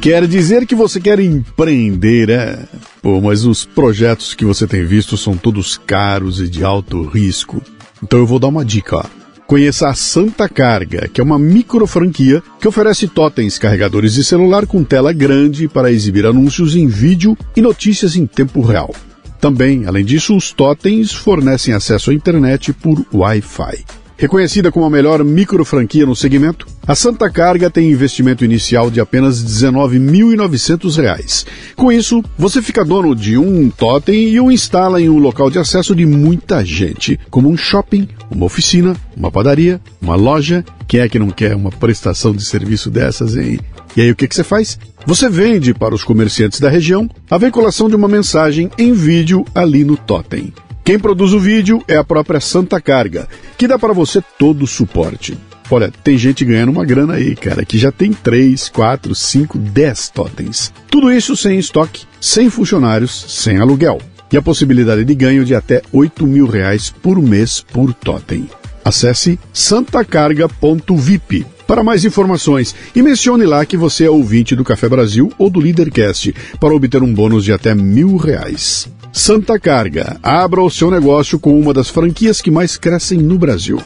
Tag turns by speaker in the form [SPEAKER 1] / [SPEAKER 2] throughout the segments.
[SPEAKER 1] Quer dizer que você quer empreender, é? Pô, mas os projetos que você tem visto são todos caros e de alto risco. Então eu vou dar uma dica, ó. Conheça a Santa Carga, que é uma micro franquia que oferece totens carregadores de celular com tela grande para exibir anúncios em vídeo e notícias em tempo real. Também, além disso, os totens fornecem acesso à internet por Wi-Fi. Reconhecida como a melhor micro franquia no segmento, a Santa Carga tem investimento inicial de apenas R$ 19.900. Com isso, você fica dono de um totem e o instala em um local de acesso de muita gente, como um shopping, uma oficina, uma padaria, uma loja. Quem é que não quer uma prestação de serviço dessas, hein? E aí o que, que você faz? Você vende para os comerciantes da região a veiculação de uma mensagem em vídeo ali no totem. Quem produz o vídeo é a própria Santa Carga, que dá para você todo o suporte. Olha, tem gente ganhando uma grana aí, cara, que já tem 3, 4, 5, 10 totens. Tudo isso sem estoque, sem funcionários, sem aluguel. E a possibilidade de ganho de até 8 mil reais por mês por totem. Acesse santacarga.vip para mais informações e mencione lá que você é ouvinte do Café Brasil ou do Leadercast para obter um bônus de até mil reais. Santa Carga. Abra o seu negócio com uma das franquias que mais crescem no Brasil.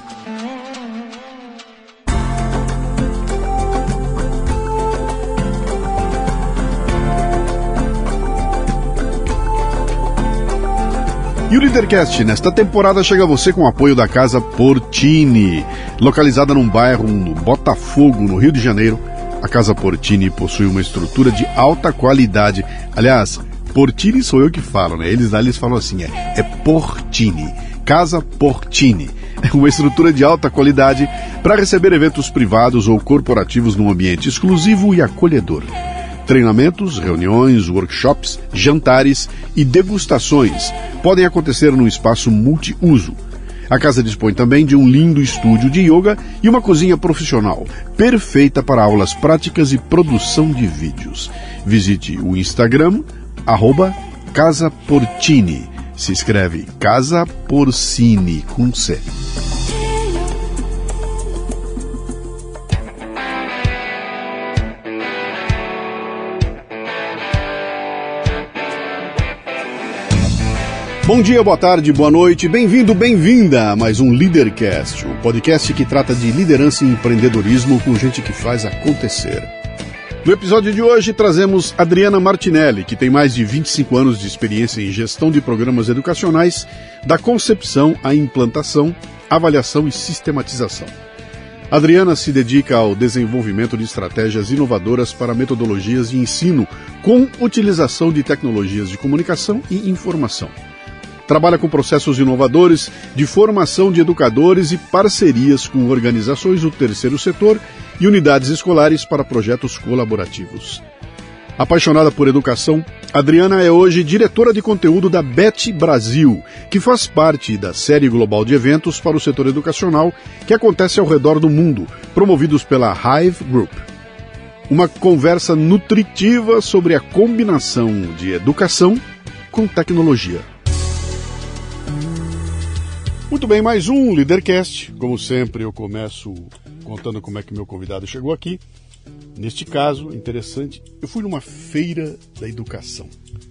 [SPEAKER 1] E o Leadercast nesta temporada chega a você com o apoio da Casa Portini. Localizada num bairro no Botafogo, no Rio de Janeiro, a Casa Portini possui uma estrutura de alta qualidade. Aliás, Portini sou eu que falo, né? Eles lá eles falam assim, é, é Portini, Casa Portini. É uma estrutura de alta qualidade para receber eventos privados ou corporativos num ambiente exclusivo e acolhedor. Treinamentos, reuniões, workshops, jantares e degustações podem acontecer num espaço multiuso. A casa dispõe também de um lindo estúdio de yoga e uma cozinha profissional, perfeita para aulas práticas e produção de vídeos. Visite o Instagram arroba Casa Portini. Se escreve Casa Porcini com C. Bom dia, boa tarde, boa noite, bem-vindo, bem-vinda a mais um Leadercast, o um podcast que trata de liderança e empreendedorismo com gente que faz acontecer. No episódio de hoje trazemos Adriana Martinelli, que tem mais de 25 anos de experiência em gestão de programas educacionais, da concepção à implantação, avaliação e sistematização. Adriana se dedica ao desenvolvimento de estratégias inovadoras para metodologias de ensino com utilização de tecnologias de comunicação e informação. Trabalha com processos inovadores de formação de educadores e parcerias com organizações do terceiro setor e unidades escolares para projetos colaborativos. Apaixonada por educação, Adriana é hoje diretora de conteúdo da BET Brasil, que faz parte da série global de eventos para o setor educacional que acontece ao redor do mundo, promovidos pela Hive Group. Uma conversa nutritiva sobre a combinação de educação com tecnologia. Muito bem, mais um Leadercast. Como sempre, eu começo contando como é que meu convidado chegou aqui. Neste caso, interessante, eu fui numa feira da educação.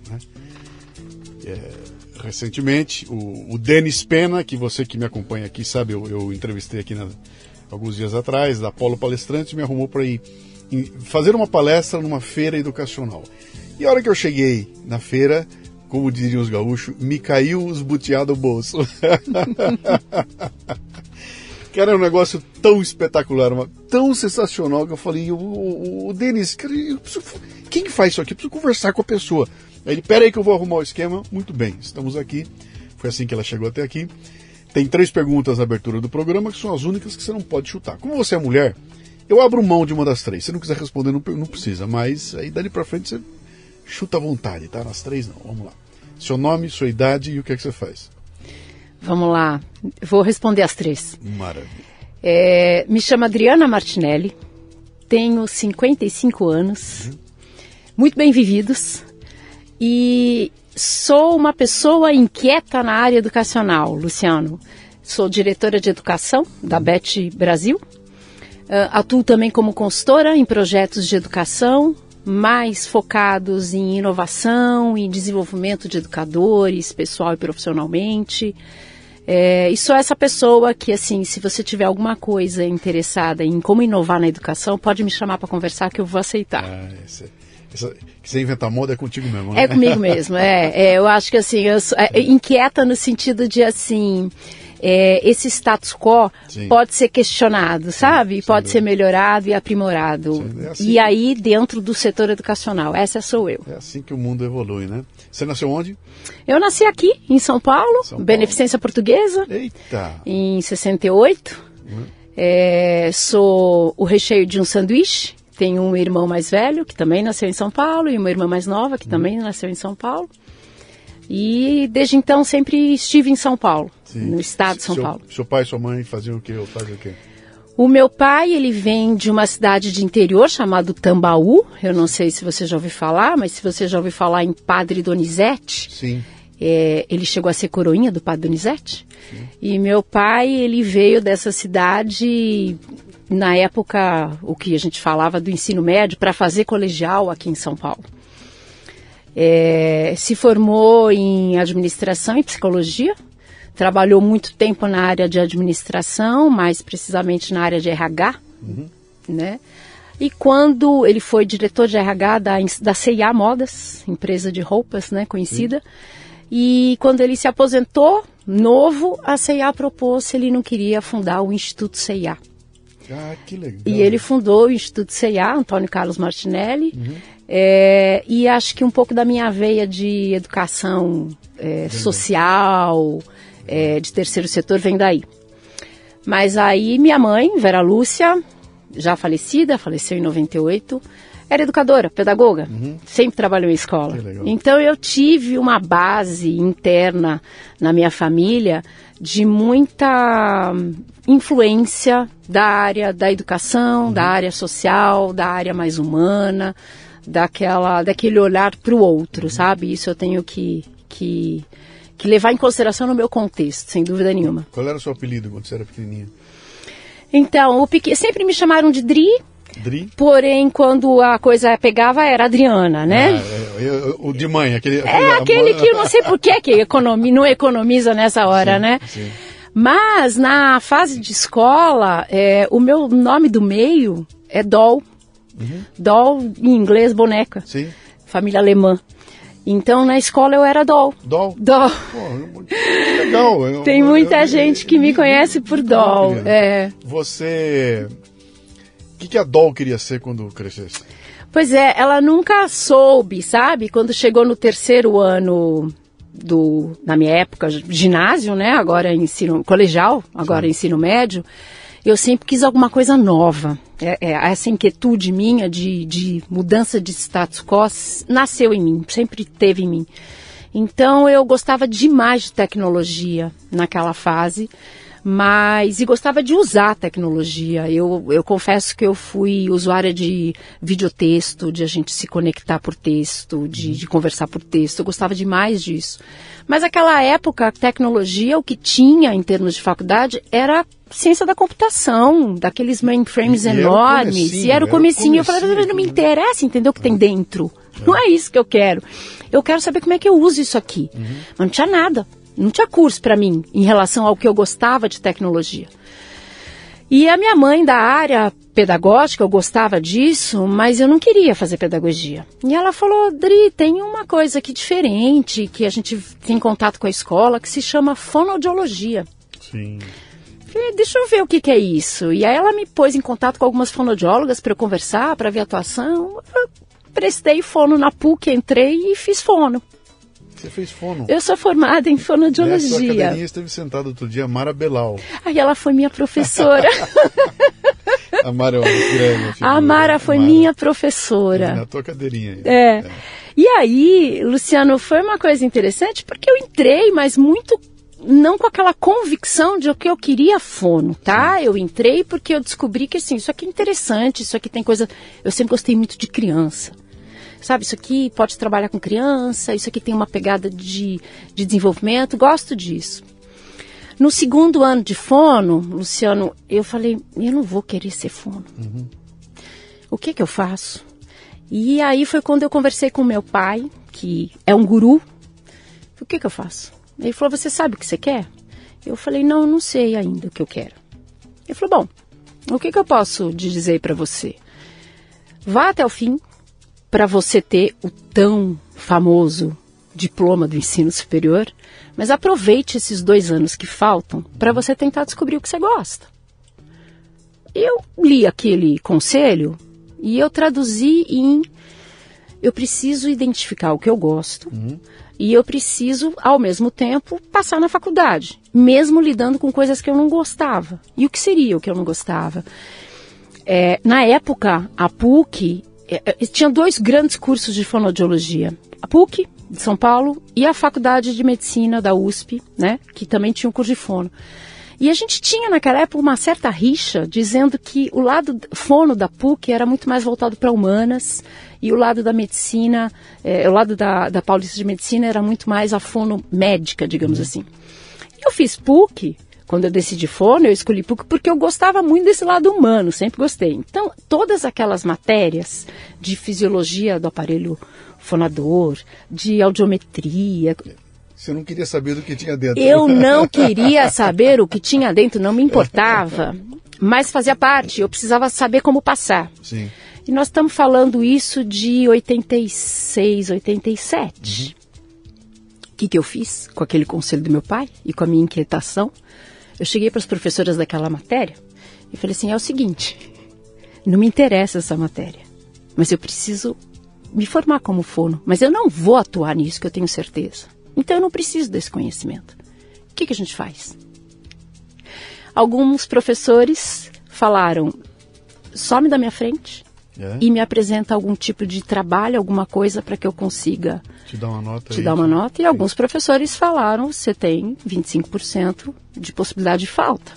[SPEAKER 1] Né? É, recentemente, o, o Denis Pena, que você que me acompanha aqui sabe, eu, eu entrevistei aqui na, alguns dias atrás, da Polo Palestrante, me arrumou para ir em, fazer uma palestra numa feira educacional. E a hora que eu cheguei na feira, como diriam os gaúchos, me caiu os buteados do bolso. que era um negócio tão espetacular, uma, tão sensacional que eu falei, o, o, o Denis, cara, preciso, quem faz isso aqui? Eu preciso conversar com a pessoa. Aí ele, pera aí que eu vou arrumar o esquema. Muito bem, estamos aqui. Foi assim que ela chegou até aqui. Tem três perguntas na abertura do programa que são as únicas que você não pode chutar. Como você é mulher, eu abro mão de uma das três. Se não quiser responder, não, não precisa. Mas aí dali pra frente você chuta à vontade, tá? Nas três não. Vamos lá. Seu nome, sua idade e o que é que você faz.
[SPEAKER 2] Vamos lá, vou responder as três.
[SPEAKER 1] Maravilha.
[SPEAKER 2] É, me chamo Adriana Martinelli, tenho 55 anos, uhum. muito bem vividos e sou uma pessoa inquieta na área educacional, Luciano. Sou diretora de educação da BET Brasil, uh, atuo também como consultora em projetos de educação, mais focados em inovação, em desenvolvimento de educadores, pessoal e profissionalmente. É, e sou essa pessoa que, assim, se você tiver alguma coisa interessada em como inovar na educação, pode me chamar para conversar que eu vou aceitar. Ah,
[SPEAKER 1] esse, essa, que você inventar moda é contigo mesmo, né?
[SPEAKER 2] É comigo mesmo, é, é. Eu acho que, assim, eu sou, é, inquieta no sentido de, assim, é, esse status quo Sim. pode ser questionado, sabe? Sim, pode ser melhorado e aprimorado. É assim e que... aí, dentro do setor educacional, essa sou eu.
[SPEAKER 1] É assim que o mundo evolui, né? Você nasceu onde?
[SPEAKER 2] Eu nasci aqui, em São Paulo, São Paulo. Beneficência Portuguesa.
[SPEAKER 1] Eita!
[SPEAKER 2] Em 68. Uhum. É, sou o recheio de um sanduíche. Tenho um irmão mais velho, que também nasceu em São Paulo, e uma irmã mais nova, que também nasceu em São Paulo. E desde então sempre estive em São Paulo, Sim. no estado de São
[SPEAKER 1] seu,
[SPEAKER 2] Paulo.
[SPEAKER 1] Seu pai e sua mãe faziam o quê? Ou fazem o quê?
[SPEAKER 2] O meu pai, ele vem de uma cidade de interior chamado Tambaú. Eu não sei se você já ouviu falar, mas se você já ouviu falar em Padre Donizete.
[SPEAKER 1] Sim.
[SPEAKER 2] É, ele chegou a ser coroinha do Padre Donizete. Sim. E meu pai, ele veio dessa cidade na época, o que a gente falava do ensino médio, para fazer colegial aqui em São Paulo. É, se formou em administração e psicologia, trabalhou muito tempo na área de administração, mais precisamente na área de RH, uhum. né? E quando ele foi diretor de RH da, da CIA Modas, empresa de roupas, né, conhecida, e quando ele se aposentou, novo, a CIA propôs se ele não queria fundar o Instituto CIA.
[SPEAKER 1] Ah, que legal.
[SPEAKER 2] E ele fundou o Instituto CIA, Antônio Carlos Martinelli, uhum. é, e acho que um pouco da minha veia de educação é, social, é, de terceiro setor vem daí. Mas aí minha mãe, Vera Lúcia, já falecida, faleceu em 98, era educadora, pedagoga, uhum. sempre trabalhou em escola. Então eu tive uma base interna na minha família de muita influência da área da educação, uhum. da área social, da área mais humana, daquela, daquele olhar para o outro, uhum. sabe? Isso eu tenho que, que que levar em consideração no meu contexto, sem dúvida nenhuma.
[SPEAKER 1] Qual era o seu apelido quando você era pequenininha?
[SPEAKER 2] Então, o pequ... sempre me chamaram de Dri.
[SPEAKER 1] Dri?
[SPEAKER 2] Porém, quando a coisa pegava, era Adriana, né?
[SPEAKER 1] Ah, é, é, o de mãe, aquele...
[SPEAKER 2] É, aquele que eu não sei por que, que economi... não economiza nessa hora, sim, né? Sim. Mas, na fase de escola, é, o meu nome do meio é Doll. Uhum. Doll, em inglês, boneca.
[SPEAKER 1] Sim.
[SPEAKER 2] Família alemã. Então na escola eu era doll.
[SPEAKER 1] Doll?
[SPEAKER 2] Doll.
[SPEAKER 1] Pô, legal. Eu,
[SPEAKER 2] Tem muita eu, gente que me conhece por doll. É.
[SPEAKER 1] Você. O que, que a doll queria ser quando crescesse?
[SPEAKER 2] Pois é, ela nunca soube, sabe? Quando chegou no terceiro ano do, na minha época, ginásio, né? Agora ensino colegial, agora Sim. ensino médio eu sempre quis alguma coisa nova. É, é, essa inquietude minha de, de mudança de status quo nasceu em mim, sempre teve em mim. Então eu gostava demais de tecnologia naquela fase mas e gostava de usar a tecnologia. Eu, eu confesso que eu fui usuária de videotexto, de a gente se conectar por texto, de, de conversar por texto. Eu gostava demais disso. Mas naquela época, a tecnologia, o que tinha em termos de faculdade era ciência da computação, daqueles mainframes e, enormes. E era o comecinho. Eu falei, não me interessa entender o que tem dentro. Não é isso que eu quero. Eu quero saber como é que eu uso isso aqui. Uhum. Mas não tinha nada não tinha curso para mim em relação ao que eu gostava de tecnologia. E a minha mãe da área pedagógica, eu gostava disso, mas eu não queria fazer pedagogia. E ela falou, Dri, tem uma coisa aqui diferente, que a gente tem contato com a escola, que se chama fonoaudiologia.
[SPEAKER 1] Sim.
[SPEAKER 2] Falei, deixa eu ver o que, que, é isso. E aí ela me pôs em contato com algumas fonoaudiólogas para eu conversar, para ver a atuação. Eu prestei fono na PUC, entrei e fiz fono.
[SPEAKER 1] Você fez fono?
[SPEAKER 2] Eu sou formada em fonoaudiologia. Nessa
[SPEAKER 1] cadeirinha esteve sentada outro dia, a Mara Belal.
[SPEAKER 2] Aí ela foi minha professora.
[SPEAKER 1] a Mara é uma grande
[SPEAKER 2] A Mara foi Mara. minha professora.
[SPEAKER 1] Na tua cadeirinha.
[SPEAKER 2] É. é. E aí, Luciano, foi uma coisa interessante porque eu entrei, mas muito não com aquela convicção de que eu queria fono, tá? Sim. Eu entrei porque eu descobri que assim, isso aqui é interessante, isso aqui tem coisa. Eu sempre gostei muito de criança sabe, isso aqui pode trabalhar com criança, isso aqui tem uma pegada de, de desenvolvimento, gosto disso. No segundo ano de fono, Luciano, eu falei, eu não vou querer ser fono. Uhum. O que que eu faço? E aí foi quando eu conversei com meu pai, que é um guru. O que, que eu faço? Ele falou: Você sabe o que você quer? Eu falei: Não, eu não sei ainda o que eu quero. Ele falou: Bom, o que, que eu posso dizer para você? Vá até o fim para você ter o tão famoso diploma do ensino superior, mas aproveite esses dois anos que faltam para você tentar descobrir o que você gosta. Eu li aquele conselho e eu traduzi em eu preciso identificar o que eu gosto uhum. e eu preciso, ao mesmo tempo, passar na faculdade, mesmo lidando com coisas que eu não gostava. E o que seria o que eu não gostava? É, na época, a PUC tinha dois grandes cursos de fonoaudiologia. A PUC, de São Paulo, e a Faculdade de Medicina da USP, né, que também tinha um curso de fono. E a gente tinha naquela época uma certa rixa dizendo que o lado fono da PUC era muito mais voltado para humanas e o lado da medicina, é, o lado da, da Paulista de Medicina era muito mais a fono médica, digamos uhum. assim. Eu fiz PUC, quando eu decidi fono, eu escolhi PUC porque eu gostava muito desse lado humano, sempre gostei. Então, todas aquelas matérias de fisiologia do aparelho fonador, de audiometria,
[SPEAKER 1] você não queria saber do que tinha dentro.
[SPEAKER 2] Eu não queria saber o que tinha dentro, não me importava. Mas fazia parte, eu precisava saber como passar.
[SPEAKER 1] Sim.
[SPEAKER 2] E nós estamos falando isso de 86, 87. O que, que eu fiz com aquele conselho do meu pai e com a minha inquietação? Eu cheguei para as professoras daquela matéria e falei assim: é o seguinte, não me interessa essa matéria, mas eu preciso me formar como fono, mas eu não vou atuar nisso, que eu tenho certeza. Então eu não preciso desse conhecimento. O que, que a gente faz? Alguns professores falaram: some da minha frente é? e me apresenta algum tipo de trabalho, alguma coisa para que eu consiga
[SPEAKER 1] te dar uma nota.
[SPEAKER 2] Te dar uma nota. E alguns professores falaram: você tem 25% de possibilidade de falta.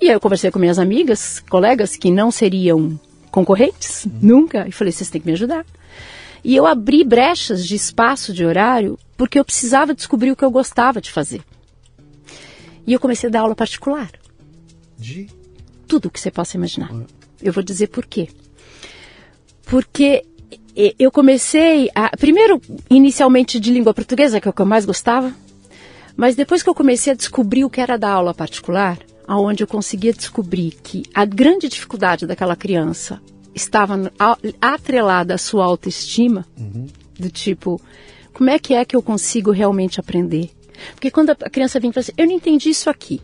[SPEAKER 2] E aí eu conversei com minhas amigas, colegas que não seriam concorrentes, uhum. nunca, e falei: vocês têm que me ajudar. E eu abri brechas de espaço de horário porque eu precisava descobrir o que eu gostava de fazer. E eu comecei a dar aula particular.
[SPEAKER 1] De?
[SPEAKER 2] Tudo o que você possa imaginar. Eu vou dizer por quê. Porque eu comecei a. Primeiro, inicialmente de língua portuguesa, que é o que eu mais gostava. Mas depois que eu comecei a descobrir o que era dar aula particular, aonde eu conseguia descobrir que a grande dificuldade daquela criança estava atrelada à sua autoestima, uhum. do tipo, como é que é que eu consigo realmente aprender? Porque quando a criança vem e fala assim, eu não entendi isso aqui.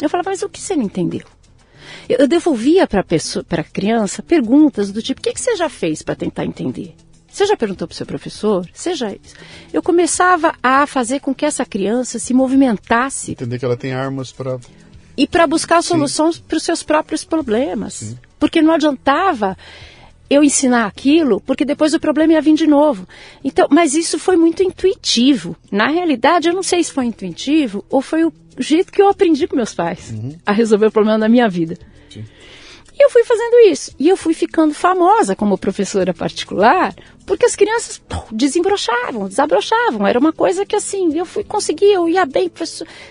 [SPEAKER 2] Eu falava, mas o que você não entendeu? Eu, devolvia para a criança perguntas do tipo, o que, que você já fez para tentar entender? Você já perguntou para o seu professor? Seja isso. Eu começava a fazer com que essa criança se movimentasse.
[SPEAKER 1] Entender que ela tem armas para.
[SPEAKER 2] E para buscar soluções para os seus próprios problemas. Sim. Porque não adiantava eu ensinar aquilo, porque depois o problema ia vir de novo. Então, mas isso foi muito intuitivo. Na realidade, eu não sei se foi intuitivo ou foi o jeito que eu aprendi com meus pais uhum. a resolver o problema da minha vida. E eu fui fazendo isso. E eu fui ficando famosa como professora particular, porque as crianças pô, desembrochavam, desabrochavam. Era uma coisa que assim, eu fui conseguir, eu ia bem,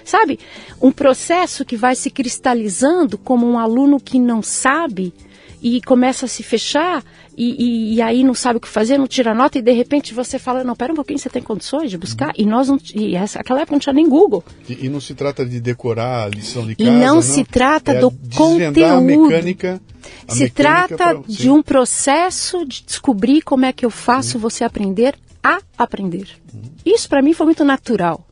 [SPEAKER 2] sabe? Um processo que vai se cristalizando como um aluno que não sabe e começa a se fechar e, e, e, aí não sabe o que fazer, não tira nota e de repente você fala, não, pera um pouquinho, você tem condições de buscar? Uhum. E nós não, e essa, aquela época não tinha nem Google.
[SPEAKER 1] E, e, não se trata de decorar a lição de casa,
[SPEAKER 2] E não, não. se trata é do conteúdo.
[SPEAKER 1] A mecânica,
[SPEAKER 2] a se mecânica trata pra, de um processo de descobrir como é que eu faço uhum. você aprender a aprender. Uhum. Isso para mim foi muito natural.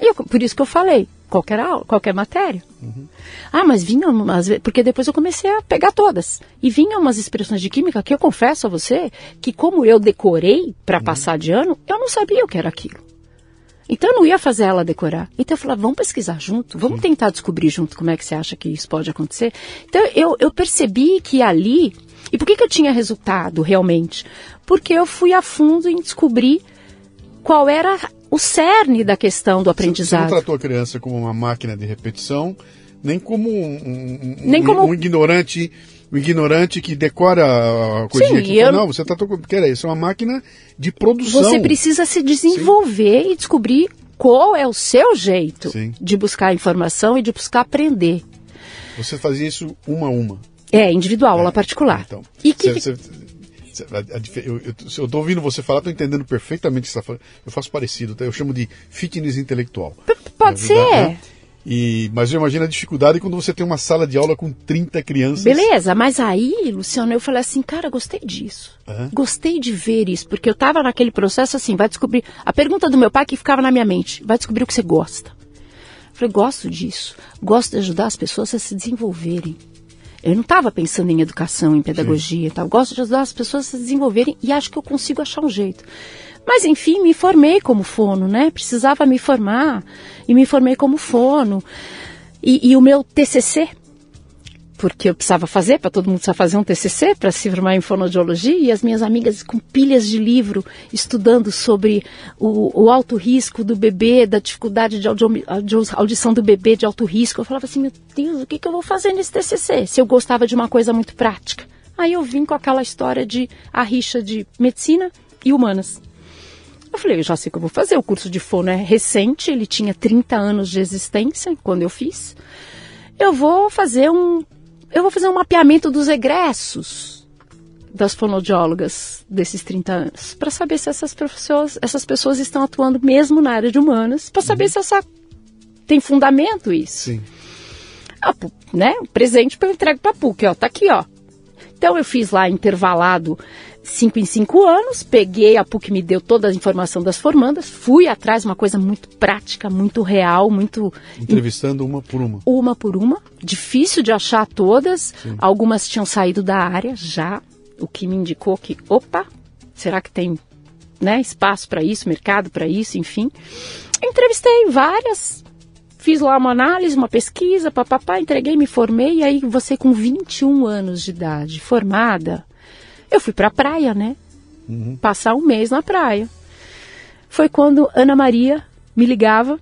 [SPEAKER 2] Eu, por isso que eu falei, qualquer aula, qualquer matéria. Uhum. Ah, mas vinha umas porque depois eu comecei a pegar todas. E vinha umas expressões de química que eu confesso a você que como eu decorei para uhum. passar de ano, eu não sabia o que era aquilo. Então eu não ia fazer ela decorar. Então eu falei, vamos pesquisar junto, vamos Sim. tentar descobrir junto como é que você acha que isso pode acontecer. Então eu, eu percebi que ali. E por que, que eu tinha resultado realmente? Porque eu fui a fundo em descobrir qual era o cerne da questão do aprendizado.
[SPEAKER 1] Você não tratou a criança como uma máquina de repetição, nem como um, um, nem como... um ignorante um ignorante que decora a coisinha Sim, eu... Não, você como... Era isso é uma máquina de produção.
[SPEAKER 2] Você precisa se desenvolver Sim. e descobrir qual é o seu jeito Sim. de buscar informação e de buscar aprender.
[SPEAKER 1] Você fazia isso uma a uma?
[SPEAKER 2] É, individual, é. aula particular.
[SPEAKER 1] Então, e que... você, você eu estou ouvindo você falar, estou entendendo perfeitamente o que você está falando. Eu faço parecido, tá? eu chamo de fitness intelectual.
[SPEAKER 2] P pode ser. Né?
[SPEAKER 1] E, mas eu imagino a dificuldade quando você tem uma sala de aula com 30 crianças.
[SPEAKER 2] Beleza, mas aí, Luciano, eu falei assim, cara, gostei disso. Uhum. Gostei de ver isso, porque eu estava naquele processo assim, vai descobrir. A pergunta do meu pai que ficava na minha mente, vai descobrir o que você gosta. Eu falei, gosto disso. Gosto de ajudar as pessoas a se desenvolverem. Eu não estava pensando em educação, em pedagogia, tal. gosto de ajudar as pessoas a se desenvolverem e acho que eu consigo achar um jeito. Mas enfim, me formei como fono, né? Precisava me formar e me formei como fono. E, e o meu TCC, porque eu precisava fazer, para todo mundo precisar fazer um TCC para se formar em fonoaudiologia, e as minhas amigas com pilhas de livro estudando sobre o, o alto risco do bebê, da dificuldade de, audição do bebê de alto risco. Eu falava assim, meu Deus, o que, que eu vou fazer nesse TCC? Se eu gostava de uma coisa muito prática. Aí eu vim com aquela história de a rixa de medicina e humanas. Eu falei, eu já sei o que eu vou fazer. O curso de fono é recente, ele tinha 30 anos de existência quando eu fiz. Eu vou fazer um eu vou fazer um mapeamento dos egressos das fonoaudiólogas desses 30 anos, para saber se essas pessoas, essas pessoas estão atuando mesmo na área de humanas, para saber uhum. se essa tem fundamento isso.
[SPEAKER 1] Sim.
[SPEAKER 2] A, né, o presente eu entrego para a PUC, ó, tá aqui, ó. Então eu fiz lá intervalado cinco em cinco anos, peguei, a PUC me deu toda a informação das formandas, fui atrás, uma coisa muito prática, muito real, muito.
[SPEAKER 1] Entrevistando uma por uma.
[SPEAKER 2] Uma por uma. Difícil de achar todas. Sim. Algumas tinham saído da área já, o que me indicou que, opa, será que tem né, espaço para isso, mercado para isso, enfim. Entrevistei várias, fiz lá uma análise, uma pesquisa, papapá, entreguei, me formei, e aí você com 21 anos de idade, formada, eu fui para a praia, né? Uhum. Passar um mês na praia. Foi quando Ana Maria me ligava,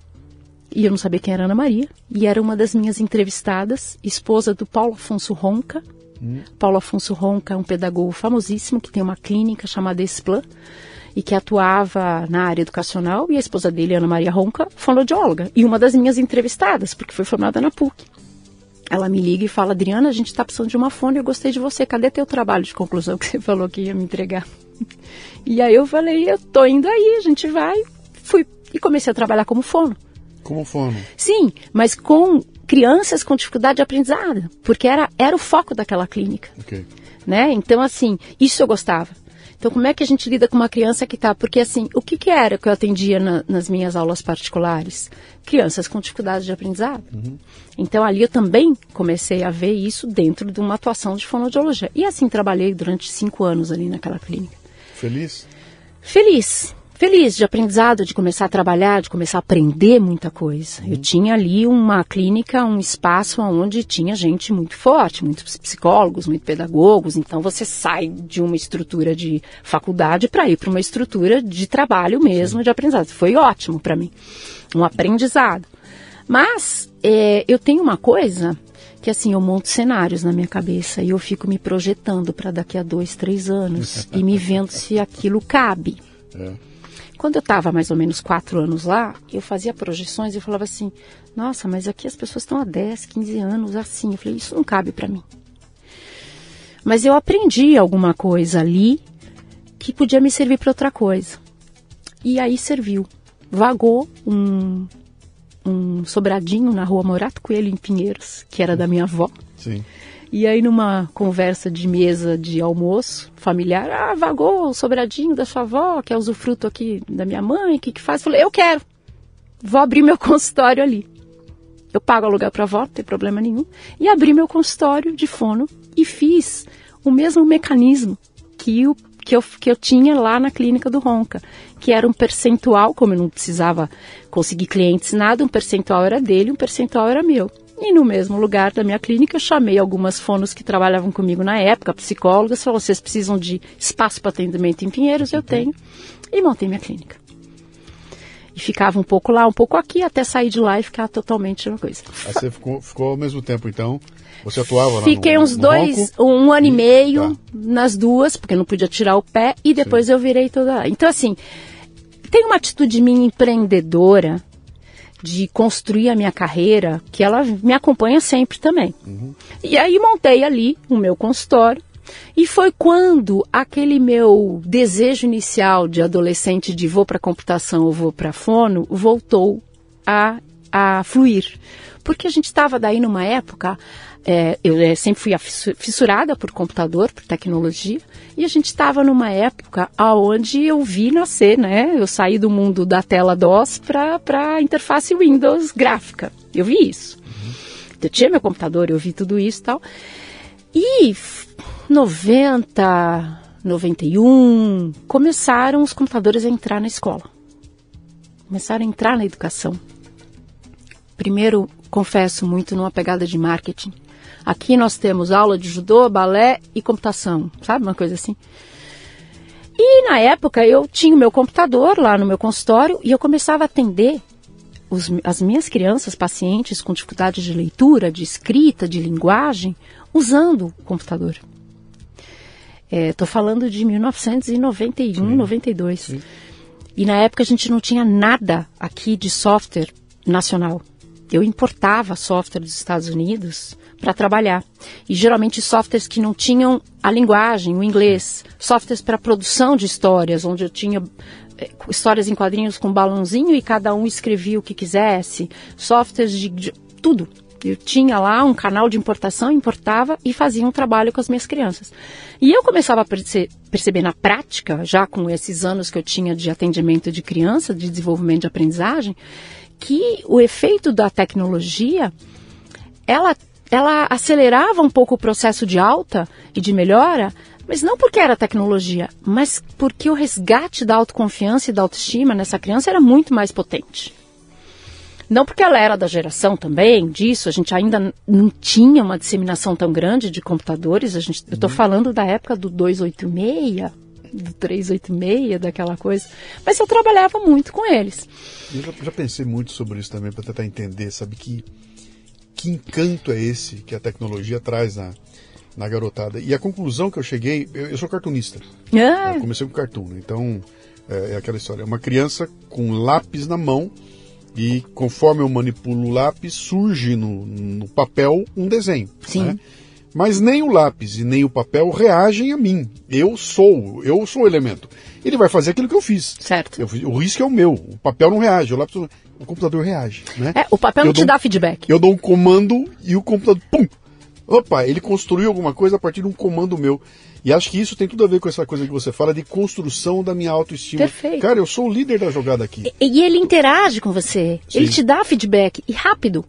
[SPEAKER 2] e eu não sabia quem era Ana Maria, e era uma das minhas entrevistadas, esposa do Paulo Afonso Ronca. Uhum. Paulo Afonso Ronca é um pedagogo famosíssimo que tem uma clínica chamada Esplan e que atuava na área educacional, e a esposa dele, Ana Maria Ronca, fonoaudióloga, e uma das minhas entrevistadas, porque foi formada na PUC. Ela me liga e fala, Adriana, a gente está precisando de uma fone, eu gostei de você, cadê teu trabalho de conclusão que você falou que ia me entregar? E aí eu falei, eu tô indo aí, a gente vai. Fui e comecei a trabalhar como fono.
[SPEAKER 1] Como fono?
[SPEAKER 2] Sim, mas com crianças com dificuldade de aprendizado, porque era, era o foco daquela clínica.
[SPEAKER 1] Okay.
[SPEAKER 2] Né? Então, assim, isso eu gostava. Então, como é que a gente lida com uma criança que está? Porque, assim, o que, que era que eu atendia na, nas minhas aulas particulares? Crianças com dificuldade de aprendizado. Uhum. Então, ali eu também comecei a ver isso dentro de uma atuação de fonoaudiologia. E assim trabalhei durante cinco anos ali naquela clínica.
[SPEAKER 1] Feliz?
[SPEAKER 2] Feliz feliz de aprendizado, de começar a trabalhar, de começar a aprender muita coisa. Uhum. Eu tinha ali uma clínica, um espaço onde tinha gente muito forte, muitos psicólogos, muitos pedagogos. Então você sai de uma estrutura de faculdade para ir para uma estrutura de trabalho mesmo, Sim. de aprendizado. Foi ótimo para mim, um aprendizado. Mas é, eu tenho uma coisa que assim eu monto cenários na minha cabeça e eu fico me projetando para daqui a dois, três anos e me vendo se aquilo cabe. É. Quando eu estava mais ou menos quatro anos lá, eu fazia projeções e falava assim: nossa, mas aqui as pessoas estão há 10, 15 anos assim. Eu falei: isso não cabe para mim. Mas eu aprendi alguma coisa ali que podia me servir para outra coisa. E aí serviu. Vagou um, um sobradinho na rua Morato Coelho, em Pinheiros, que era da minha avó.
[SPEAKER 1] Sim.
[SPEAKER 2] E aí, numa conversa de mesa de almoço familiar, ah, vagou o sobradinho da sua avó, que é usufruto aqui da minha mãe, o que, que faz? Falei, eu quero, vou abrir meu consultório ali. Eu pago aluguel para a avó, não tem problema nenhum. E abri meu consultório de fono e fiz o mesmo mecanismo que, o, que, eu, que eu tinha lá na clínica do Ronca, que era um percentual, como eu não precisava conseguir clientes nada, um percentual era dele, um percentual era meu. E no mesmo lugar da minha clínica, eu chamei algumas fonos que trabalhavam comigo na época, psicólogas, falou: vocês precisam de espaço para atendimento em Pinheiros? Eu tenho. E montei minha clínica. E ficava um pouco lá, um pouco aqui, até sair de lá e ficar totalmente uma coisa.
[SPEAKER 1] Aí você ficou, ficou ao mesmo tempo, então? Você atuava
[SPEAKER 2] Fiquei
[SPEAKER 1] no,
[SPEAKER 2] uns
[SPEAKER 1] no
[SPEAKER 2] dois,
[SPEAKER 1] ronco?
[SPEAKER 2] um ano e meio tá. nas duas, porque não podia tirar o pé, e depois Sim. eu virei toda. Então, assim, tem uma atitude minha empreendedora de construir a minha carreira, que ela me acompanha sempre também. Uhum. E aí montei ali o meu consultório E foi quando aquele meu desejo inicial de adolescente de vou para computação ou vou para fono voltou a, a fluir. Porque a gente estava daí numa época, é, eu é, sempre fui fissurada por computador, por tecnologia, e a gente estava numa época aonde eu vi nascer, né? Eu saí do mundo da tela DOS para a interface Windows gráfica. Eu vi isso. Uhum. Eu tinha meu computador, eu vi tudo isso e tal. E 90, 91, começaram os computadores a entrar na escola. Começaram a entrar na educação. Primeiro, confesso muito numa pegada de marketing. Aqui nós temos aula de judô, balé e computação, sabe? Uma coisa assim. E na época eu tinha o meu computador lá no meu consultório e eu começava a atender os, as minhas crianças, pacientes com dificuldade de leitura, de escrita, de linguagem, usando o computador. Estou é, falando de 1991, Sim. 92. Sim. E na época a gente não tinha nada aqui de software nacional. Eu importava software dos Estados Unidos para trabalhar. E geralmente softwares que não tinham a linguagem, o inglês. Softwares para produção de histórias, onde eu tinha é, histórias em quadrinhos com balãozinho e cada um escrevia o que quisesse. Softwares de, de tudo. Eu tinha lá um canal de importação, importava e fazia um trabalho com as minhas crianças. E eu começava a perce perceber na prática, já com esses anos que eu tinha de atendimento de criança, de desenvolvimento de aprendizagem, que o efeito da tecnologia, ela, ela acelerava um pouco o processo de alta e de melhora, mas não porque era tecnologia, mas porque o resgate da autoconfiança e da autoestima nessa criança era muito mais potente. Não porque ela era da geração também disso, a gente ainda não tinha uma disseminação tão grande de computadores. A gente, eu estou uhum. falando da época do 286, do 386, daquela coisa. Mas eu trabalhava muito com eles.
[SPEAKER 1] Eu já, já pensei muito sobre isso também para tentar entender, sabe que que encanto é esse que a tecnologia traz na, na garotada. E a conclusão que eu cheguei, eu, eu sou cartunista. Ah. Eu comecei com cartoon, então é, é, aquela história. Uma criança com lápis na mão e conforme eu manipulo o lápis, surge no, no papel um desenho. Sim. Né? Mas nem o lápis e nem o papel reagem a mim. Eu sou, eu sou o elemento. Ele vai fazer aquilo que eu fiz.
[SPEAKER 2] Certo.
[SPEAKER 1] Eu, o risco é o meu. O papel não reage, o lápis não, o computador reage. Né?
[SPEAKER 2] É, o papel eu não te dá feedback.
[SPEAKER 1] Eu dou um comando e o computador, pum, Opa, ele construiu alguma coisa a partir de um comando meu. E acho que isso tem tudo a ver com essa coisa que você fala de construção da minha autoestima.
[SPEAKER 2] Perfeito.
[SPEAKER 1] Cara, eu sou o líder da jogada aqui.
[SPEAKER 2] E, e ele interage com você. Sim. Ele te dá feedback. E rápido.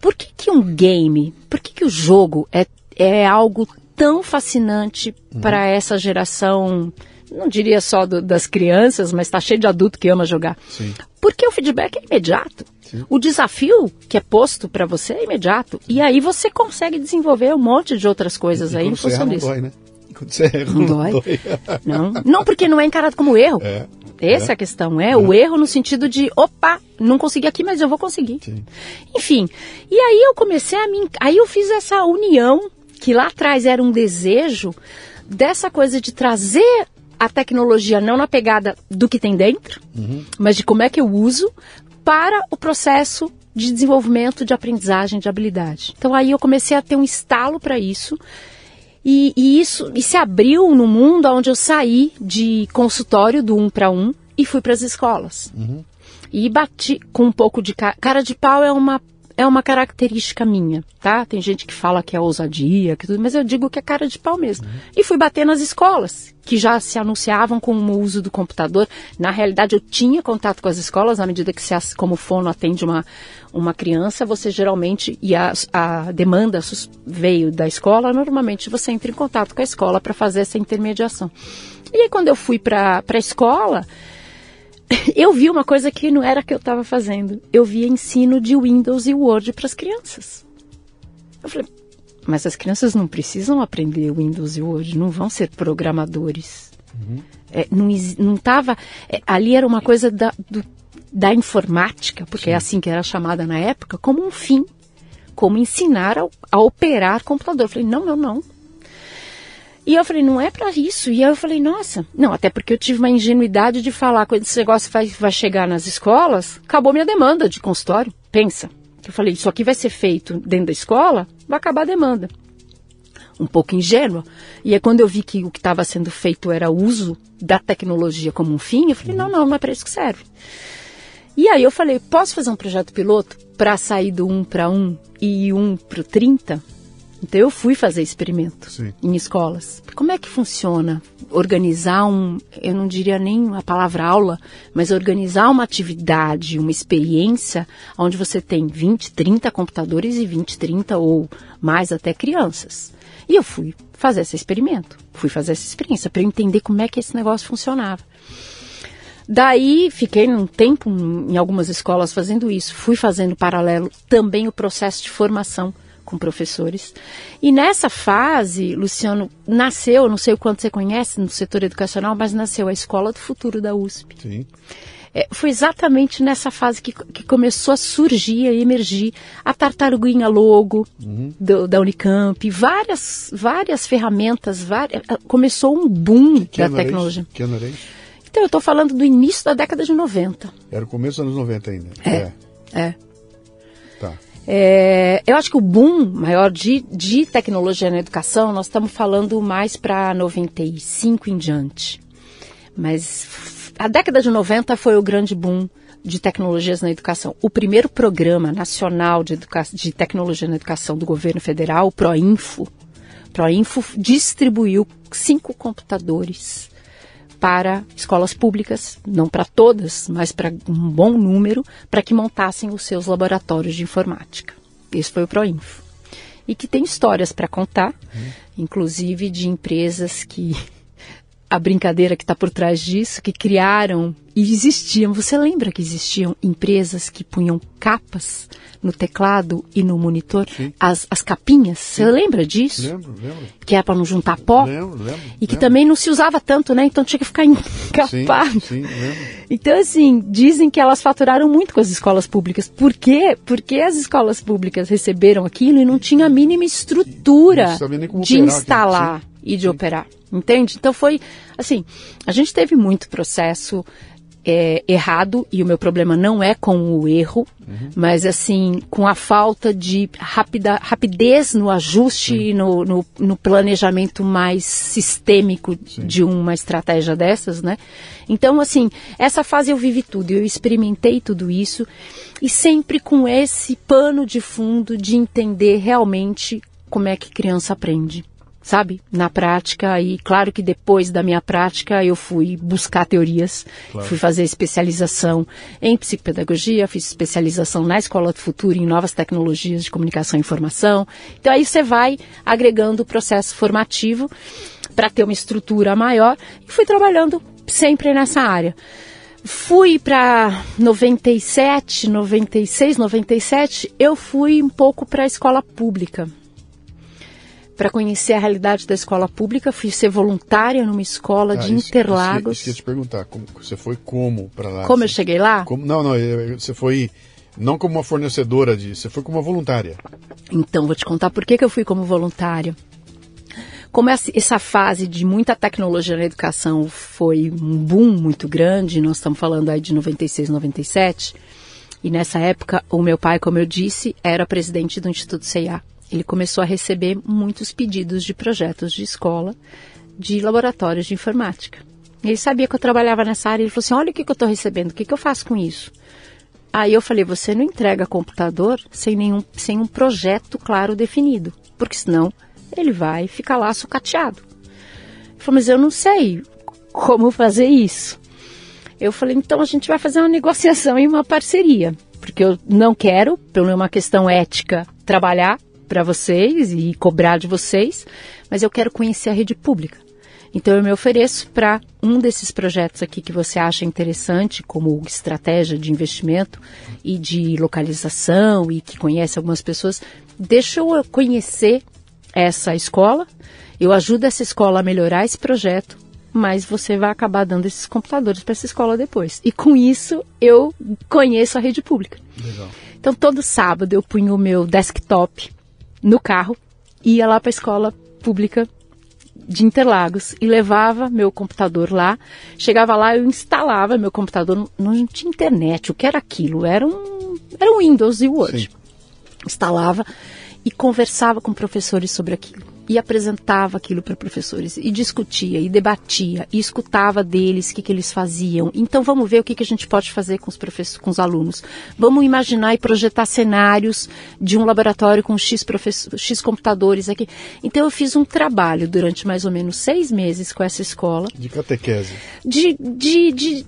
[SPEAKER 2] Por que, que um game, por que, que o jogo é, é algo tão fascinante uhum. para essa geração não diria só do, das crianças, mas está cheio de adulto que ama jogar. Sim. Porque o feedback é imediato. Sim. O desafio que é posto para você é imediato. Sim. E aí você consegue desenvolver um monte de outras coisas e, aí em função disso. Não dói, né? Quando você erra, não, não dói. dói. não. não, porque não é encarado como erro. É. Essa é a questão, é, é, o erro no sentido de, opa, não consegui aqui, mas eu vou conseguir. Sim. Enfim, e aí eu comecei a me, aí eu fiz essa união que lá atrás era um desejo dessa coisa de trazer a tecnologia não na pegada do que tem dentro, uhum. mas de como é que eu uso para o processo de desenvolvimento de aprendizagem de habilidade. Então aí eu comecei a ter um estalo para isso. E, e, isso e se abriu no mundo onde eu saí de consultório do um para um e fui para as escolas. Uhum. E bati com um pouco de cara, cara de pau é uma é uma característica minha, tá? Tem gente que fala que é ousadia, que tudo, mas eu digo que é cara de pau mesmo. Uhum. E fui bater nas escolas, que já se anunciavam com o uso do computador. Na realidade, eu tinha contato com as escolas, à medida que, se, como fono atende uma, uma criança, você geralmente, e a, a demanda veio da escola, normalmente você entra em contato com a escola para fazer essa intermediação. E aí, quando eu fui para a escola, eu vi uma coisa que não era que eu estava fazendo. Eu via ensino de Windows e Word para as crianças. Eu falei, mas as crianças não precisam aprender Windows e Word, não vão ser programadores. Uhum. É, não, não tava, é, ali era uma coisa da, do, da informática, porque Sim. é assim que era chamada na época, como um fim. Como ensinar a, a operar computador. Eu falei, não, não, não. E eu falei, não é para isso. E aí eu falei, nossa, não, até porque eu tive uma ingenuidade de falar, quando esse negócio vai, vai chegar nas escolas, acabou minha demanda de consultório. Pensa. Eu falei, isso aqui vai ser feito dentro da escola, vai acabar a demanda. um pouco ingênua. E é quando eu vi que o que estava sendo feito era o uso da tecnologia como um fim, eu falei, não, não, não é para isso que serve. E aí eu falei, posso fazer um projeto piloto para sair do 1 para 1 e 1 para 30? Então eu fui fazer experimento
[SPEAKER 1] Sim.
[SPEAKER 2] em escolas. Como é que funciona organizar um, eu não diria nem a palavra aula, mas organizar uma atividade, uma experiência onde você tem 20, 30 computadores e 20, 30 ou mais até crianças. E eu fui fazer esse experimento, fui fazer essa experiência para entender como é que esse negócio funcionava. Daí fiquei um tempo em algumas escolas fazendo isso, fui fazendo paralelo também o processo de formação com professores. E nessa fase, Luciano, nasceu, não sei o quanto você conhece no setor educacional, mas nasceu a Escola do Futuro da USP.
[SPEAKER 1] Sim.
[SPEAKER 2] É, foi exatamente nessa fase que, que, começou a surgir, a emergir a tartaruguinha logo uhum. do, da Unicamp, várias, várias ferramentas, várias, começou um boom
[SPEAKER 1] que
[SPEAKER 2] da tecnologia.
[SPEAKER 1] Que ano era isso?
[SPEAKER 2] Então, eu estou falando do início da década de 90.
[SPEAKER 1] Era o começo dos anos 90 ainda.
[SPEAKER 2] É. É. é. É, eu acho que o boom maior de, de tecnologia na educação, nós estamos falando mais para 95 em diante. Mas a década de 90 foi o grande boom de tecnologias na educação. O primeiro programa nacional de, de tecnologia na educação do governo federal, o ProInfo, ProInfo distribuiu cinco computadores para escolas públicas, não para todas, mas para um bom número, para que montassem os seus laboratórios de informática. Esse foi o Proinfo. E que tem histórias para contar, hum. inclusive de empresas que a brincadeira que está por trás disso, que criaram e existiam. Você lembra que existiam empresas que punham capas no teclado e no monitor? As, as capinhas? Sim. Você lembra disso?
[SPEAKER 1] Lembro, lembro.
[SPEAKER 2] Que era para não juntar pó?
[SPEAKER 1] Lembro, lembro.
[SPEAKER 2] E que
[SPEAKER 1] lembro.
[SPEAKER 2] também não se usava tanto, né? Então tinha que ficar encapado.
[SPEAKER 1] Sim, sim, lembro.
[SPEAKER 2] Então, assim, dizem que elas faturaram muito com as escolas públicas. Por quê? Porque as escolas públicas receberam aquilo e não tinha a mínima estrutura de instalar e de operar. Entende? Então foi assim, a gente teve muito processo é, errado e o meu problema não é com o erro, uhum. mas assim com a falta de rapida, rapidez no ajuste e no, no, no, planejamento mais sistêmico Sim. de uma estratégia dessas, né? Então assim essa fase eu vivi tudo, eu experimentei tudo isso e sempre com esse pano de fundo de entender realmente como é que criança aprende sabe? Na prática, e claro que depois da minha prática eu fui buscar teorias, claro. fui fazer especialização em psicopedagogia, fiz especialização na Escola do Futuro em novas tecnologias de comunicação e informação. Então aí você vai agregando o processo formativo para ter uma estrutura maior e fui trabalhando sempre nessa área. Fui para 97, 96, 97, eu fui um pouco para a escola pública para conhecer a realidade da escola pública. Fui ser voluntária numa escola ah, de isso, Interlagos.
[SPEAKER 1] Isso, isso ia te perguntar, como, você foi como para lá?
[SPEAKER 2] Como eu cheguei lá?
[SPEAKER 1] Como, não, não, você foi não como uma fornecedora de, você foi como uma voluntária.
[SPEAKER 2] Então, vou te contar por que, que eu fui como voluntária. Como essa, essa fase de muita tecnologia na educação foi um boom muito grande, nós estamos falando aí de 96, 97, e nessa época o meu pai, como eu disse, era presidente do Instituto CIA ele começou a receber muitos pedidos de projetos de escola, de laboratórios de informática. Ele sabia que eu trabalhava nessa área, ele falou assim, olha o que, que eu estou recebendo, o que, que eu faço com isso? Aí eu falei, você não entrega computador sem, nenhum, sem um projeto claro definido, porque senão ele vai ficar lá sucateado. Ele falou, mas eu não sei como fazer isso. Eu falei, então a gente vai fazer uma negociação e uma parceria, porque eu não quero, por uma questão ética, trabalhar para vocês e cobrar de vocês, mas eu quero conhecer a rede pública. Então eu me ofereço para um desses projetos aqui que você acha interessante, como estratégia de investimento e de localização e que conhece algumas pessoas. Deixa eu conhecer essa escola, eu ajudo essa escola a melhorar esse projeto, mas você vai acabar dando esses computadores para essa escola depois. E com isso eu conheço a rede pública.
[SPEAKER 1] Legal.
[SPEAKER 2] Então todo sábado eu punho o meu desktop no carro, ia lá para a escola pública de Interlagos e levava meu computador lá. Chegava lá, eu instalava meu computador. Não tinha internet. O que era aquilo? Era um, era um Windows e Word. Sim. Instalava e conversava com professores sobre aquilo. E apresentava aquilo para professores e discutia e debatia e escutava deles o que, que eles faziam. Então vamos ver o que, que a gente pode fazer com os professores, com os alunos. Vamos imaginar e projetar cenários de um laboratório com X, X computadores aqui. Então eu fiz um trabalho durante mais ou menos seis meses com essa escola.
[SPEAKER 1] De catequese.
[SPEAKER 2] De, de, de,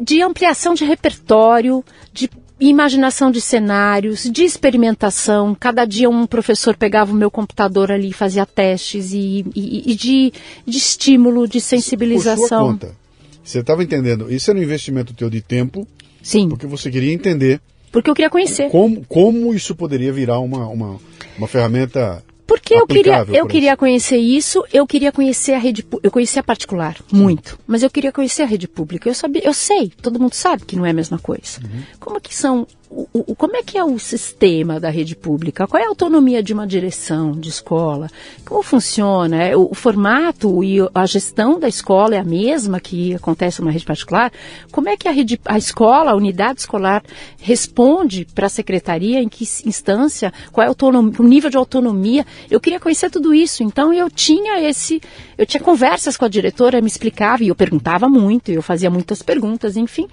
[SPEAKER 2] de ampliação de repertório, de imaginação de cenários, de experimentação. Cada dia um professor pegava o meu computador ali e fazia testes e, e, e de, de estímulo, de sensibilização. Por sua
[SPEAKER 1] conta. Você estava entendendo? Isso era um investimento teu de tempo.
[SPEAKER 2] Sim.
[SPEAKER 1] Porque você queria entender.
[SPEAKER 2] Porque eu queria conhecer.
[SPEAKER 1] Como, como isso poderia virar uma, uma, uma ferramenta
[SPEAKER 2] porque eu queria, eu queria conhecer isso, eu queria conhecer a rede, eu conhecia a particular muito, mas eu queria conhecer a rede pública. Eu sabia, eu sei, todo mundo sabe que não é a mesma coisa. Uhum. Como que são o, o, como é que é o sistema da rede pública? Qual é a autonomia de uma direção de escola? Como funciona? É, o, o, formato e a gestão da escola é a mesma que acontece numa rede particular? Como é que a, rede, a escola, a unidade escolar, responde para a secretaria? Em que instância? Qual é o nível de autonomia? Eu queria conhecer tudo isso. Então eu tinha esse, eu tinha conversas com a diretora, me explicava e eu perguntava muito, eu fazia muitas perguntas, enfim.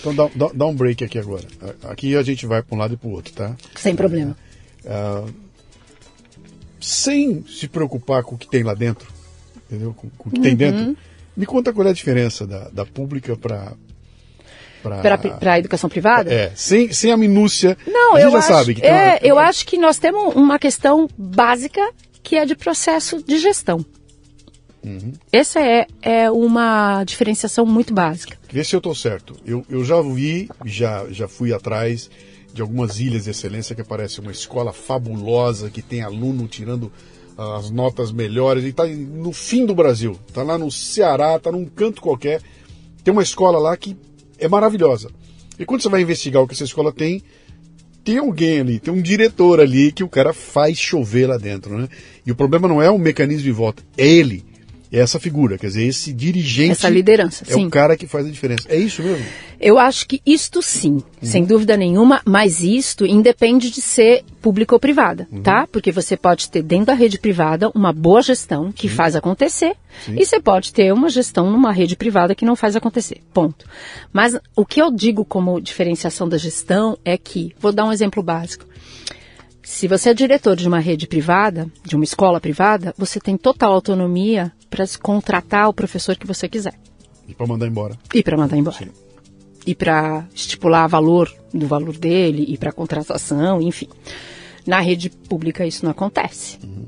[SPEAKER 1] Então dá, dá, dá um break aqui agora. Aqui a gente vai para um lado e para o outro, tá?
[SPEAKER 2] Sem problema.
[SPEAKER 1] Uh, sem se preocupar com o que tem lá dentro, entendeu? Com, com o que uhum. tem dentro. Me conta qual é a diferença da, da pública para
[SPEAKER 2] para a educação privada?
[SPEAKER 1] É, sem, sem a minúcia.
[SPEAKER 2] Não, a eu já acho, sabe que é, uma, eu acho que nós temos uma questão básica que é de processo de gestão. Uhum. Essa é, é uma diferenciação muito básica.
[SPEAKER 1] Vê se eu estou certo. Eu, eu já vi, já, já fui atrás de algumas ilhas de excelência que parece uma escola fabulosa, que tem aluno tirando uh, as notas melhores, e está no fim do Brasil. Está lá no Ceará, está num canto qualquer. Tem uma escola lá que é maravilhosa. E quando você vai investigar o que essa escola tem, tem alguém ali, tem um diretor ali que o cara faz chover lá dentro, né? E o problema não é o mecanismo de voto, é ele essa figura, quer dizer, esse dirigente.
[SPEAKER 2] Essa liderança,
[SPEAKER 1] é
[SPEAKER 2] sim.
[SPEAKER 1] o cara que faz a diferença. É isso mesmo?
[SPEAKER 2] Eu acho que isto sim, uhum. sem dúvida nenhuma, mas isto independe de ser público ou privada, uhum. tá? Porque você pode ter dentro da rede privada uma boa gestão que sim. faz acontecer sim. e você pode ter uma gestão numa rede privada que não faz acontecer. Ponto. Mas o que eu digo como diferenciação da gestão é que, vou dar um exemplo básico. Se você é diretor de uma rede privada, de uma escola privada, você tem total autonomia para contratar o professor que você quiser.
[SPEAKER 1] E para mandar embora.
[SPEAKER 2] E para mandar embora. Sim. E para estipular valor do valor dele e para contratação, enfim. Na rede pública isso não acontece. Uhum.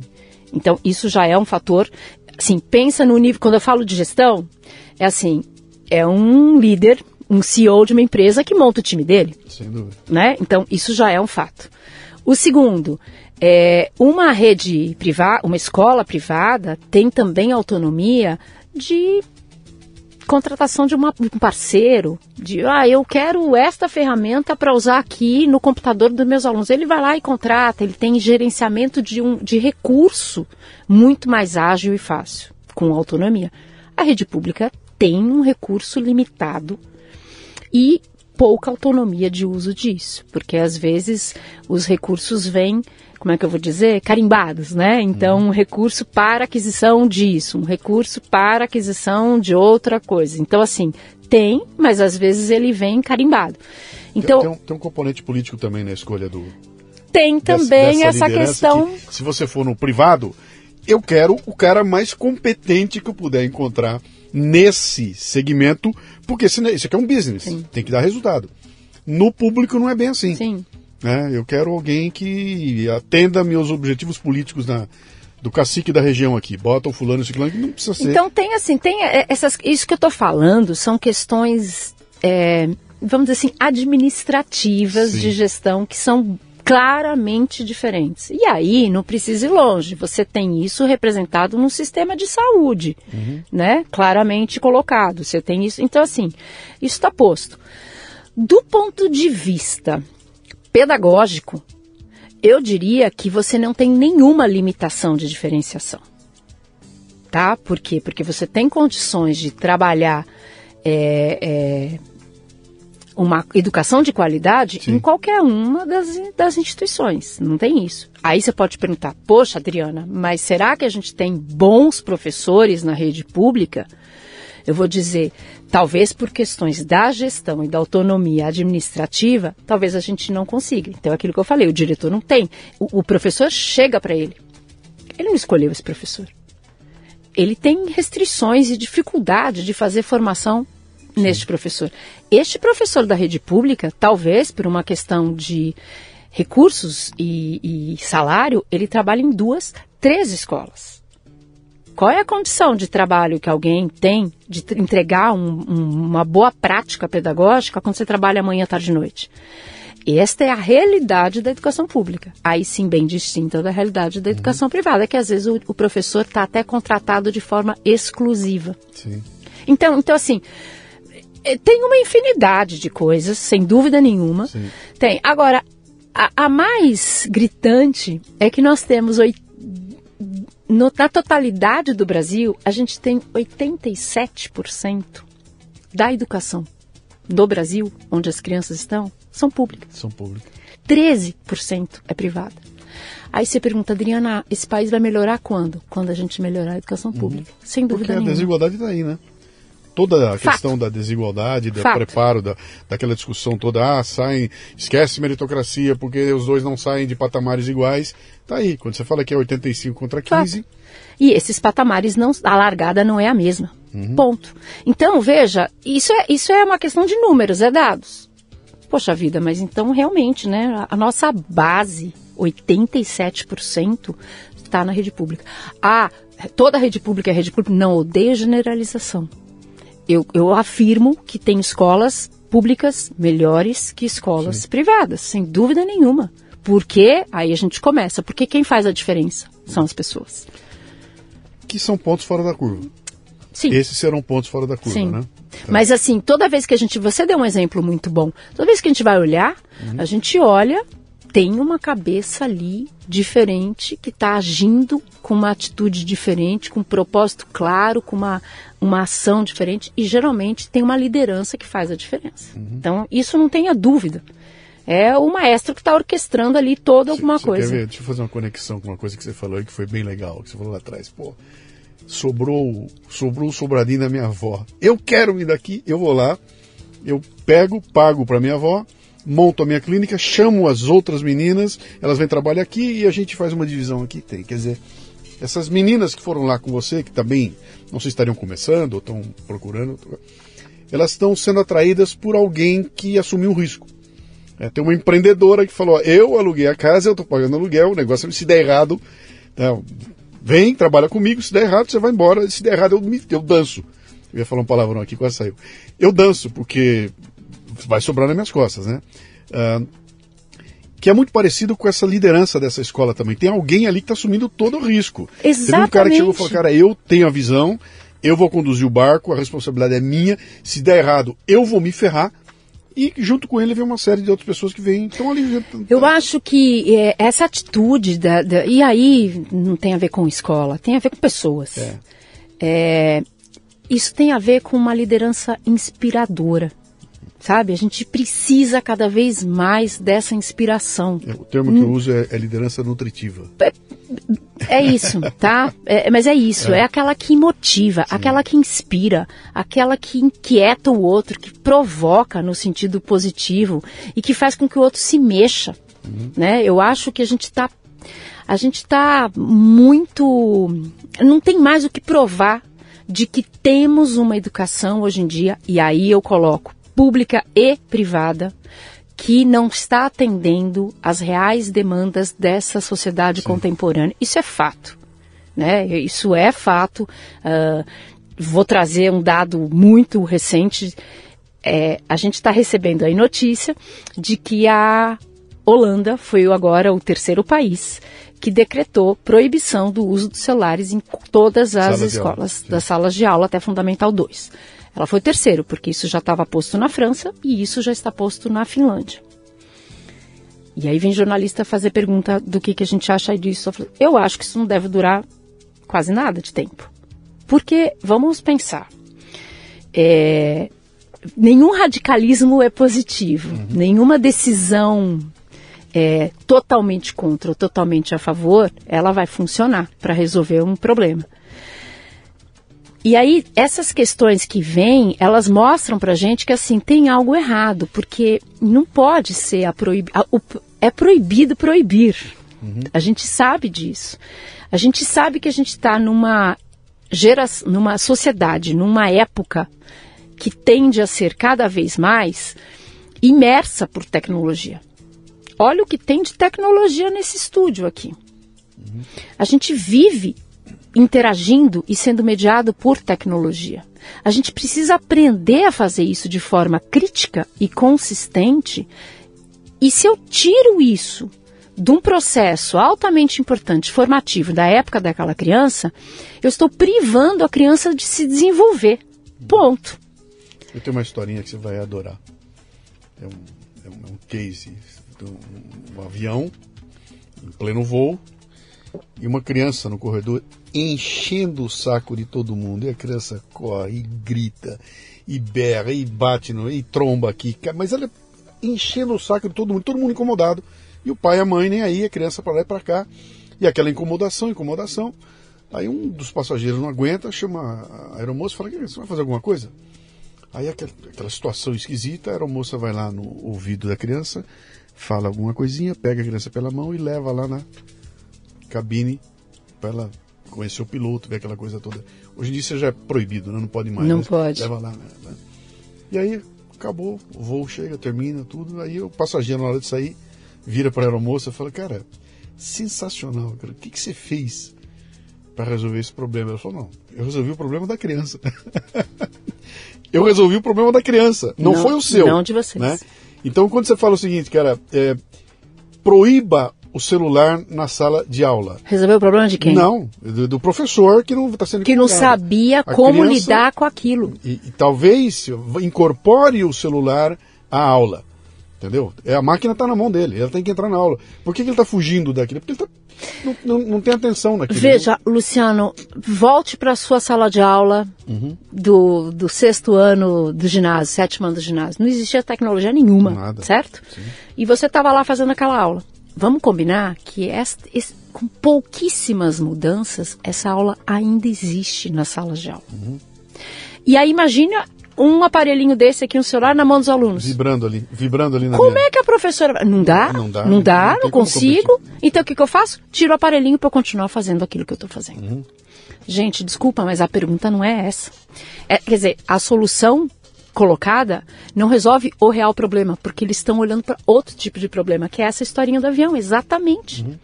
[SPEAKER 2] Então isso já é um fator. Assim, pensa no nível. Quando eu falo de gestão, é assim, é um líder, um CEO de uma empresa que monta o time dele.
[SPEAKER 1] Sem dúvida.
[SPEAKER 2] Né? Então isso já é um fato. O segundo, é, uma rede privada, uma escola privada tem também autonomia de contratação de uma, um parceiro, de ah, eu quero esta ferramenta para usar aqui no computador dos meus alunos. Ele vai lá e contrata, ele tem gerenciamento de, um, de recurso muito mais ágil e fácil, com autonomia. A rede pública tem um recurso limitado e pouca autonomia de uso disso, porque às vezes os recursos vêm, como é que eu vou dizer, carimbados, né? Então, um recurso para aquisição disso, um recurso para aquisição de outra coisa. Então, assim, tem, mas às vezes ele vem carimbado. Então,
[SPEAKER 1] tem, tem, um, tem um componente político também na escolha do.
[SPEAKER 2] Tem também dessa, dessa essa questão.
[SPEAKER 1] Que, se você for no privado, eu quero o cara mais competente que eu puder encontrar nesse segmento, porque isso aqui é um business, Sim. tem que dar resultado. No público não é bem assim.
[SPEAKER 2] Sim.
[SPEAKER 1] É, eu quero alguém que atenda meus objetivos políticos na, do cacique da região aqui. Bota o fulano e ciclano que não precisa ser.
[SPEAKER 2] Então tem assim, tem é, essas, isso que eu estou falando são questões, é, vamos dizer assim, administrativas Sim. de gestão que são claramente diferentes. E aí não precisa ir longe. Você tem isso representado no sistema de saúde, uhum. né? Claramente colocado. Você tem isso. Então assim, isso está posto. Do ponto de vista pedagógico, eu diria que você não tem nenhuma limitação de diferenciação. Tá? Por quê? Porque você tem condições de trabalhar é, é, uma educação de qualidade
[SPEAKER 1] Sim.
[SPEAKER 2] em qualquer uma das, das instituições. Não tem isso. Aí você pode perguntar, poxa, Adriana, mas será que a gente tem bons professores na rede pública? Eu vou dizer, talvez por questões da gestão e da autonomia administrativa, talvez a gente não consiga. Então, é aquilo que eu falei, o diretor não tem. O, o professor chega para ele. Ele não escolheu esse professor. Ele tem restrições e dificuldade de fazer formação neste professor. Este professor da rede pública, talvez por uma questão de recursos e, e salário, ele trabalha em duas, três escolas. Qual é a condição de trabalho que alguém tem de tr- entregar um- um- uma boa prática pedagógica quando você trabalha manhã, tarde e noite? Esta é a realidade da educação pública. Aí sim, bem distinta da realidade da educação privada, que às vezes o, o professor está até contratado de forma exclusiva.
[SPEAKER 1] Sim.
[SPEAKER 2] Então, então assim, tem uma infinidade de coisas, sem dúvida nenhuma.
[SPEAKER 1] Sim.
[SPEAKER 2] Tem. Agora, a, a mais gritante é que nós temos oit- no- na totalidade do Brasil, a gente tem 87% da educação do Brasil, onde as crianças estão, são públicas.
[SPEAKER 1] São públicas.
[SPEAKER 2] 13% é privada. Aí você pergunta, Adriana, esse país vai melhorar quando? Quando a gente melhorar a educação pública. Sem
[SPEAKER 1] Porque
[SPEAKER 2] dúvida
[SPEAKER 1] a
[SPEAKER 2] nenhuma.
[SPEAKER 1] desigualdade está aí, né? Toda a
[SPEAKER 2] Fato.
[SPEAKER 1] questão da desigualdade, do
[SPEAKER 2] Fato.
[SPEAKER 1] preparo, da, daquela discussão toda, ah, saem, esquece meritocracia porque os dois não saem de patamares iguais. Tá aí, quando você fala que é 85 contra 15,
[SPEAKER 2] E esses patamares não, a largada não é a mesma. Ponto. Então, veja, isso é, isso é uma questão de números, é dados. Poxa vida, mas então realmente, né, a, a nossa base, 87%, está na rede pública. Ah, toda a rede pública é rede pública? Não, odeio generalização. Eu, eu afirmo que tem escolas públicas melhores que escolas privadas, sem dúvida nenhuma. Porque, aí a gente começa, porque quem faz a diferença são as pessoas.
[SPEAKER 1] que são pontos fora da curva.
[SPEAKER 2] Sim.
[SPEAKER 1] Esses serão pontos fora da curva,
[SPEAKER 2] Sim.
[SPEAKER 1] né?
[SPEAKER 2] Mas assim, toda vez que a gente. Você deu um exemplo muito bom. Toda vez que a gente vai olhar, a gente olha, tem uma cabeça ali diferente que está agindo com uma atitude diferente, com um propósito claro, com uma, uma ação diferente e geralmente tem uma liderança que faz a diferença. Então, isso não tenha dúvida. É o maestro que está orquestrando ali toda alguma
[SPEAKER 1] Você
[SPEAKER 2] coisa.
[SPEAKER 1] Quer ver? Deixa eu fazer uma conexão com uma coisa que você falou aí que foi bem legal, que você falou lá atrás. Pô, sobrou, sobrou o sobradinho da minha avó. Eu quero me daqui, eu vou lá, eu pego, pago para minha avó, monto a minha clínica, chamo as outras meninas, elas vêm trabalhar aqui e a gente faz uma divisão aqui. Tem, quer dizer, essas meninas que foram lá com você, que também não se estariam começando ou estão procurando, elas estão sendo atraídas por alguém que assumiu um risco. É, tem uma empreendedora que falou: eu aluguei a casa, eu estou pagando aluguel, o negócio se der errado, tá, vem, trabalha comigo, se der errado, você vai embora, se der errado, eu, eu danço. Eu ia falar um palavrão aqui, quase saiu. Eu danço, porque vai sobrar nas minhas costas, né? Ah, que é muito parecido com essa liderança dessa escola também. Tem alguém ali que está assumindo todo o risco. Teve um cara que chegou e falou,
[SPEAKER 2] Exatamente.
[SPEAKER 1] cara, eu tenho a visão, eu vou conduzir o barco, a responsabilidade é minha, se der errado, eu vou me ferrar. E junto com ele vem uma série de outras pessoas que vêm, estão ali.
[SPEAKER 2] Eu acho que é, essa atitude, da, da- e aí não tem a ver com escola, tem a ver com pessoas.
[SPEAKER 1] É.
[SPEAKER 2] É, isso tem a ver com uma liderança inspiradora. Sabe? A gente precisa cada vez mais dessa inspiração.
[SPEAKER 1] O termo que eu uso é, é liderança nutritiva.
[SPEAKER 2] É isso, tá? É, mas é isso, é, aquela que motiva, aquela que inspira, aquela que inquieta o outro, que provoca no sentido positivo e que faz com que o outro se mexa, né? Eu acho que a gente está a gente tá muito não tem mais o que provar de que temos uma educação hoje em dia e aí eu coloco pública e privada que não está atendendo às reais demandas dessa sociedade contemporânea. Isso é fato. Né? Isso é fato. Ah, vou trazer um dado muito recente. É, a gente está recebendo aí notícia de que a Holanda foi agora o terceiro país que decretou proibição do uso dos celulares em todas as
[SPEAKER 1] aula,
[SPEAKER 2] escolas,
[SPEAKER 1] sim.
[SPEAKER 2] das salas de aula até Fundamental 2. Ela foi o terceiro, porque isso já estava posto na França e isso já está posto na Finlândia. E aí vem jornalista fazer pergunta do que, que a gente acha disso. Eu acho que isso não deve durar quase nada de tempo. Porque, vamos pensar, é, nenhum radicalismo é positivo, uhum. nenhuma decisão é, totalmente contra ou totalmente a favor, ela vai funcionar para resolver um problema. E aí, essas questões que vêm, elas mostram para gente que assim, tem algo errado, porque não pode ser a proib... A, o, é proibido proibir. Uhum. A gente sabe disso. A gente sabe que a gente está numa, gera... numa sociedade, numa época que tende a ser cada vez mais imersa por tecnologia. Olha o que tem de tecnologia nesse estúdio aqui. Uhum. A gente vive interagindo e sendo mediado por tecnologia. A gente precisa aprender a fazer isso de forma crítica e consistente. E se eu tiro isso de um processo altamente importante, formativo, da época daquela criança, eu estou privando a criança de se desenvolver. Ponto.
[SPEAKER 1] Eu tenho uma historinha que você vai adorar. É um, é um, é um case um, um avião em pleno voo e uma criança no corredor enchendo o saco de todo mundo. E a criança corre e grita, e berra, e bate, no, e tromba aqui. Mas ela enchendo o saco de todo mundo, todo mundo incomodado. E o pai e a mãe nem aí, a criança para lá e para cá. E aquela incomodação, incomodação. Aí um dos passageiros não aguenta, chama a aeromoça e fala: Você vai fazer alguma coisa? Aí aquela, aquela situação esquisita, a aeromoça vai lá no ouvido da criança, fala alguma coisinha, pega a criança pela mão e leva lá na cabine para ela conhecer o piloto, ver aquela coisa toda. Hoje em dia isso já é proibido, né? não pode mais.
[SPEAKER 2] Não pode.
[SPEAKER 1] Leva lá, né? E aí acabou, o voo chega, termina tudo. Aí o passageiro, na hora de sair, vira para a aeromoça e fala: Cara, sensacional, cara. o que, que você fez para resolver esse problema? Ela falou: Não, eu resolvi o problema da criança. eu resolvi o problema da criança, não, não, foi o seu.
[SPEAKER 2] Não de vocês.
[SPEAKER 1] Né? Então, quando você fala o seguinte, cara, é, proíba o celular na sala de aula.
[SPEAKER 2] Resolveu o problema de quem?
[SPEAKER 1] Não, do, do professor que não está sendo
[SPEAKER 2] Que não sabia a como criança, lidar com aquilo.
[SPEAKER 1] E, e, talvez incorpore o celular à aula. Entendeu? É, a máquina está na mão dele, ele tem que entrar na aula. Por que, que ele está fugindo daquilo? Porque ele tá, não, não, não, tem atenção naquilo.
[SPEAKER 2] Veja, Luciano, volte para a sua sala de aula uhum. do, do sexto ano do ginásio, sétimo ano do ginásio. Não existia tecnologia nenhuma, Nada. certo? Sim. E você estava lá fazendo aquela aula. Vamos combinar que esta, esse, com pouquíssimas mudanças, essa aula ainda existe nas salas de aula. Uhum. E aí imagine um aparelhinho desse aqui, um celular na mão dos alunos.
[SPEAKER 1] Vibrando ali, vibrando ali na
[SPEAKER 2] Como minha... é que a professora... Não dá, não dá, não, dá, não, não consigo. Então o que, que eu faço? Tiro o aparelhinho para continuar fazendo aquilo que eu estou fazendo. Uhum. Gente, desculpa, mas a pergunta não é essa. É, quer dizer, a solução colocada não resolve o real problema, porque eles estão olhando para outro tipo de problema, que é essa historinha do avião, exatamente. Uhum.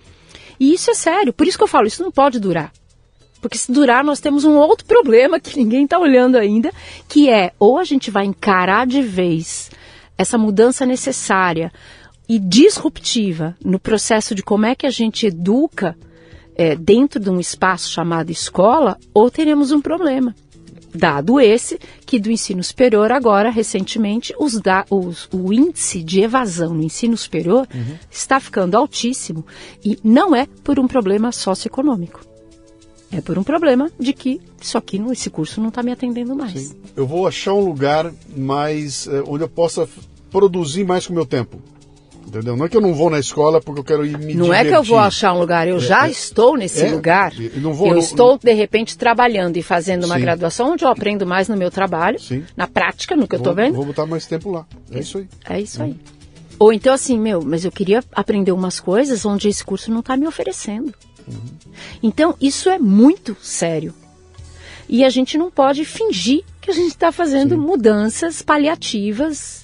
[SPEAKER 2] E isso é sério, por isso que eu falo, isso não pode durar. Porque se durar, nós temos um outro problema que ninguém está olhando ainda, que é ou a gente vai encarar de vez essa mudança necessária e disruptiva no processo de como é que a gente educa é, dentro de um espaço chamado escola, ou teremos um problema. Dado esse que do ensino superior agora, recentemente, os da, os, o índice de evasão no ensino superior uhum. está ficando altíssimo e não é por um problema socioeconômico. É por um problema de que isso aqui, esse curso não está me atendendo mais. Sim.
[SPEAKER 1] Eu vou achar um lugar mais é, onde eu possa produzir mais com o meu tempo. Entendeu? Não é que eu não vou na escola porque eu quero ir me
[SPEAKER 2] Não
[SPEAKER 1] divertir.
[SPEAKER 2] é que eu vou achar um lugar, eu é, já é, estou nesse é, lugar. Eu, vou, eu não, estou, de repente, trabalhando e fazendo uma sim. graduação onde eu aprendo mais no meu trabalho, sim. na prática, no que vou, eu estou vendo.
[SPEAKER 1] Vou botar mais tempo lá. É isso aí.
[SPEAKER 2] É isso aí. Ou então assim, meu, mas eu queria aprender umas coisas onde esse curso não está me oferecendo. Então, isso é muito sério. E a gente não pode fingir que a gente está fazendo Sim. mudanças paliativas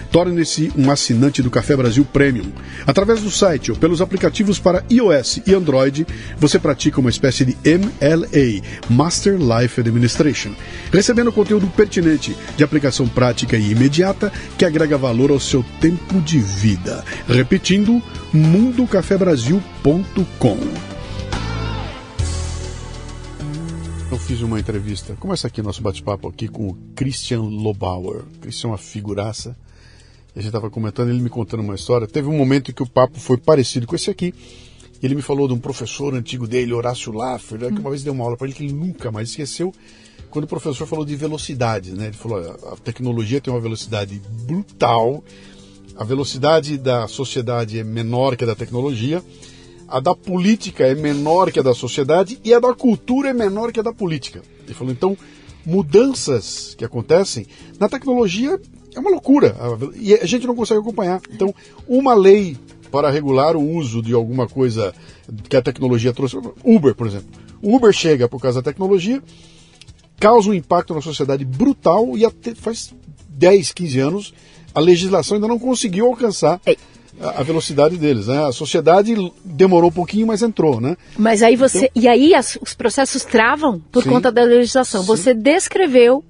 [SPEAKER 1] Torne-se um assinante do Café Brasil Premium. Através do site ou pelos aplicativos para iOS e Android, você pratica uma espécie de MLA, Master Life Administration, recebendo conteúdo pertinente, de aplicação prática e imediata, que agrega valor ao seu tempo de vida. Repetindo, mundocafebrasil.com. Eu fiz uma entrevista, começa aqui nosso bate-papo aqui com o Christian Lobauer. Christian é uma figuraça a gente estava comentando, ele me contando uma história. Teve um momento em que o papo foi parecido com esse aqui. Ele me falou de um professor antigo dele, Horácio Laffer, né, que uma vez deu uma aula para ele que ele nunca mais esqueceu. Quando o professor falou de velocidade, né? Ele falou: a tecnologia tem uma velocidade brutal, a velocidade da sociedade é menor que a da tecnologia, a da política é menor que a da sociedade e a da cultura é menor que a da política. Ele falou: então, mudanças que acontecem na tecnologia é uma loucura e a gente não consegue acompanhar. Então, uma lei para regular o uso de alguma coisa que a tecnologia trouxe, Uber, por exemplo. O Uber chega por causa da tecnologia, causa um impacto na sociedade brutal e até faz 10, 15 anos a legislação ainda não conseguiu alcançar a velocidade deles. Né? A sociedade demorou um pouquinho, mas entrou, né?
[SPEAKER 2] Mas aí você. Então, e aí as, os processos travam por sim, conta da legislação. Sim. Você descreveu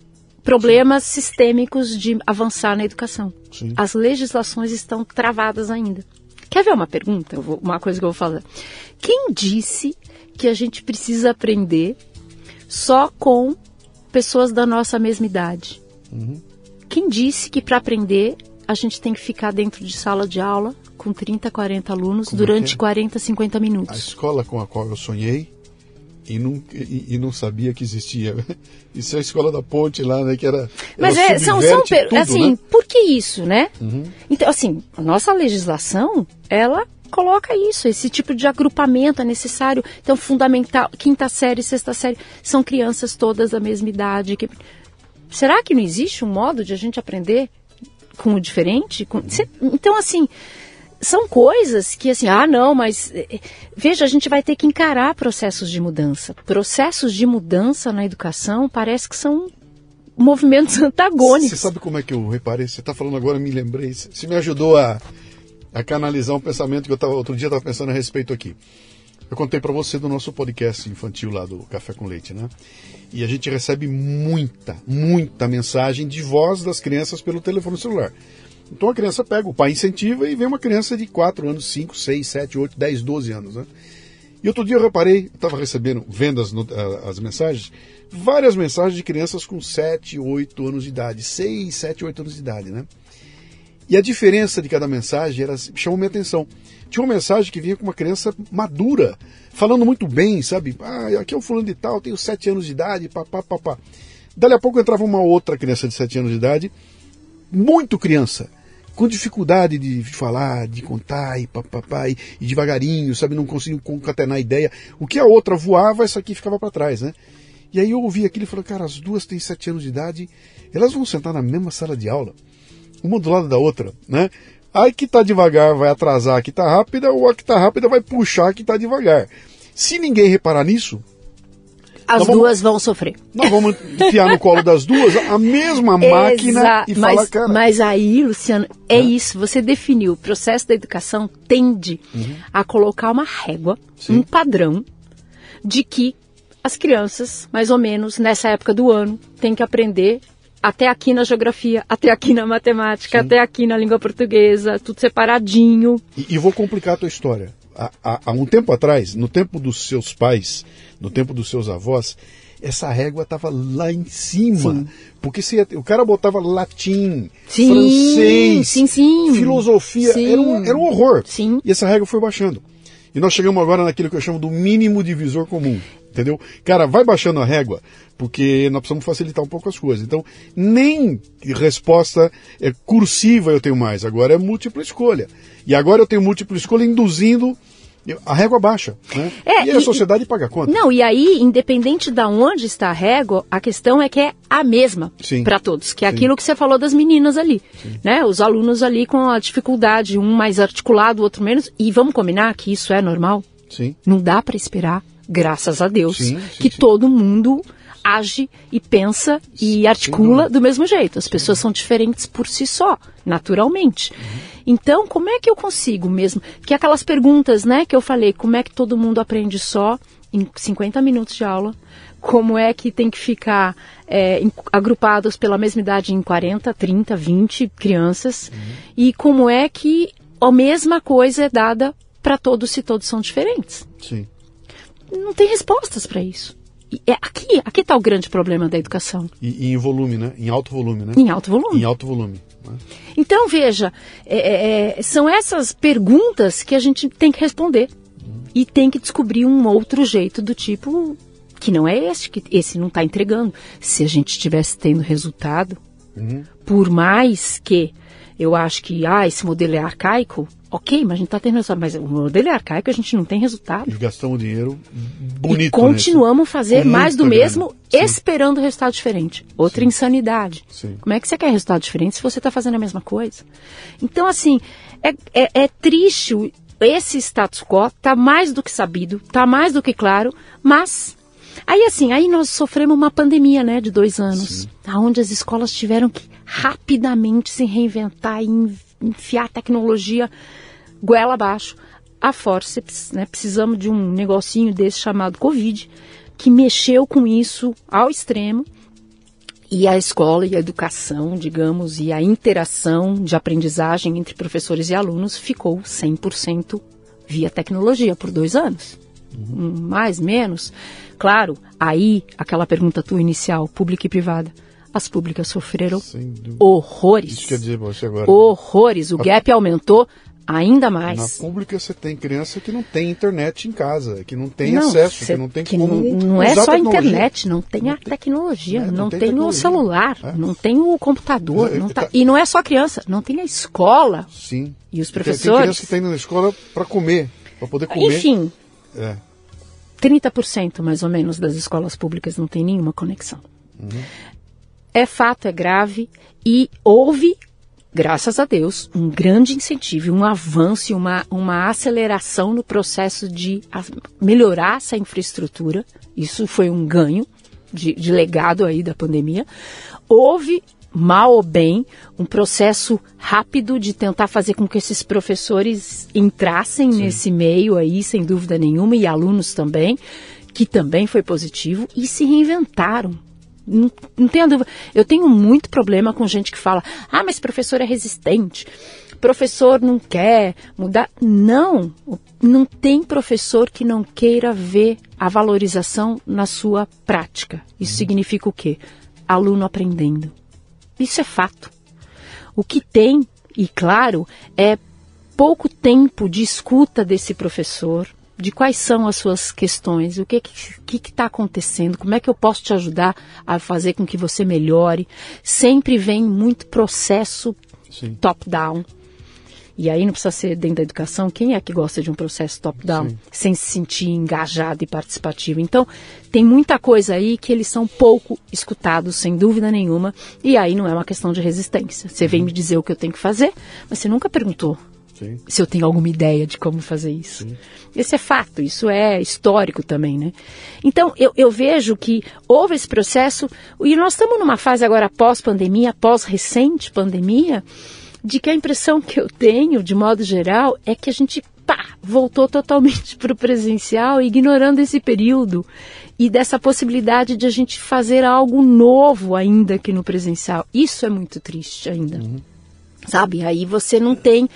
[SPEAKER 2] problemas sistêmicos de avançar na educação. Sim. As legislações estão travadas ainda. Quer ver uma pergunta? Vou, uma coisa que eu vou falar. Quem disse que a gente precisa aprender só com pessoas da nossa mesma idade? Uhum. Quem disse que para aprender a gente tem que ficar dentro de sala de aula com 30, 40 alunos Como durante é? 40, 50 minutos?
[SPEAKER 1] A escola com a qual eu sonhei e não, e, e, não sabia que existia. Isso é a escola da ponte lá, né? Que era.
[SPEAKER 2] Mas é, são, são tudo, assim, né? por que isso, né? Uhum. Então, assim, a nossa legislação, ela coloca isso, esse tipo de agrupamento é necessário. Então, fundamental, quinta série, sexta série, são crianças todas da mesma idade. Que... Será que não existe um modo de a gente aprender com o diferente? Com... Então, assim, são coisas que assim, ah, não, mas eh, eh, veja, a gente vai ter que encarar processos de mudança. Processos de mudança na educação parece que são movimentos antagônicos.
[SPEAKER 1] Você sabe como é que eu reparei? Você está falando agora, me lembrei. Você me ajudou a, a canalizar um pensamento que eu tava, outro dia estava pensando a respeito aqui. Eu contei para você do nosso podcast infantil lá do Café com Leite, né? E a gente recebe muita, muita mensagem de voz das crianças pelo telefone celular. Então a criança pega, o pai incentiva e vem uma criança de 4 anos, 5, 6, 7, 8, 10, 12 anos. Né? E outro dia eu reparei, estava recebendo, vendo as, as mensagens, várias mensagens de crianças com 7, 8 anos de idade, 6, 7, 8 anos de idade, né? E a diferença de cada mensagem era, chamou minha atenção. Tinha uma mensagem que vinha com uma criança madura, falando muito bem, sabe? Ah, aqui é o fulano de tal, tenho 7 anos de idade, papá, papá. Dali a pouco entrava uma outra criança de 7 anos de idade, muito criança, com dificuldade de falar, de contar e papapá, e, e devagarinho, sabe, não conseguiam concatenar a ideia. O que a outra voava, essa aqui ficava para trás, né? E aí eu ouvi aquilo e falei, cara, as duas têm sete anos de idade, elas vão sentar na mesma sala de aula, uma do lado da outra, né? Aí que tá devagar vai atrasar a que tá rápida, ou a que tá rápida vai puxar a que tá devagar. Se ninguém reparar nisso,
[SPEAKER 2] as vamos, duas vão sofrer.
[SPEAKER 1] Nós vamos enfiar no colo das duas a mesma máquina e mas, falar, cara.
[SPEAKER 2] Mas aí, Luciano, é, é, isso. Você definiu. O processo da educação tende uhum. a colocar uma régua, Sim. um padrão de que as crianças, mais ou menos nessa época do ano, têm que aprender até aqui na geografia, até aqui na matemática, Sim. até aqui na língua portuguesa, tudo separadinho.
[SPEAKER 1] E, e vou complicar a tua história. Há, há, há, um tempo atrás, no tempo dos seus pais, no tempo dos seus avós, essa régua estava lá em cima. Sim. Porque se, o cara botava latim, sim, francês,
[SPEAKER 2] sim,
[SPEAKER 1] filosofia, Era, um, era um horror. E essa régua foi baixando. E nós chegamos agora naquilo que eu chamo do mínimo divisor comum. Entendeu? Cara, vai baixando a régua, porque nós precisamos facilitar um pouco as coisas. Então, nem resposta é, cursiva eu tenho mais, agora é múltipla escolha. E agora eu tenho múltipla escolha induzindo a régua baixa, né? É, e a sociedade paga conta.
[SPEAKER 2] Não, e aí, independente de onde está a régua, a questão é que é a mesma para todos, que é Sim. aquilo que você falou das meninas ali, Sim. né? Os alunos ali com a dificuldade, um mais articulado, o outro menos, e vamos combinar que isso é normal?
[SPEAKER 1] Sim.
[SPEAKER 2] Não dá para esperar, graças a Deus, sim, sim, que todo mundo age e pensa e articula do mesmo jeito. As pessoas são diferentes por si só, naturalmente. Então, como é que eu consigo mesmo? Que aquelas perguntas, né, que eu falei, como é que todo mundo aprende só em 50 minutos de aula? Como é que tem que ficar é, agrupados pela mesma idade em 40, 30, 20 crianças? Uhum. E como é que a mesma coisa é dada para todos se todos são diferentes?
[SPEAKER 1] Sim.
[SPEAKER 2] Não tem respostas para isso. É aqui, aqui está o grande problema da educação.
[SPEAKER 1] E, e, em volume, né? Em alto volume, né?
[SPEAKER 2] Em alto volume.
[SPEAKER 1] Em alto volume. Né?
[SPEAKER 2] Então, veja, é, é, é são essas perguntas que a gente tem que responder. Uhum. E tem que descobrir um outro jeito do tipo que não é esse, que esse não está entregando. Se a gente estivesse tendo resultado, uhum. por mais que eu acho que ah, esse modelo é arcaico, Ok, mas a gente está tendo resultado. Mas o modelo é arcaico, a gente não tem resultado.
[SPEAKER 1] E gastamos dinheiro bonito.
[SPEAKER 2] E continuamos a fazer mais do mesmo, esperando resultado diferente. Outra Sim. insanidade. Sim. Como é que você quer resultado diferente se você está fazendo a mesma coisa? Então, assim, é, é, é triste. Esse status quo está mais do que sabido, está mais do que claro, mas Aí assim, aí nós sofremos uma pandemia, né, de dois anos, Sim. onde as escolas tiveram que rapidamente se reinventar e enfiar tecnologia goela abaixo. A forceps, né? Precisamos de um negocinho desse chamado Covid, que mexeu com isso ao extremo. E a escola e a educação, digamos, e a interação de aprendizagem entre professores e alunos ficou 100% via tecnologia por dois anos. Uhum. Mais, menos. Claro, aí, aquela pergunta tua inicial, pública e privada as públicas sofreram horrores. Isso
[SPEAKER 1] quer dizer você agora.
[SPEAKER 2] Horrores. O a... gap aumentou ainda mais.
[SPEAKER 1] Na pública você tem criança que não tem internet em casa, que não tem não, acesso, que não tem que como
[SPEAKER 2] Não, é só a internet, não tem não a tecnologia, é, não, não, tem, tem o celular, é. não tem o computador, é, não tá, e não é só criança, não tem a escola.
[SPEAKER 1] Sim.
[SPEAKER 2] E os professores. Tem,
[SPEAKER 1] tem criança que está indo na escola para comer, para poder comer.
[SPEAKER 2] Enfim. É. 30% mais ou menos das escolas públicas não tem nenhuma conexão. Uhum é fato, é grave e houve, graças a Deus, um grande incentivo, um avanço, uma, uma aceleração no processo de melhorar essa infraestrutura. Isso foi um ganho de, de legado aí da pandemia. Houve mal ou bem, um processo rápido de tentar fazer com que esses professores entrassem Sim. nesse meio aí, sem dúvida nenhuma, e alunos também, que também foi positivo, e se reinventaram. Não, não tenha dúvida. Eu tenho muito problema com gente que fala: ah, mas professor é resistente, professor não quer mudar. Não, não tem professor que não queira ver a valorização na sua prática. Isso significa o quê? Aluno aprendendo. Isso é fato. O que tem, e claro, é pouco tempo de escuta desse professor, de quais são as suas questões, o que que está acontecendo, como é que eu posso te ajudar a fazer com que você melhore. Sempre vem muito processo top-down. E aí não precisa ser dentro da educação. Quem é que gosta de um processo top-down sem se sentir engajado e participativo? Então, tem muita coisa aí que eles são pouco escutados, sem dúvida nenhuma. E aí não é uma questão de resistência. Você vem me dizer o que eu tenho que fazer, mas você nunca perguntou Sim. se eu tenho alguma ideia de como fazer isso. Sim. Esse é fato, isso é histórico também, né? Então, eu, eu vejo que houve esse processo, e nós estamos numa fase agora pós-pandemia, pós-recente pandemia, de que a impressão que eu tenho, de modo geral, é que a gente pá, voltou totalmente para o presencial, ignorando esse período e dessa possibilidade de a gente fazer algo novo ainda aqui no presencial. Isso é muito triste ainda. Uhum. Sabe? Aí você não tem,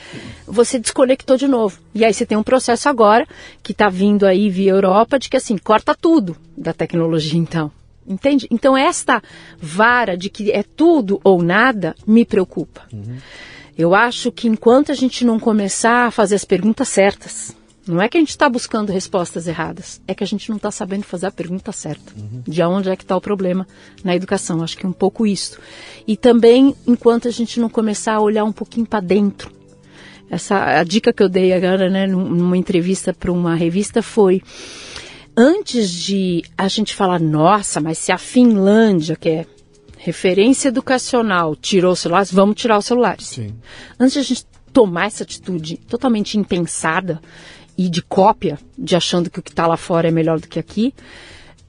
[SPEAKER 2] você desconectou de novo. E aí você tem um processo agora que está vindo aí via Europa de que assim, corta tudo da tecnologia então. Entende? Então esta vara de que é tudo ou nada me preocupa. Uhum. Eu acho que enquanto a gente não começar a fazer as perguntas certas, não é que a gente está buscando respostas erradas, é que a gente não está sabendo fazer a pergunta certa. Uhum. De onde é que está o problema na educação? Acho que é um pouco isso. E também, enquanto a gente não começar a olhar um pouquinho para dentro. Essa, a dica que eu dei agora, né, numa entrevista para uma revista foi antes de a gente falar, nossa, mas se a Finlândia, que é referência educacional, tirou os celulares, vamos tirar os celulares. Sim. Antes de a gente tomar essa atitude totalmente impensada, e de cópia, de achando que o que está lá fora é melhor do que aqui,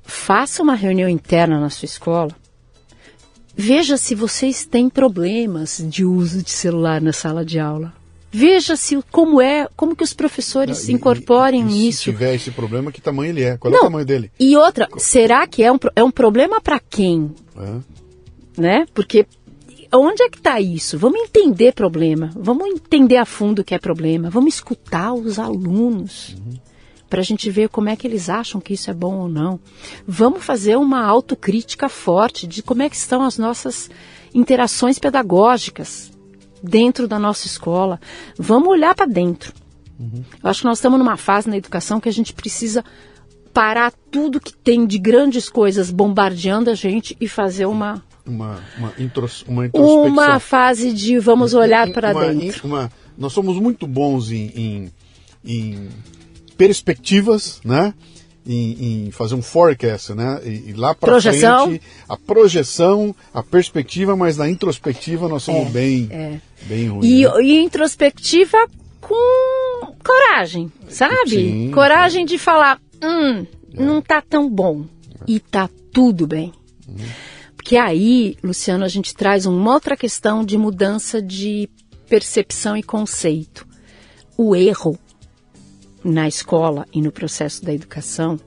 [SPEAKER 2] faça uma reunião interna na sua escola. Veja se vocês têm problemas de uso de celular na sala de aula. Veja se como é, como que os professores
[SPEAKER 1] E-
[SPEAKER 2] incorporem
[SPEAKER 1] e, e
[SPEAKER 2] isso.
[SPEAKER 1] Se tiver esse problema, que tamanho ele é? Qual é
[SPEAKER 2] Não.
[SPEAKER 1] o tamanho dele?
[SPEAKER 2] E outra, será que é um, é um problema para quem?
[SPEAKER 1] É.
[SPEAKER 2] né? Porque onde é que está isso? Vamos entender problema, vamos entender a fundo o que é problema, vamos escutar os alunos para a gente ver como é que eles acham que isso é bom ou não. Vamos fazer uma autocrítica forte de como é que estão as nossas interações pedagógicas dentro da nossa escola. Vamos olhar para dentro. Eu acho que nós estamos numa fase na educação que a gente precisa parar tudo que tem de grandes coisas bombardeando a gente e fazer uma
[SPEAKER 1] Uma, uma, intros, uma introspecção.
[SPEAKER 2] uma fase de vamos olhar para dentro.
[SPEAKER 1] uma- nós somos muito bons em, em, em perspectivas, né? Em, em fazer um forecast, né? E, e lá para frente, a projeção, a perspectiva, mas na introspectiva nós somos bem, bem ruins.
[SPEAKER 2] E,
[SPEAKER 1] né?
[SPEAKER 2] e introspectiva com coragem, sabe?
[SPEAKER 1] Sim,
[SPEAKER 2] coragem de falar, hum, não tá tão bom. E tá tudo bem. Porque aí, Luciano, a gente traz uma outra questão de mudança de percepção e conceito. O erro na escola e no processo da educação,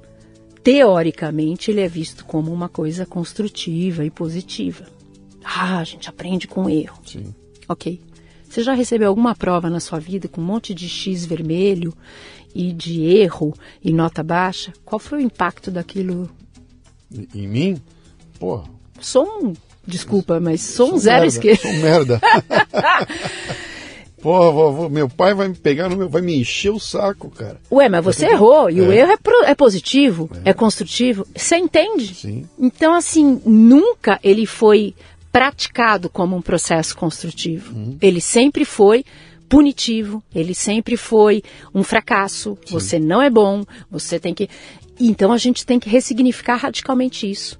[SPEAKER 2] teoricamente, ele é visto como uma coisa construtiva e positiva. Ah, a gente aprende com erro.
[SPEAKER 1] Sim.
[SPEAKER 2] Ok. Você já recebeu alguma prova na sua vida com um monte de X vermelho e de erro e nota baixa? Qual foi o impacto daquilo?
[SPEAKER 1] Em mim, pô,
[SPEAKER 2] Sou um. Desculpa, mas sou um
[SPEAKER 1] sou
[SPEAKER 2] zero
[SPEAKER 1] merda,
[SPEAKER 2] esquerda.
[SPEAKER 1] Sou merda. Pô, vovô, meu pai vai me pegar, no meu, vai me encher o saco, cara.
[SPEAKER 2] Ué, mas você errou. E o
[SPEAKER 1] É.
[SPEAKER 2] erro é, pro- é positivo, é. construtivo. Você entende?
[SPEAKER 1] Sim.
[SPEAKER 2] Então, assim, nunca ele foi praticado como um processo construtivo.
[SPEAKER 1] Uhum.
[SPEAKER 2] Ele sempre foi punitivo, ele sempre foi um fracasso. Você não é bom, você tem que. Então a gente tem que ressignificar radicalmente isso.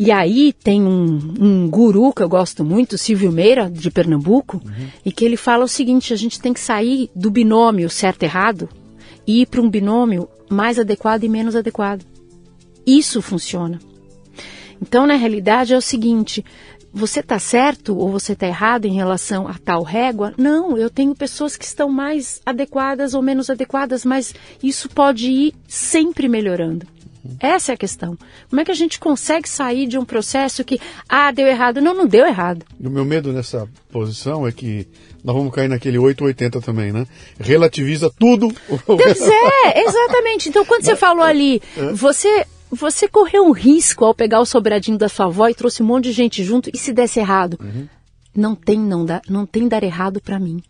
[SPEAKER 2] E aí tem um, um guru que eu gosto muito, Silvio Meira, de Pernambuco, e que ele fala o seguinte: a gente tem que sair do binômio certo-errado e ir para um binômio mais adequado e menos adequado. Isso funciona. Então, na realidade, é o seguinte: você está certo ou você está errado em relação a tal régua? Não, eu tenho pessoas que estão mais adequadas ou menos adequadas, mas isso pode ir sempre melhorando. Essa é a questão. Como é que a gente consegue sair de um processo que, ah, deu errado? Não, não deu errado.
[SPEAKER 1] O meu medo nessa posição é que nós vamos cair naquele 880 também, né? Relativiza tudo.
[SPEAKER 2] Pois é, exatamente. Então, quando você falou ali, você, você correu um risco ao pegar o sobradinho da sua avó e trouxe um monte de gente junto e se desse errado. Não tem não, dar, não tem dar errado para mim.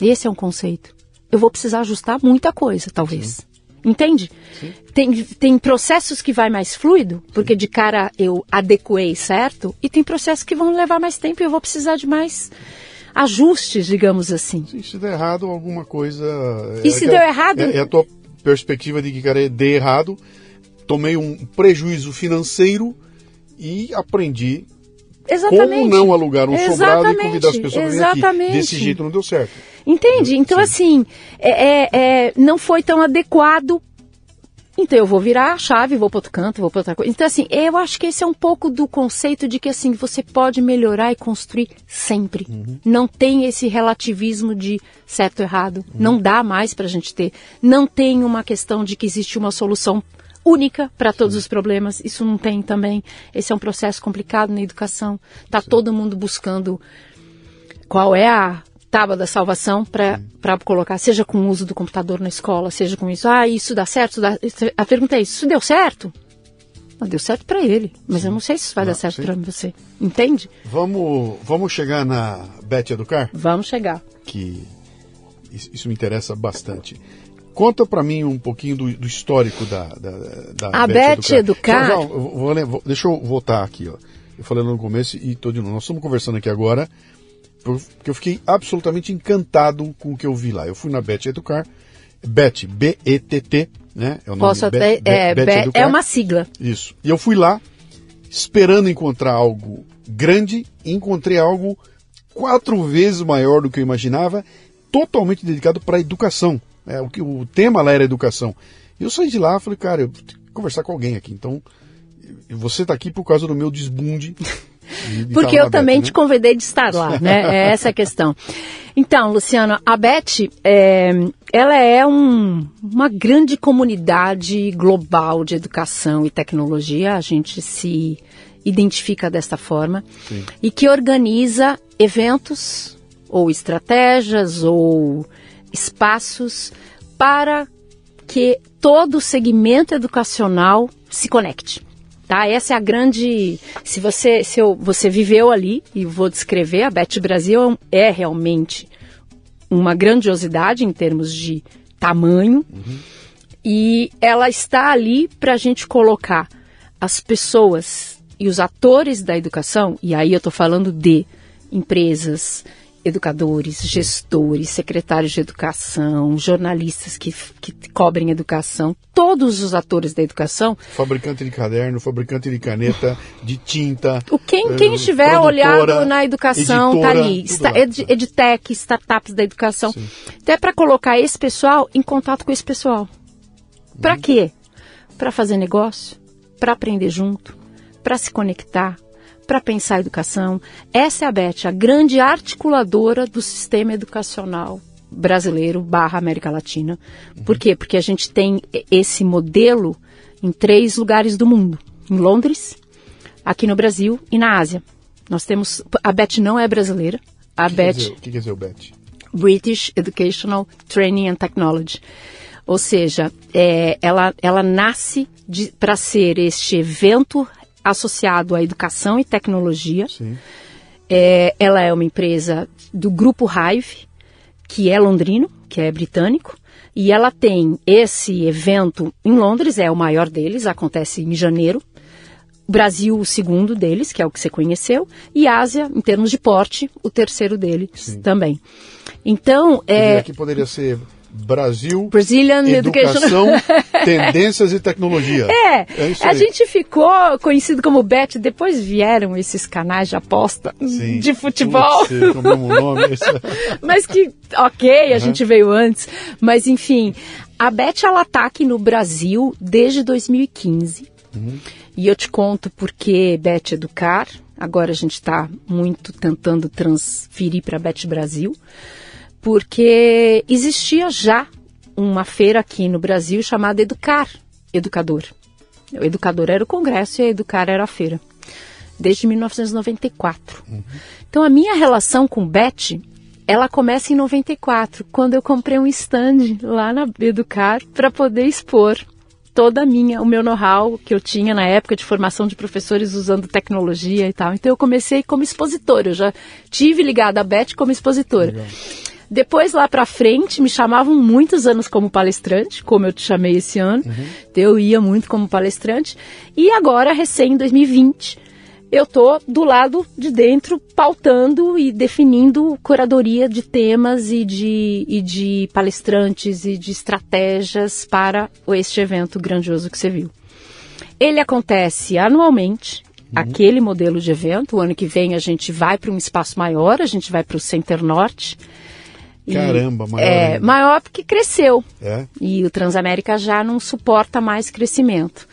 [SPEAKER 2] Esse é um conceito. Eu vou precisar ajustar muita coisa, talvez. Entende? Tem, tem processos que vai mais fluido, porque de cara eu adequei certo, e tem processos que vão levar mais tempo e eu vou precisar de mais ajustes, digamos assim.
[SPEAKER 1] Se, se der errado, alguma coisa.
[SPEAKER 2] E se deu errado?
[SPEAKER 1] É, é a tua perspectiva de que, cara, dê errado, tomei um prejuízo financeiro e aprendi
[SPEAKER 2] Exatamente.
[SPEAKER 1] como não alugar um sobrado e
[SPEAKER 2] Exatamente,
[SPEAKER 1] convidar as pessoas vir aqui.
[SPEAKER 2] exatamente.
[SPEAKER 1] Desse jeito não deu certo.
[SPEAKER 2] Entende? Então, assim, é, é- é, não foi tão adequado. Então, eu vou virar a chave, vou para outro canto, vou para outra coisa. Então, assim, eu acho que esse é um pouco do conceito de que, assim, você pode melhorar e construir sempre. Não tem esse relativismo de certo errado. Não dá mais para a gente ter. Não tem uma questão de que existe uma solução única para todos os problemas. Isso não tem também. Esse é um processo complicado na educação. Tá todo mundo buscando qual é a tábua da salvação para colocar, seja com o uso do computador na escola, seja com isso. Ah, isso dá certo? isso dá- A pergunta é isso, deu certo? Não, deu certo para ele, mas eu não sei se isso vai
[SPEAKER 1] Não,
[SPEAKER 2] dar certo para você. Entende?
[SPEAKER 1] Vamos, vamos chegar na Beth Educar,
[SPEAKER 2] Vamos chegar.
[SPEAKER 1] que isso me interessa bastante. Conta para mim um pouquinho do, do histórico da, da, da
[SPEAKER 2] A Beth Educar-
[SPEAKER 1] eu vou- vou vou- deixa eu voltar aqui, ó. Eu falei lá no começo e tô de novo. Nós estamos conversando aqui agora porque eu fiquei absolutamente encantado com o que eu vi lá. Eu fui na Beth Educar, Beth, B-E-T-T, né? É o nome
[SPEAKER 2] Posso até.
[SPEAKER 1] Be-
[SPEAKER 2] É, Be-
[SPEAKER 1] Educar.
[SPEAKER 2] é uma sigla.
[SPEAKER 1] Isso. E eu fui lá esperando encontrar algo grande, e encontrei algo quatro vezes maior do que eu imaginava, totalmente dedicado para a educação. É, o, que, o tema lá era educação. E eu saí de lá e falei, cara, eu- conversar com alguém aqui. Então, você está aqui por causa do meu desbunde.
[SPEAKER 2] De, de Porque eu também Beth, né? te convidei de estar lá, né? É essa a questão. Então, Luciano, a Beth, é, ela é um, uma grande comunidade global de educação e tecnologia. A gente se identifica desta forma Sim. e que organiza eventos ou estratégias ou espaços para que todo o segmento educacional se conecte. Tá? Essa é a grande. Se você se eu, você viveu ali e vou descrever, a Bet Brasil é realmente uma grandiosidade em termos de tamanho uhum. e ela está ali para a gente colocar as pessoas e os atores da educação, e aí eu estou falando de empresas, educadores, gestores, secretários de educação, jornalistas que, que cobrem educação, todos os atores da educação.
[SPEAKER 1] Fabricante de caderno, fabricante de caneta, de tinta.
[SPEAKER 2] O quem, quem estiver olhado na educação está ali. Está, ed, edtech, startups da educação. Sim. Até para colocar esse pessoal em contato com esse pessoal. Para hum. quê? Para fazer negócio, para aprender junto, para se conectar, para pensar a educação. Essa é a Beth, a grande articuladora do sistema educacional brasileiro barra América Latina. Uhum. Por quê? Porque a gente tem esse modelo em três lugares do mundo. Em Londres, aqui no Brasil e na Ásia. Nós temos... A Beth não é brasileira. A
[SPEAKER 1] que
[SPEAKER 2] Beth...
[SPEAKER 1] O que quer dizer o Beth?
[SPEAKER 2] British Educational Training and Technology. Ou seja, é, ela, ela nasce para ser este evento associado à educação e tecnologia. É, ela é uma empresa do grupo Hive, que é londrino, que é britânico, e ela tem esse evento em Londres, é o maior deles, acontece em janeiro. Brasil, o segundo deles, que é o que você conheceu, e Ásia, em termos de porte, o terceiro deles Sim. também. Então, é.
[SPEAKER 1] Que poderia ser Brasil,
[SPEAKER 2] Brazilian
[SPEAKER 1] Educação, Tendências e Tecnologia.
[SPEAKER 2] É, é a gente ficou conhecido como Bet, depois vieram esses canais de aposta Sim. de futebol. Putz, o mesmo nome. Mas que, ok, a uhum. gente veio antes. Mas enfim, a Bet ela tá aqui no Brasil desde 2015. Uhum. E eu te conto porque Bet Educar, agora a gente está muito tentando transferir para Bet Brasil porque existia já uma feira aqui no Brasil chamada Educar Educador. O Educador era o congresso e a Educar era a feira, desde 1994. Uhum. Então a minha relação com Beth, ela começa em 94, quando eu comprei um stand lá na Educar para poder expor toda a minha, o meu know-how que eu tinha na época de formação de professores usando tecnologia e tal. Então eu comecei como expositora, eu já tive ligada a Beth como expositora. Legal. Depois, lá para frente, me chamavam muitos anos como palestrante, como eu te chamei esse ano. Uhum. Eu ia muito como palestrante. E agora, recém, em 2020, eu tô do lado de dentro, pautando e definindo curadoria de temas e de, e de palestrantes e de estratégias para este evento grandioso que você viu. Ele acontece anualmente, Uhum. aquele modelo de evento. O ano que vem a gente vai para um espaço maior, a gente vai para o Center Norte.
[SPEAKER 1] Caramba, maior.
[SPEAKER 2] É,
[SPEAKER 1] ainda.
[SPEAKER 2] maior porque cresceu.
[SPEAKER 1] É?
[SPEAKER 2] E o Transamérica já não suporta mais crescimento.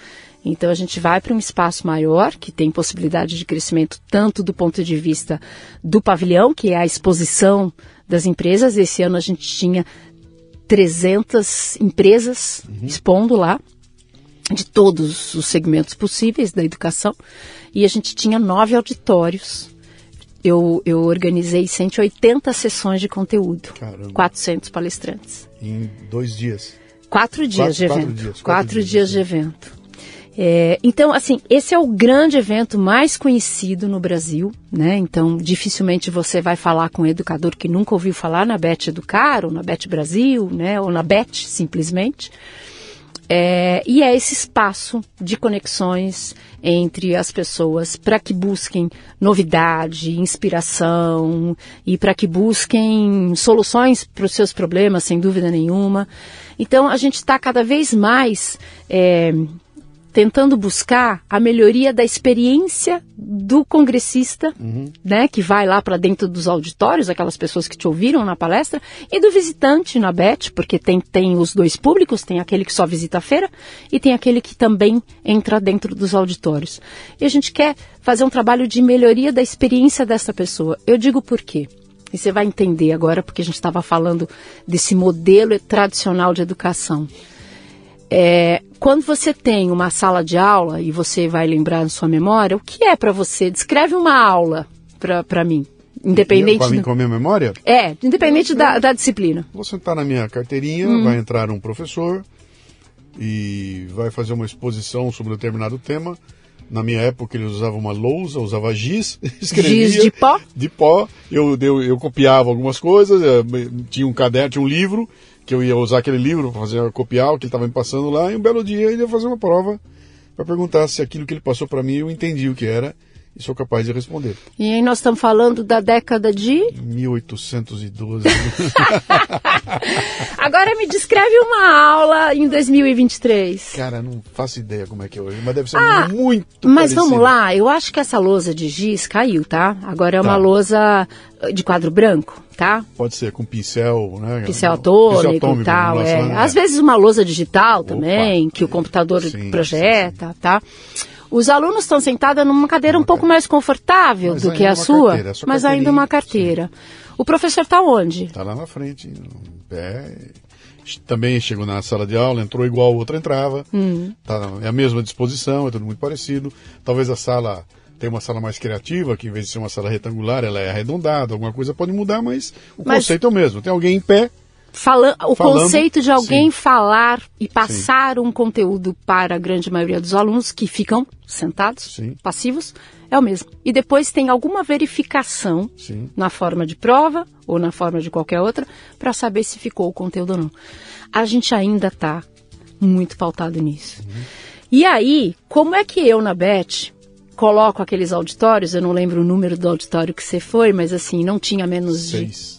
[SPEAKER 2] Então a gente vai para um espaço maior, que tem possibilidade de crescimento tanto do ponto de vista do pavilhão, que é a exposição das empresas. Esse ano a gente tinha 300 empresas uhum. expondo lá, de todos os segmentos possíveis da educação. E a gente tinha nove auditórios eu, eu organizei 180 sessões de conteúdo, Caramba. 400 palestrantes.
[SPEAKER 1] Em dois dias?
[SPEAKER 2] Quatro dias quatro, de evento. Quatro dias, quatro quatro dias, dias de evento. É, então, assim, esse é o grande evento mais conhecido no Brasil, né? Então, dificilmente você vai falar com um educador que nunca ouviu falar na Bet Educar, ou na Bet Brasil, né? Ou na Bet, simplesmente. É, e é esse espaço de conexões entre as pessoas para que busquem novidade, inspiração e para que busquem soluções para os seus problemas, sem dúvida nenhuma. Então a gente está cada vez mais é, tentando buscar a melhoria da experiência do congressista, uhum. né, que vai lá para dentro dos auditórios, aquelas pessoas que te ouviram na palestra, e do visitante na BET, porque tem, tem os dois públicos, tem aquele que só visita a feira e tem aquele que também entra dentro dos auditórios. E a gente quer fazer um trabalho de melhoria da experiência dessa pessoa. Eu digo por quê? E você vai entender agora, porque a gente estava falando desse modelo tradicional de educação. É, quando você tem uma sala de aula, e você vai lembrar na sua memória, o que é para você? Descreve uma aula para mim. Independente.
[SPEAKER 1] Com a, com a minha memória?
[SPEAKER 2] É, independente da, da, disciplina.
[SPEAKER 1] Vou sentar na minha carteirinha, hum. vai entrar um professor e vai fazer uma exposição sobre um determinado tema. Na minha época ele usava uma lousa, usava giz, escrevia.
[SPEAKER 2] Giz de pó?
[SPEAKER 1] De pó. Eu, eu, eu copiava algumas coisas, eh, tinha um caderno, tinha um livro, que eu ia usar aquele livro fazer copiar o que ele estava me passando lá, e um belo dia ele ia fazer uma prova para perguntar se aquilo que ele passou para mim eu entendi o que era e sou capaz de responder.
[SPEAKER 2] E aí nós estamos falando da década de
[SPEAKER 1] 1812.
[SPEAKER 2] Agora me descreve uma aula em 2023.
[SPEAKER 1] Cara, não faço ideia como é que é hoje, mas deve ser ah, muito
[SPEAKER 2] Mas vamos lá, eu acho que essa lousa de giz caiu, tá? Agora é uma tá. lousa de quadro branco, tá?
[SPEAKER 1] Pode ser com pincel, né?
[SPEAKER 2] Pincel atômico e tal. É. Né? Às vezes uma lousa digital também, Opa, que o computador sim, projeta, sim, sim. tá? Os alunos estão sentados numa cadeira um pouco mais confortável mas do que a sua, carteira, mas ainda uma carteira. Sim. O professor está onde?
[SPEAKER 1] Está lá na frente, pé. Também chegou na sala de aula, entrou igual o outro entrava. Hum. Tá, é a mesma disposição, é tudo muito parecido. Talvez a sala tem uma sala mais criativa, que em vez de ser uma sala retangular, ela é arredondada, alguma coisa pode mudar, mas o mas... conceito é o mesmo. Tem alguém em pé.
[SPEAKER 2] Fala, o falando, conceito de alguém sim. falar e passar sim. um conteúdo para a grande maioria dos alunos que ficam sentados, sim. passivos, é o mesmo. E depois tem alguma verificação na forma de prova ou na forma de qualquer outra para saber se ficou o conteúdo ou não. A gente ainda está muito pautado nisso. Uhum. E aí, como é que eu na BET coloco aqueles auditórios, eu não lembro o número do auditório que você foi, mas assim, não tinha menos
[SPEAKER 1] seis. de.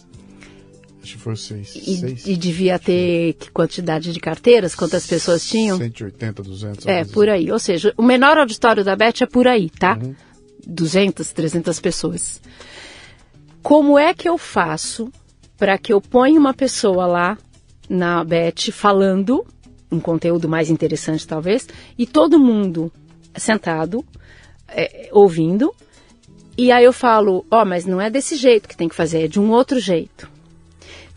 [SPEAKER 1] Acho que foi seis.
[SPEAKER 2] E,
[SPEAKER 1] seis.
[SPEAKER 2] e devia ter que quantidade de carteiras? Quantas pessoas tinham?
[SPEAKER 1] 180, 200.
[SPEAKER 2] É, por aí. Ou seja, o menor auditório da BET é por aí, tá? Uhum. 200, 300 pessoas. Como é que eu faço para que eu ponha uma pessoa lá na BET falando um conteúdo mais interessante talvez e todo mundo sentado é, ouvindo. E aí eu falo, ó, oh, mas não é desse jeito que tem que fazer, é de um outro jeito.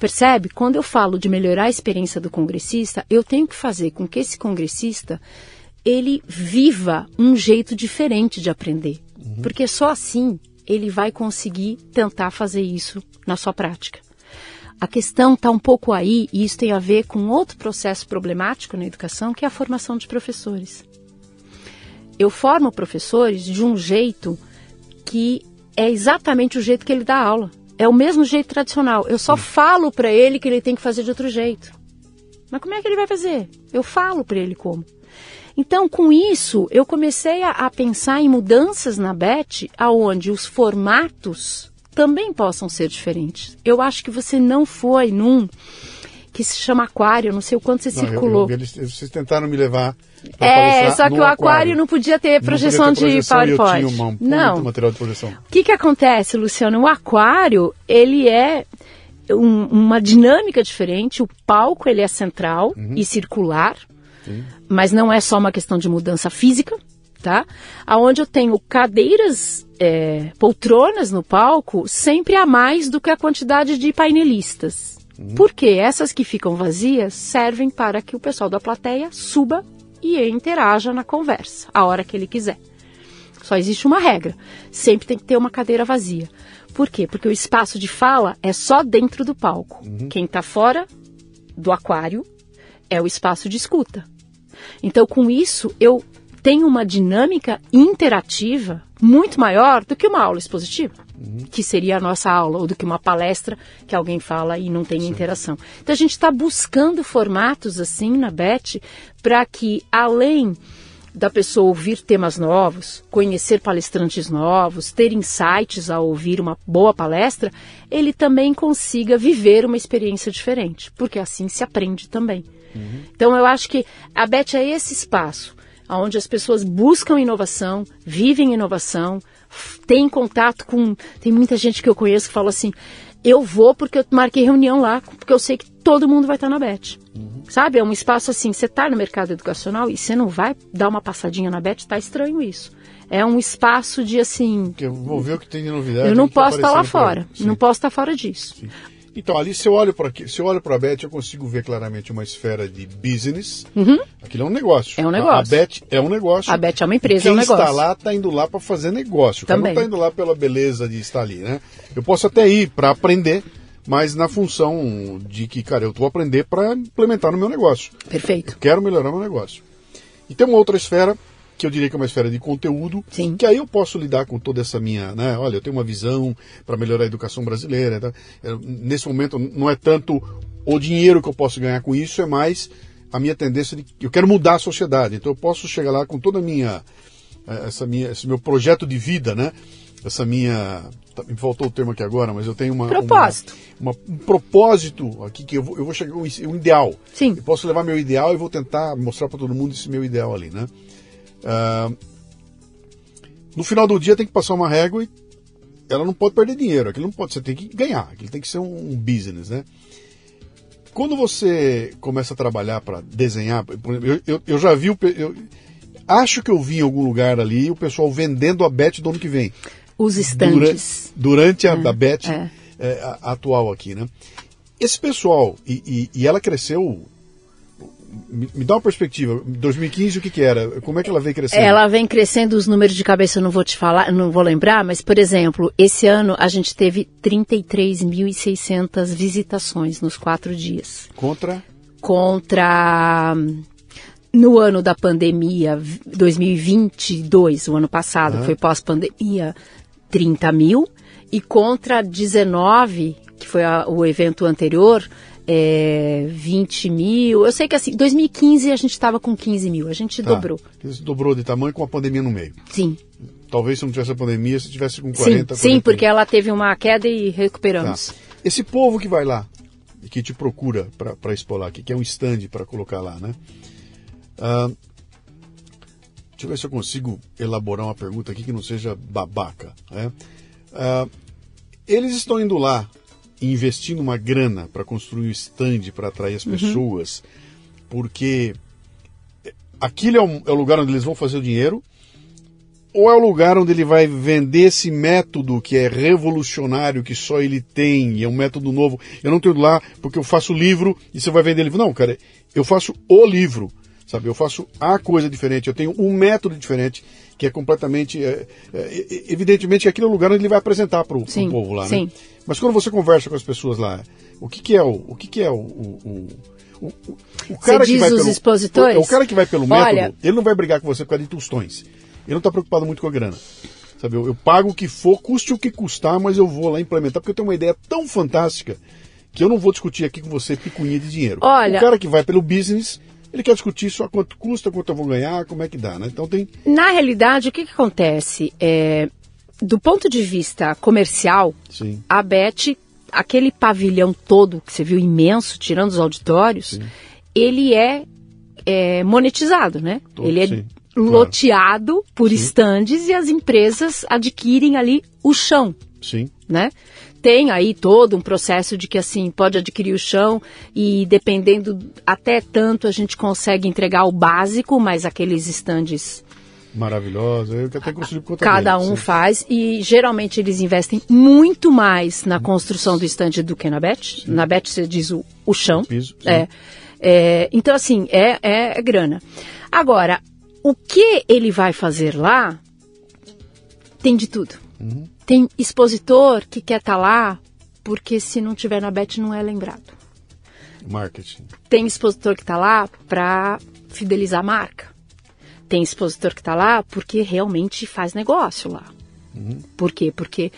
[SPEAKER 2] Percebe? Quando eu falo de melhorar a experiência do congressista, eu tenho que fazer com que esse congressista ele viva um jeito diferente de aprender. Uhum. Porque só assim ele vai conseguir tentar fazer isso na sua prática. A questão está um pouco aí, e isso tem a ver com outro processo problemático na educação, que é a formação de professores eu formo professores de um jeito que é exatamente o jeito que ele dá aula. É o mesmo jeito tradicional. Eu só falo para ele que ele tem que fazer de outro jeito. Mas como é que ele vai fazer? Eu falo para ele como. Então, com isso, eu comecei a, a, pensar em mudanças na BET, aonde os formatos também possam ser diferentes. Eu acho que você não foi num que se chama Aquário, não sei o quanto você não, circulou.
[SPEAKER 1] Eu, eu, eles, vocês tentaram me levar
[SPEAKER 2] é, só que o aquário, aquário não podia ter projeção podia ter de projeção PowerPoint.
[SPEAKER 1] Eu tinha uma, não. material de projeção.
[SPEAKER 2] O que, que acontece, Luciano? O aquário, ele é um, uma dinâmica diferente. O palco, ele é central uhum. e circular. Sim. Mas não é só uma questão de mudança física, tá? Aonde eu tenho cadeiras, é, poltronas no palco, sempre a mais do que a quantidade de painelistas. Uhum. Porque essas que ficam vazias servem para que o pessoal da plateia suba e interaja na conversa, a hora que ele quiser. Só existe uma regra: sempre tem que ter uma cadeira vazia. Por quê? Porque o espaço de fala é só dentro do palco. Uhum. Quem está fora do aquário é o espaço de escuta. Então, com isso, eu tenho uma dinâmica interativa muito maior do que uma aula expositiva que seria a nossa aula, ou do que uma palestra que alguém fala e não tem Sim. interação. Então a gente está buscando formatos assim na BET para que, além da pessoa ouvir temas novos, conhecer palestrantes novos, ter insights ao ouvir uma boa palestra, ele também consiga viver uma experiência diferente, porque assim se aprende também. Uhum. Então eu acho que a BET é esse espaço onde as pessoas buscam inovação, vivem inovação, têm contato com. Tem muita gente que eu conheço que fala assim: eu vou porque eu marquei reunião lá, porque eu sei que todo mundo vai estar na BET. Uhum. Sabe? É um espaço assim, você está no mercado educacional e você não vai dar uma passadinha na BET, está estranho isso. É um espaço de assim.
[SPEAKER 1] eu vou ver o que tem de novidade.
[SPEAKER 2] Eu não posso estar tá lá fora. Não posso estar tá fora disso. Sim.
[SPEAKER 1] Então, ali, se eu olho para se eu olho para a Beth, eu consigo ver claramente uma esfera de business. Uhum. Aquilo é um negócio.
[SPEAKER 2] É um negócio. A,
[SPEAKER 1] a Beth é um negócio.
[SPEAKER 2] A Beth é uma empresa,
[SPEAKER 1] é
[SPEAKER 2] um negócio.
[SPEAKER 1] Quem está lá está indo lá para fazer negócio. Também. não está indo lá pela beleza de estar ali, né? Eu posso até ir para aprender, mas na função de que, cara, eu vou aprender para implementar no meu negócio.
[SPEAKER 2] Perfeito.
[SPEAKER 1] Eu quero melhorar meu negócio. E tem uma outra esfera que eu diria que é uma esfera de conteúdo,
[SPEAKER 2] Sim.
[SPEAKER 1] que aí eu posso lidar com toda essa minha, né? Olha, eu tenho uma visão para melhorar a educação brasileira. Tá? Eu, nesse momento não é tanto o dinheiro que eu posso ganhar com isso, é mais a minha tendência de eu quero mudar a sociedade. Então eu posso chegar lá com toda a minha eh, essa minha esse meu projeto de vida, né? Essa minha tá, me faltou o termo aqui agora, mas eu tenho uma
[SPEAKER 2] propósito,
[SPEAKER 1] uma, uma, um propósito aqui que eu vou, eu vou chegar um, um ideal.
[SPEAKER 2] Sim.
[SPEAKER 1] Eu posso levar meu ideal e vou tentar mostrar para todo mundo esse meu ideal ali, né? Uh, no final do dia tem que passar uma régua e ela não pode perder dinheiro. Aquilo não pode, você tem que ganhar. Aquilo tem que ser um, um business, né? Quando você começa a trabalhar para desenhar, eu, eu, eu, já vi, o, eu acho que eu vi em algum lugar ali o pessoal vendendo a Bet do ano que vem.
[SPEAKER 2] Os estantes.
[SPEAKER 1] Durante, durante a, é, a Bet é. É, a, atual aqui, né? Esse pessoal, e, e, e ela cresceu me, me, dá uma perspectiva. 2015 o que, que era? Como é que ela vem crescendo?
[SPEAKER 2] Ela vem crescendo, os números de cabeça eu não vou te falar, não vou lembrar, mas por exemplo, esse ano a gente teve 33.600 visitações nos quatro dias.
[SPEAKER 1] Contra?
[SPEAKER 2] Contra no ano da pandemia 2022, o ano passado, ah. foi pós-pandemia, 30 mil, e contra 19, que foi a, o evento anterior, é, 20 mil. Eu sei que assim, 2015 a gente estava com 15 mil, a gente tá. dobrou.
[SPEAKER 1] Dobrou de tamanho com a pandemia no meio.
[SPEAKER 2] Sim.
[SPEAKER 1] Talvez se não tivesse a pandemia, se tivesse com 40,
[SPEAKER 2] Sim, sim porque ela teve uma queda e recuperamos. Tá.
[SPEAKER 1] Esse povo que vai lá, que te procura para expor lá, que quer um stand para colocar lá, né? Uh, deixa eu ver se eu consigo elaborar uma pergunta aqui que não seja babaca. Né? Uh, eles estão indo lá investindo uma grana para construir um stand para atrair as uhum. pessoas, porque aquilo é, um, é o lugar onde eles vão fazer o dinheiro, ou é o lugar onde ele vai vender esse método que é revolucionário, que só ele tem, é um método novo. Eu não estou lá porque eu faço livro e você vai vender livro. Não, cara, eu faço o livro, sabe? Eu faço a coisa diferente, eu tenho um método diferente que é completamente. É, é, evidentemente, aquele é o lugar onde ele vai apresentar para o povo lá, né? sim. Mas quando você conversa com as pessoas lá, o que, que é o, o que, que é o, o, o, o cara
[SPEAKER 2] você
[SPEAKER 1] que vai
[SPEAKER 2] os
[SPEAKER 1] pelo,
[SPEAKER 2] expositores?
[SPEAKER 1] O, o, cara que vai pelo método, Olha... ele não vai brigar com você por causa de tostões. Ele não está preocupado muito com a grana. Sabe, eu, eu, pago o que for, custe o que custar, mas eu vou lá implementar, porque eu tenho uma ideia tão fantástica que eu não vou discutir aqui com você picuinha de dinheiro.
[SPEAKER 2] Olha...
[SPEAKER 1] O cara que vai pelo business, ele quer discutir só quanto custa, quanto eu vou ganhar, como é que dá, né? Então tem.
[SPEAKER 2] Na realidade, o que, que acontece? É, do ponto de vista comercial,
[SPEAKER 1] Sim.
[SPEAKER 2] a Bet, aquele pavilhão todo que você viu imenso, tirando os auditórios, Sim. ele é, é, monetizado, né?
[SPEAKER 1] Todo,
[SPEAKER 2] ele é sim, loteado claro. por estandes e as empresas adquirem ali o chão.
[SPEAKER 1] Sim.
[SPEAKER 2] Né? Tem aí todo um processo de que assim pode adquirir o chão e dependendo até tanto a gente consegue entregar o básico, mas aqueles estandes
[SPEAKER 1] maravilhosa, eu até construí
[SPEAKER 2] conta Cada um sim. faz e geralmente eles investem muito mais na construção do estande do que na Bet. Sim. Na Bet você diz o, o chão. O
[SPEAKER 1] piso,
[SPEAKER 2] é, é, então assim é, é, é grana. Agora o que ele vai fazer lá tem de tudo. Uhum. Tem expositor que quer estar tá lá porque se não tiver na Bet não é lembrado.
[SPEAKER 1] Marketing.
[SPEAKER 2] Tem expositor que está lá para fidelizar a marca. Tem expositor que está lá porque realmente faz negócio lá. Uhum. Por quê? Porque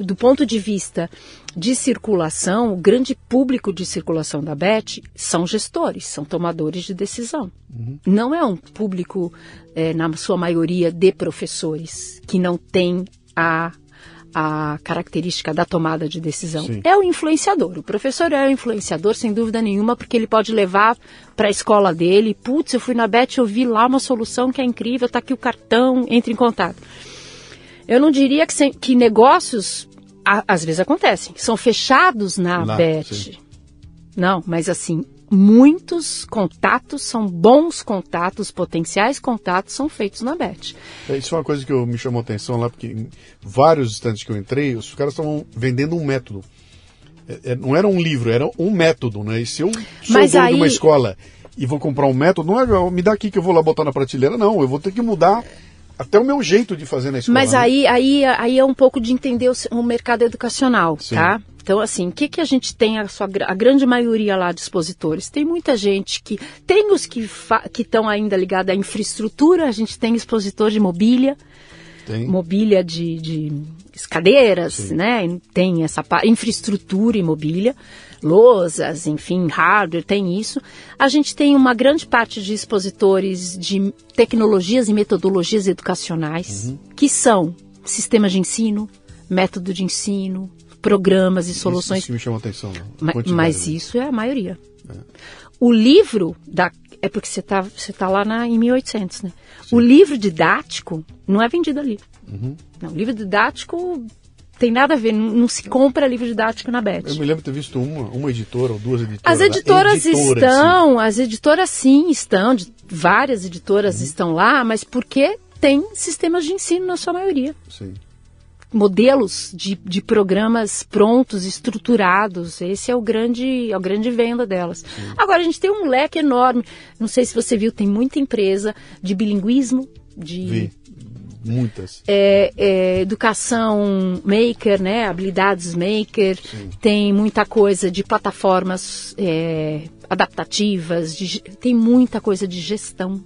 [SPEAKER 2] do ponto de vista de circulação, o grande público de circulação da BET são gestores, são tomadores de decisão. Uhum. Não é um público, é, na sua maioria, de professores, que não tem a a característica da tomada de decisão.
[SPEAKER 1] Sim.
[SPEAKER 2] É o influenciador. O professor é o influenciador, sem dúvida nenhuma, porque ele pode levar para a escola dele. Putz, eu fui na Bet, eu vi lá uma solução que é incrível, está aqui o cartão, entre em contato. Eu não diria que, sem, que negócios, a, às vezes acontecem, são fechados na
[SPEAKER 1] Lá,
[SPEAKER 2] Bet.
[SPEAKER 1] sim.
[SPEAKER 2] Não, mas assim, muitos contatos são bons contatos, potenciais contatos são feitos na Bet.
[SPEAKER 1] É, Isso é uma coisa que eu, me chamou a atenção lá, porque em vários estantes que eu entrei, os caras estavam vendendo um método. É, é, não era um livro, era um método, né? E se eu sou
[SPEAKER 2] Mas
[SPEAKER 1] dono
[SPEAKER 2] aí-
[SPEAKER 1] de uma escola e vou comprar um método, não é "Ó, me dá aqui que eu vou lá botar na prateleira, não. Eu vou ter que mudar até o meu jeito de fazer na escola.
[SPEAKER 2] Mas
[SPEAKER 1] né?
[SPEAKER 2] aí, aí, aí é um pouco de entender o, o mercado educacional,
[SPEAKER 1] Sim.
[SPEAKER 2] tá? Então, assim, o que, que a gente tem, a, sua, a grande maioria lá de expositores? Tem muita gente que. Tem os que estão ainda ligados à infraestrutura, a gente tem expositor de mobília,
[SPEAKER 1] Tem.
[SPEAKER 2] mobília de, de cadeiras,
[SPEAKER 1] Sim.
[SPEAKER 2] né? Tem essa infraestrutura e mobília, lousas, enfim, hardware, tem isso. A gente tem uma grande parte de expositores de tecnologias e metodologias educacionais, que são sistemas de ensino, método de ensino, programas e soluções
[SPEAKER 1] isso me chamou a atenção. né?
[SPEAKER 2] Ma- mas isso é a maioria. O livro da é porque você está você tá lá na, em 1800, né? O livro didático não é vendido ali.
[SPEAKER 1] Uhum.
[SPEAKER 2] Não, o livro didático tem nada a ver, não, se compra livro didático na Bet.
[SPEAKER 1] Eu me lembro de ter visto uma, uma editora ou duas editoras.
[SPEAKER 2] As
[SPEAKER 1] lá.
[SPEAKER 2] editoras
[SPEAKER 1] Editora,
[SPEAKER 2] estão, as editoras sim estão, de- várias editoras estão lá, mas porque tem sistemas de ensino na sua maioria.
[SPEAKER 1] Sim. sim.
[SPEAKER 2] modelos de, de programas prontos, estruturados. Esse é o grande, é o grande venda delas. Agora, a gente tem um leque enorme. Não sei se você viu, tem muita empresa de bilinguismo, de
[SPEAKER 1] Vi. Muitas.
[SPEAKER 2] é, é, educação maker, né? Habilidades maker.
[SPEAKER 1] Sim.
[SPEAKER 2] Tem muita coisa de plataformas é, adaptativas, de tem muita coisa de gestão.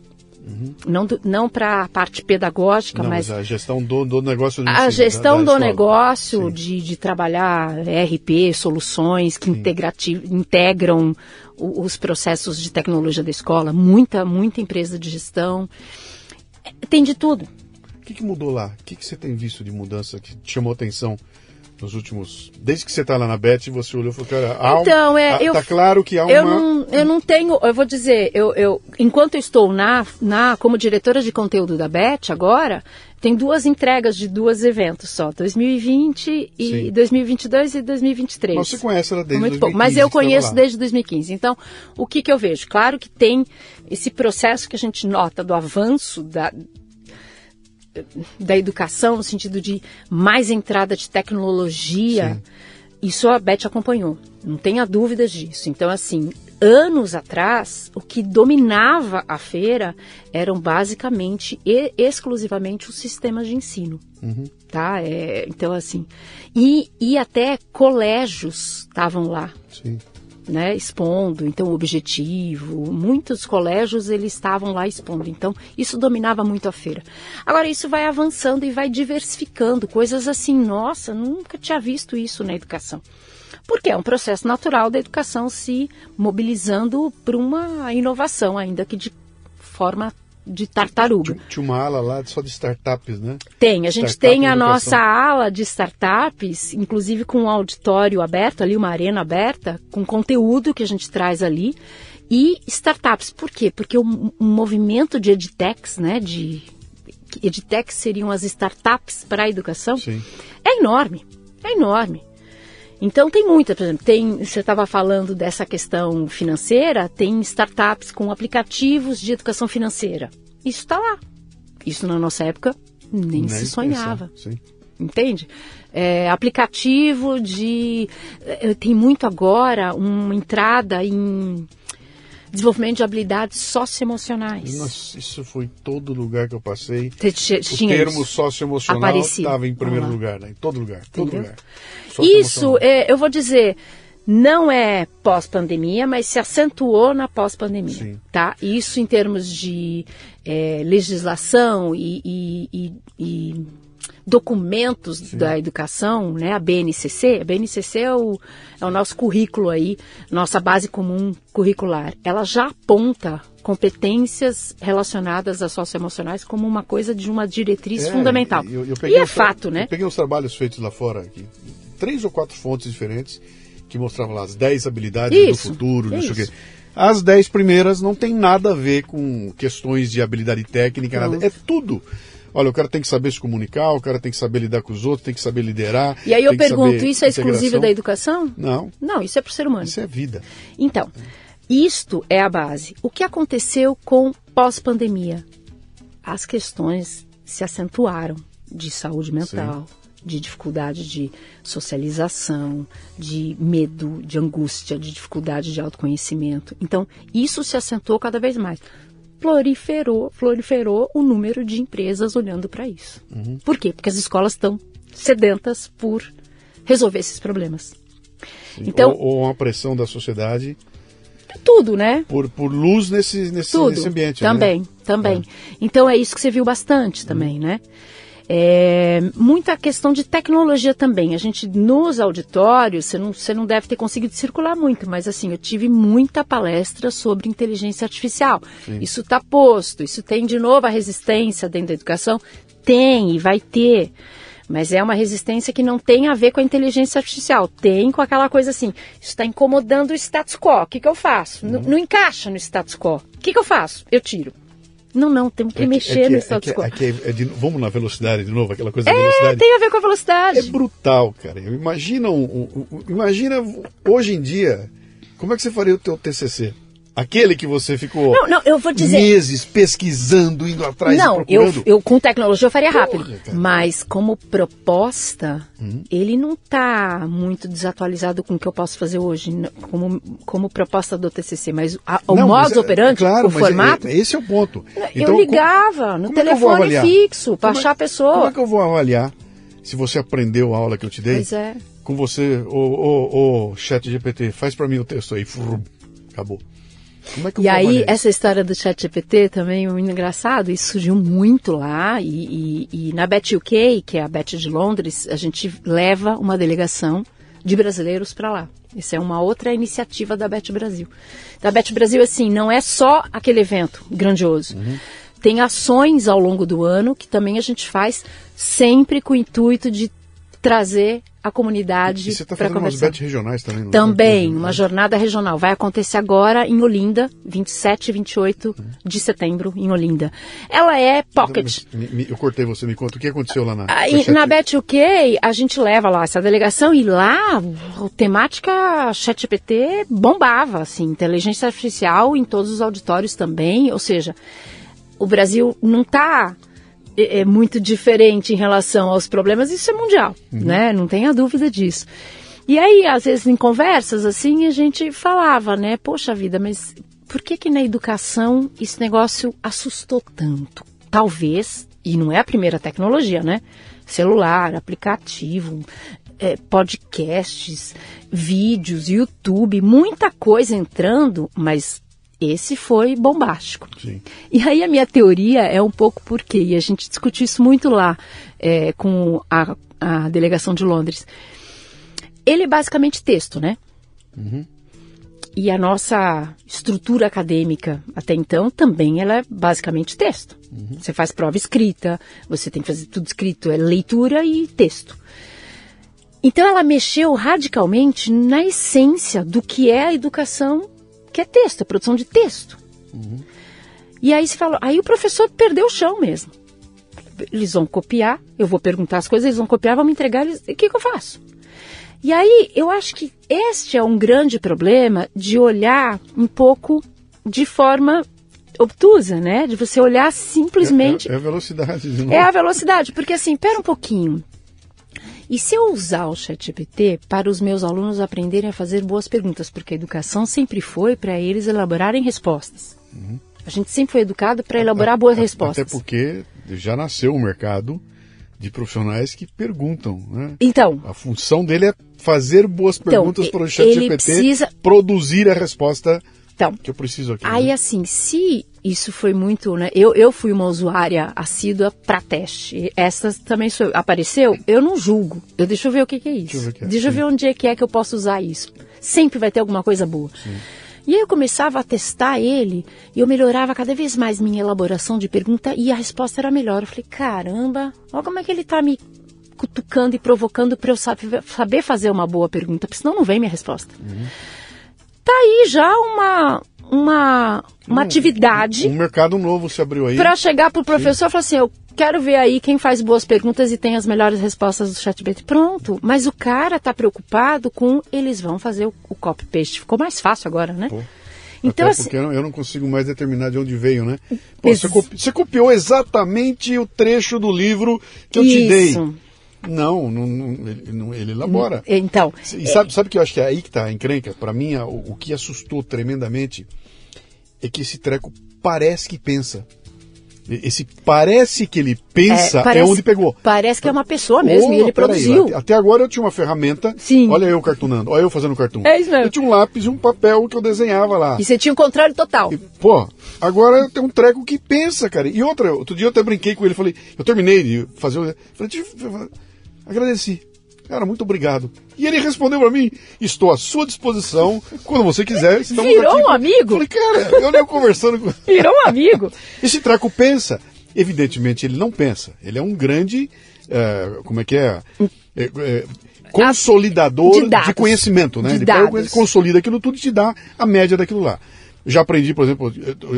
[SPEAKER 2] Não, do- não para a parte pedagógica,
[SPEAKER 1] Não,
[SPEAKER 2] mas
[SPEAKER 1] mas a gestão do, do negócio
[SPEAKER 2] a gestão
[SPEAKER 1] da- da
[SPEAKER 2] do
[SPEAKER 1] escola.
[SPEAKER 2] negócio,
[SPEAKER 1] Sim.
[SPEAKER 2] de, de trabalhar RP, soluções que integram o- os processos de tecnologia da escola, muita, muita empresa de gestão. Tem de tudo.
[SPEAKER 1] O que, que mudou lá? O que, que você tem visto de mudança que te chamou atenção nos últimos. Desde que você está lá na Bet, você olhou e falou, cara, há um-
[SPEAKER 2] Então, é,
[SPEAKER 1] há-
[SPEAKER 2] eu-
[SPEAKER 1] tá claro que há
[SPEAKER 2] Eu
[SPEAKER 1] uma.
[SPEAKER 2] não, eu não tenho, eu vou dizer, eu, eu, enquanto eu estou na, na, como diretora de conteúdo da BET agora, tem duas entregas de dois eventos só, 2020 e
[SPEAKER 1] Sim.
[SPEAKER 2] 2022 e 2023.
[SPEAKER 1] Mas você conhece ela desde
[SPEAKER 2] Muito
[SPEAKER 1] 2015,
[SPEAKER 2] pouco, mas eu conheço desde 2015. Então, o que, que eu vejo? Claro que tem esse processo que a gente nota do avanço da, da educação, no sentido de mais entrada de tecnologia.
[SPEAKER 1] Sim.
[SPEAKER 2] Isso a Beth acompanhou, não tenha dúvidas disso. Então, assim, anos atrás, o que dominava a feira eram basicamente e exclusivamente os sistemas de ensino.
[SPEAKER 1] Uhum.
[SPEAKER 2] Tá? É, então, assim. E, e até colégios estavam lá
[SPEAKER 1] Sim.
[SPEAKER 2] Né, expondo, então o objetivo, muitos colégios eles estavam lá expondo, então isso dominava muito a feira. Agora isso vai avançando e vai diversificando, coisas assim, nossa, nunca tinha visto isso na educação. Porque é um processo natural da educação se mobilizando para uma inovação, ainda que de forma de tartaruga.
[SPEAKER 1] Tinha- Tinha uma ala lá só de startups, né?
[SPEAKER 2] Tem, a gente
[SPEAKER 1] Startup
[SPEAKER 2] tem a nossa ala de startups, inclusive com um auditório aberto ali, uma arena aberta, com conteúdo que a gente traz ali. E startups, por quê? Porque o movimento de edtechs, né, de edtechs seriam as startups para a educação,
[SPEAKER 1] Sim.
[SPEAKER 2] é enorme, é enorme. Então tem muita, por exemplo, tem, você estava falando dessa questão financeira, tem startups com aplicativos de educação financeira. Isso está lá. Isso na nossa época nem,
[SPEAKER 1] Nem
[SPEAKER 2] se sonhava.
[SPEAKER 1] pensar, Sim.
[SPEAKER 2] Entende? É, aplicativo de. é, Tem muito agora uma entrada em desenvolvimento de habilidades socioemocionais.
[SPEAKER 1] Nossa, isso foi todo lugar que eu passei.
[SPEAKER 2] Te- te-
[SPEAKER 1] O termo socioemocional estava em primeiro lugar, né? Em todo lugar. Todo lugar.
[SPEAKER 2] Isso, é, eu vou dizer, não é pós-pandemia, mas se acentuou na pós-pandemia. Tá? Isso em termos de é, legislação e, e- e- e documentos Sim. da educação, né, a BNCC, a BNCC é o, é o nosso currículo aí, nossa base comum curricular, ela já aponta competências relacionadas às socioemocionais como uma coisa de uma diretriz é, fundamental. Eu, eu e é fato, né?
[SPEAKER 1] Eu peguei os trabalhos feitos lá fora, aqui, três ou quatro fontes diferentes, que mostravam lá as 10 habilidades isso, do futuro, não sei o quê. As 10 primeiras não tem nada a ver com questões de habilidade técnica, nada. É tudo. Olha, o cara tem que saber se comunicar, o cara tem que saber lidar com os outros, tem que saber liderar.
[SPEAKER 2] E aí eu pergunto, isso é exclusivo da educação?
[SPEAKER 1] Não.
[SPEAKER 2] Não, isso é para o ser humano.
[SPEAKER 1] Isso é vida.
[SPEAKER 2] Então, isto é a base. O que aconteceu com pós-pandemia? As questões se acentuaram de saúde mental, Sim de dificuldade de socialização, de medo, de angústia, de dificuldade de autoconhecimento. Então, isso se acentuou cada vez mais. Proliferou, proliferou o número de empresas olhando para isso. Uhum. Por quê? Porque as escolas estão sedentas por resolver esses problemas.
[SPEAKER 1] Sim. Então, ou, ou uma pressão da sociedade
[SPEAKER 2] tudo, né?
[SPEAKER 1] Por, por luz nesse, nesse, nesse ambiente.
[SPEAKER 2] Né? Também,
[SPEAKER 1] né?
[SPEAKER 2] também. É. Então é isso que você viu bastante também, uhum. né? É, muita questão de tecnologia também. A gente, nos auditórios, você não, você não deve ter conseguido circular muito, mas assim, eu tive muita palestra sobre inteligência artificial. Sim. Isso está posto, isso tem de novo a resistência dentro da educação? Tem e vai ter. Mas é uma resistência que não tem a ver com a inteligência artificial, tem com aquela coisa assim, isso está incomodando o status quo, o que, que eu faço? Uhum. Não encaixa no status quo. O que, que eu faço? Eu tiro. Não, não, temos que é mexer é que, no status quo. É
[SPEAKER 1] que, é de, vamos na velocidade de novo, aquela coisa da velocidade.
[SPEAKER 2] tem a ver com a velocidade.
[SPEAKER 1] É brutal, cara. Imagina, um, um, um, imagina hoje em dia, como é que você faria o teu TCC? Aquele que você ficou
[SPEAKER 2] não, não, eu vou dizer...
[SPEAKER 1] meses pesquisando, indo atrás
[SPEAKER 2] Não, eu, eu com tecnologia eu faria rápido. Porra, mas como proposta, hum. ele não está muito desatualizado com o que eu posso fazer hoje, como, como proposta do TCC. Mas a, o não, modo é, operante, é, claro, o formato...
[SPEAKER 1] É, esse é o ponto.
[SPEAKER 2] Então, eu ligava no é telefone é fixo para achar a pessoa.
[SPEAKER 1] Como é que eu vou avaliar se você aprendeu a aula que eu te dei?
[SPEAKER 2] Pois é.
[SPEAKER 1] Com você, o, o, o chat GPT, faz para mim o texto aí. Acabou.
[SPEAKER 2] É e aí, essa história do chat GPT também é muito engraçado, isso surgiu muito lá, e, e, e na Bet UK, que é a Bet de Londres, a gente leva uma delegação de brasileiros para lá. Isso é uma outra iniciativa da Bet Brasil. Da Bet Brasil, assim, não é só aquele evento grandioso. Uhum. Tem ações ao longo do ano que também a gente faz sempre com o intuito de trazer a comunidade. E
[SPEAKER 1] você está fazendo umas bets regionais também?
[SPEAKER 2] Também, uma jornada regional. Vai acontecer agora em Olinda, 27 e 28 de setembro, em Olinda. Ela é pocket.
[SPEAKER 1] Eu cortei você, me conta o que aconteceu lá na.
[SPEAKER 2] Aí, na Bet UK, a gente leva lá essa delegação e lá a temática ChatGPT bombava, assim, inteligência artificial em todos os auditórios também. Ou seja, o Brasil não está é, é muito diferente em relação aos problemas, isso é mundial, uhum. né? Não tenha dúvida disso. E aí, às vezes, em conversas, assim, a gente falava, né? Poxa vida, mas por que que na educação esse negócio assustou tanto? Talvez, e não é a primeira tecnologia, né? Celular, aplicativo, é, podcasts, vídeos, YouTube, muita coisa entrando, mas esse foi bombástico. Sim. E aí a minha teoria é um pouco por quê, e a gente discutiu isso muito lá é, com a, a, delegação de Londres. Ele é basicamente texto, né? Uhum. E a nossa estrutura acadêmica até então também ela é basicamente texto. Uhum. Você faz prova escrita, você tem que fazer tudo escrito, é leitura e texto. Então ela mexeu radicalmente na essência do que é a educação que é texto, é produção de texto. Uhum. E aí se falou, aí o professor perdeu o chão mesmo. Eles vão copiar, eu vou perguntar as coisas, eles vão copiar, vão me entregar, eles, o que, que eu faço? E aí eu acho que este é um grande problema de olhar um pouco de forma obtusa, né? De você olhar simplesmente.
[SPEAKER 1] É, é, é a velocidade.
[SPEAKER 2] É a velocidade, porque assim, pera um pouquinho. E se eu usar o ChatGPT para os meus alunos aprenderem a fazer boas perguntas, porque a educação sempre foi para eles elaborarem respostas. Uhum. A gente sempre foi educado para elaborar boas respostas.
[SPEAKER 1] Até porque já nasceu um mercado de profissionais que perguntam, né?
[SPEAKER 2] Então.
[SPEAKER 1] A função dele é fazer boas então, perguntas para o ChatGPT precisa... produzir a resposta então, que eu preciso aqui.
[SPEAKER 2] Aí, né? assim, se isso foi muito, né? Eu, eu fui uma usuária assídua para teste. Essa também sou, apareceu. Eu não julgo. Eu deixa eu ver o que, que é isso. Deixa eu ver, é. deixa eu ver onde é que é que eu posso usar isso. Sempre vai ter alguma coisa boa. Sim. E aí eu começava a testar ele e eu melhorava cada vez mais minha elaboração de pergunta e a resposta era melhor. Eu falei, caramba, olha como é que ele está me cutucando e provocando para eu saber fazer uma boa pergunta, porque senão não vem minha resposta. Uhum. Tá aí já uma, uma, uma um, atividade.
[SPEAKER 1] Um, mercado novo se abriu aí.
[SPEAKER 2] Para chegar para o professor e falar assim: eu quero ver aí quem faz boas perguntas e tem as melhores respostas do chatbot. Pronto. Mas o cara está preocupado com eles vão fazer o, o copy-paste. Ficou mais fácil agora, né? Pô.
[SPEAKER 1] Então, Até assim, porque eu não consigo mais determinar de onde veio, né? Pô, você, copi você, copiou exatamente o trecho do livro que eu isso. te dei. Não, não, não, ele, elabora.
[SPEAKER 2] Então.
[SPEAKER 1] E sabe, sabe que eu acho que é aí que está a encrenca? Para mim, o, o que assustou tremendamente é que esse treco parece que pensa. Esse parece que ele pensa é, parece, é, onde pegou.
[SPEAKER 2] Parece que é uma pessoa mesmo, oh, e ele produziu.
[SPEAKER 1] Aí, até agora eu tinha uma ferramenta.
[SPEAKER 2] Sim.
[SPEAKER 1] Olha eu cartunando, olha eu fazendo cartoon.
[SPEAKER 2] É isso mesmo.
[SPEAKER 1] Eu tinha um lápis e um papel que eu desenhava lá.
[SPEAKER 2] E você tinha um controle total.
[SPEAKER 1] E, pô, agora eu tenho um treco que pensa, cara. E outra, outro dia eu até brinquei com ele, falei, eu terminei de fazer o. Falei, agradeci. Cara, muito obrigado. E ele respondeu para mim: Estou à sua disposição quando você quiser.
[SPEAKER 2] Estamos Virou aqui. um amigo?
[SPEAKER 1] Falei, cara, eu nem conversando com.
[SPEAKER 2] Virou um amigo.
[SPEAKER 1] Esse treco pensa. Evidentemente, ele não pensa. Ele é um grande. Uh, como é que é? é, é consolidador de, de, conhecimento, né?
[SPEAKER 2] De
[SPEAKER 1] ele
[SPEAKER 2] dados.
[SPEAKER 1] consolida aquilo tudo e te dá a média daquilo lá. Já aprendi, por exemplo,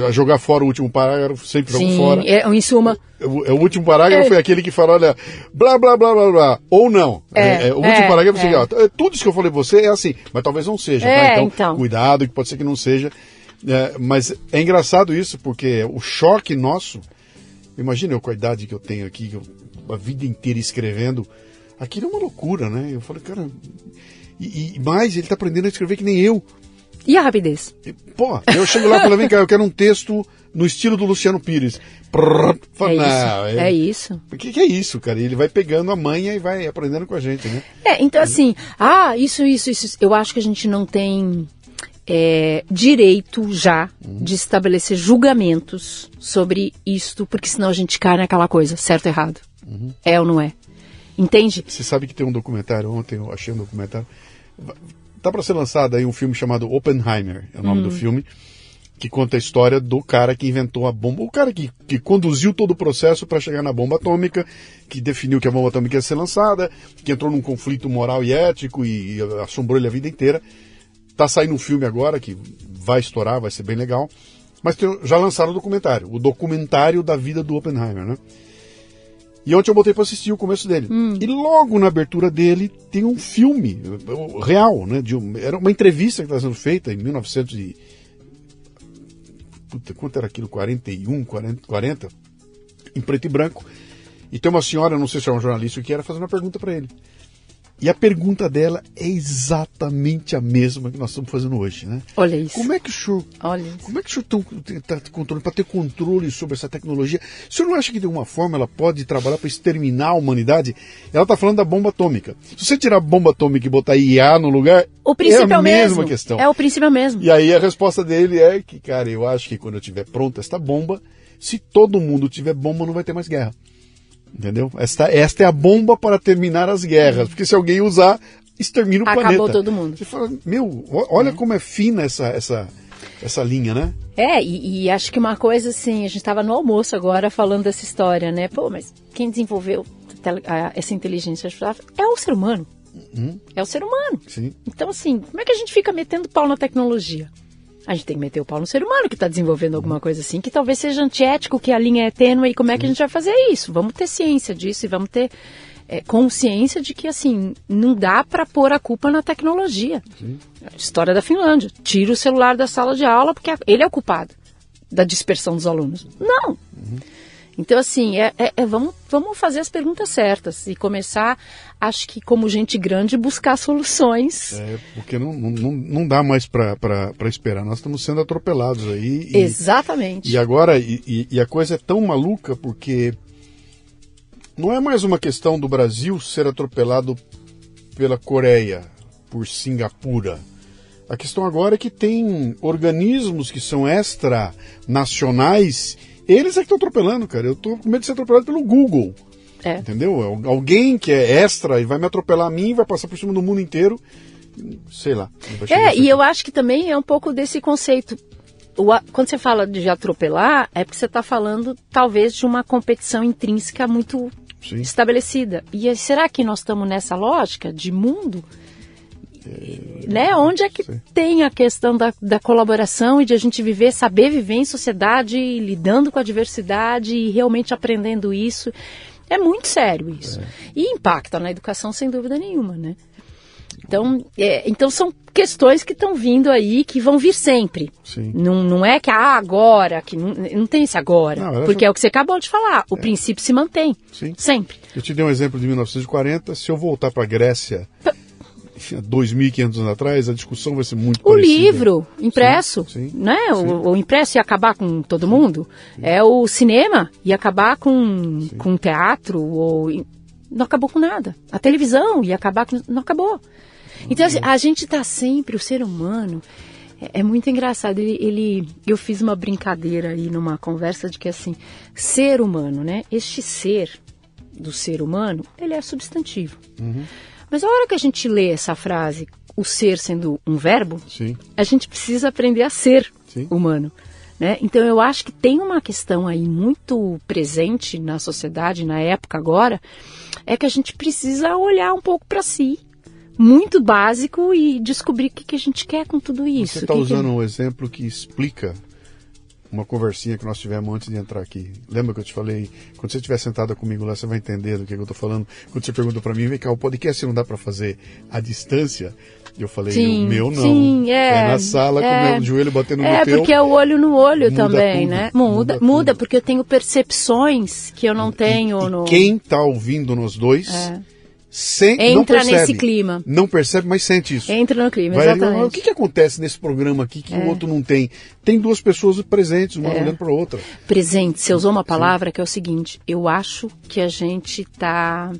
[SPEAKER 1] a jogar fora o último parágrafo, sempre jogo
[SPEAKER 2] Sim,
[SPEAKER 1] fora.
[SPEAKER 2] É, em suma.
[SPEAKER 1] O, o último parágrafo é. foi aquele que fala, olha, blá, blá, blá, blá, blá, ou não. É, é, o último é, parágrafo é. ó, tudo isso que eu falei pra você é assim, mas talvez não seja,
[SPEAKER 2] é,
[SPEAKER 1] tá? então,
[SPEAKER 2] então,
[SPEAKER 1] cuidado, que pode ser que não seja. É, mas é engraçado isso, porque o choque nosso, imagina eu com a idade que eu tenho aqui, eu, a vida inteira escrevendo, aquilo é uma loucura, né? Eu falei, cara, e, e mais, ele tá aprendendo a escrever que nem eu.
[SPEAKER 2] E a rapidez?
[SPEAKER 1] Pô, eu chego lá e falo, vem cá, eu quero um texto no estilo do Luciano Pires. Prrr,
[SPEAKER 2] é, isso. é, é isso.
[SPEAKER 1] O que, que, é isso, cara? Ele vai pegando a manha e vai aprendendo com a gente, né?
[SPEAKER 2] É, então assim, ah, isso, isso, isso. Eu acho que a gente não tem é, direito já uhum. de estabelecer julgamentos sobre isto, porque senão a gente cai naquela coisa, certo ou errado. Uhum. É ou não é? Entende?
[SPEAKER 1] Você sabe que tem um documentário, ontem eu achei um documentário Tá para ser lançado aí um filme chamado Oppenheimer, é o nome do hum. filme, que conta a história do cara que inventou a bomba, o cara que, que conduziu todo o processo para chegar na bomba atômica, que definiu que a bomba atômica ia ser lançada, que entrou num conflito moral e ético e, e assombrou ele a vida inteira. Tá saindo um filme agora que vai estourar, vai ser bem legal. Mas tem, já lançaram o documentário, o documentário da vida do Oppenheimer, né? E ontem eu botei para assistir o começo dele. Hum. E logo na abertura dele tem um filme real, né? De um, era uma entrevista que estava sendo feita em 1900 e... Puta, quanto era aquilo? 41, 40, 40? Em preto e branco. E tem uma senhora, não sei se é um jornalista que era, fazendo uma pergunta para ele. E a pergunta dela é exatamente a mesma que nós estamos fazendo hoje, né?
[SPEAKER 2] Olha isso.
[SPEAKER 1] Como é que o senhor,
[SPEAKER 2] Olha isso.
[SPEAKER 1] como é que o senhor está controle para ter controle sobre essa tecnologia? O senhor não acha que de alguma forma ela pode trabalhar para exterminar a humanidade? Ela está falando da bomba atômica. Se você tirar a bomba atômica e botar IA no lugar,
[SPEAKER 2] o princípio
[SPEAKER 1] é
[SPEAKER 2] a mesma
[SPEAKER 1] mesmo. questão.
[SPEAKER 2] É o princípio mesmo.
[SPEAKER 1] E aí a resposta dele é que, cara, eu acho que quando eu tiver pronta esta bomba, se todo mundo tiver bomba, não vai ter mais guerra. Entendeu? Esta, esta é a bomba para terminar as guerras. Porque se alguém usar, extermina o
[SPEAKER 2] Acabou
[SPEAKER 1] planeta.
[SPEAKER 2] Acabou todo mundo.
[SPEAKER 1] Você fala, meu, olha é. como é fina essa, essa, essa linha, né?
[SPEAKER 2] É, e, e acho que uma coisa assim, a gente estava no almoço agora falando dessa história, né? Pô, mas quem desenvolveu essa inteligência artificial é o ser humano. Uhum. É o ser humano.
[SPEAKER 1] Sim.
[SPEAKER 2] Então, assim, como é que a gente fica metendo pau na tecnologia? A gente tem que meter o pau no ser humano que está desenvolvendo alguma coisa assim, que talvez seja antiético, que a linha é tênue, e como é que a gente vai fazer isso? Vamos ter ciência disso e vamos ter é, consciência de que assim não dá para pôr a culpa na tecnologia. Sim. História da Finlândia. Tira o celular da sala de aula porque ele é o culpado da dispersão dos alunos. Não. Uhum. Então, assim, é, é, é, vamos, vamos fazer as perguntas certas e começar, acho que como gente grande, buscar soluções.
[SPEAKER 1] É, porque não, não, não dá mais para esperar. Nós estamos sendo atropelados aí.
[SPEAKER 2] E, Exatamente.
[SPEAKER 1] E agora, e, e a coisa é tão maluca porque não é mais uma questão do Brasil ser atropelado pela Coreia, por Singapura. A questão agora é que tem organismos que são extra-nacionais, eles é que estão atropelando, cara. Eu tô com medo de ser atropelado pelo Google.
[SPEAKER 2] É.
[SPEAKER 1] Entendeu? Alguém que é extra e vai me atropelar a mim, vai passar por cima do mundo inteiro. Sei lá.
[SPEAKER 2] É, e eu acho que também é um pouco desse conceito. O, quando você fala de atropelar, é porque você está falando talvez de uma competição intrínseca muito Sim. estabelecida. E será que nós estamos nessa lógica de mundo? É, né? Onde é que Sim. tem a questão da, da colaboração e de a gente viver, saber viver em sociedade, lidando com a diversidade e realmente aprendendo isso? É muito sério isso. É. E impacta na educação sem dúvida nenhuma, né? Então, é, então são questões que estão vindo aí, que vão vir sempre.
[SPEAKER 1] Sim.
[SPEAKER 2] Não, não é que ah, agora, que não, não tem esse agora. Não, porque é o que você acabou de falar. O é. princípio se mantém.
[SPEAKER 1] Sim.
[SPEAKER 2] Sempre.
[SPEAKER 1] Eu te dei um exemplo de 1940. Se eu voltar para a Grécia. P 2.500 anos atrás, a discussão vai ser muito
[SPEAKER 2] o parecida. Livro impresso, sim, sim, né? Sim. O, o, impresso ia acabar com todo mundo. É o cinema ia acabar com, com teatro ou não acabou com nada. A televisão ia acabar com não acabou. Então assim, a gente está sempre o ser humano é, é muito engraçado. Ele, ele, eu fiz uma brincadeira aí numa conversa de que assim, ser humano, né? Este ser do ser humano, ele é substantivo.
[SPEAKER 1] Uhum.
[SPEAKER 2] Mas a hora que a gente lê essa frase, o ser sendo um verbo,
[SPEAKER 1] Sim.
[SPEAKER 2] a gente precisa aprender a ser
[SPEAKER 1] Sim.
[SPEAKER 2] humano. Né? Então eu acho que tem uma questão aí muito presente na sociedade, na época agora, é que a gente precisa olhar um pouco para si, muito básico, e descobrir o que, que a gente quer com tudo isso.
[SPEAKER 1] Você está usando
[SPEAKER 2] que...
[SPEAKER 1] um exemplo que explica uma conversinha que nós tivemos antes de entrar aqui. Lembra que eu te falei? Quando você estiver sentada comigo lá, você vai entender do que, eu estou falando. Quando você perguntou para mim, vem cá, o podcast não dá para fazer à distância? Eu falei,
[SPEAKER 2] sim,
[SPEAKER 1] o meu não.
[SPEAKER 2] Sim, é,
[SPEAKER 1] é na sala, é, com o meu joelho batendo
[SPEAKER 2] é,
[SPEAKER 1] no teu.
[SPEAKER 2] É, porque é o olho no olho também,
[SPEAKER 1] tudo,
[SPEAKER 2] né? Muda, muda, muda, porque eu tenho percepções que eu não tenho
[SPEAKER 1] e,
[SPEAKER 2] no...
[SPEAKER 1] quem está ouvindo nos dois... É sem,
[SPEAKER 2] Entra nesse clima.
[SPEAKER 1] Não percebe, mas sente isso.
[SPEAKER 2] Entra no clima,
[SPEAKER 1] Vai
[SPEAKER 2] exatamente.
[SPEAKER 1] Ali, o que, que acontece nesse programa aqui que é. o outro não tem? Tem duas pessoas presentes, uma é. olhando para a outra.
[SPEAKER 2] Presente, você usou uma palavra Sim. que é o seguinte, eu acho que a gente está,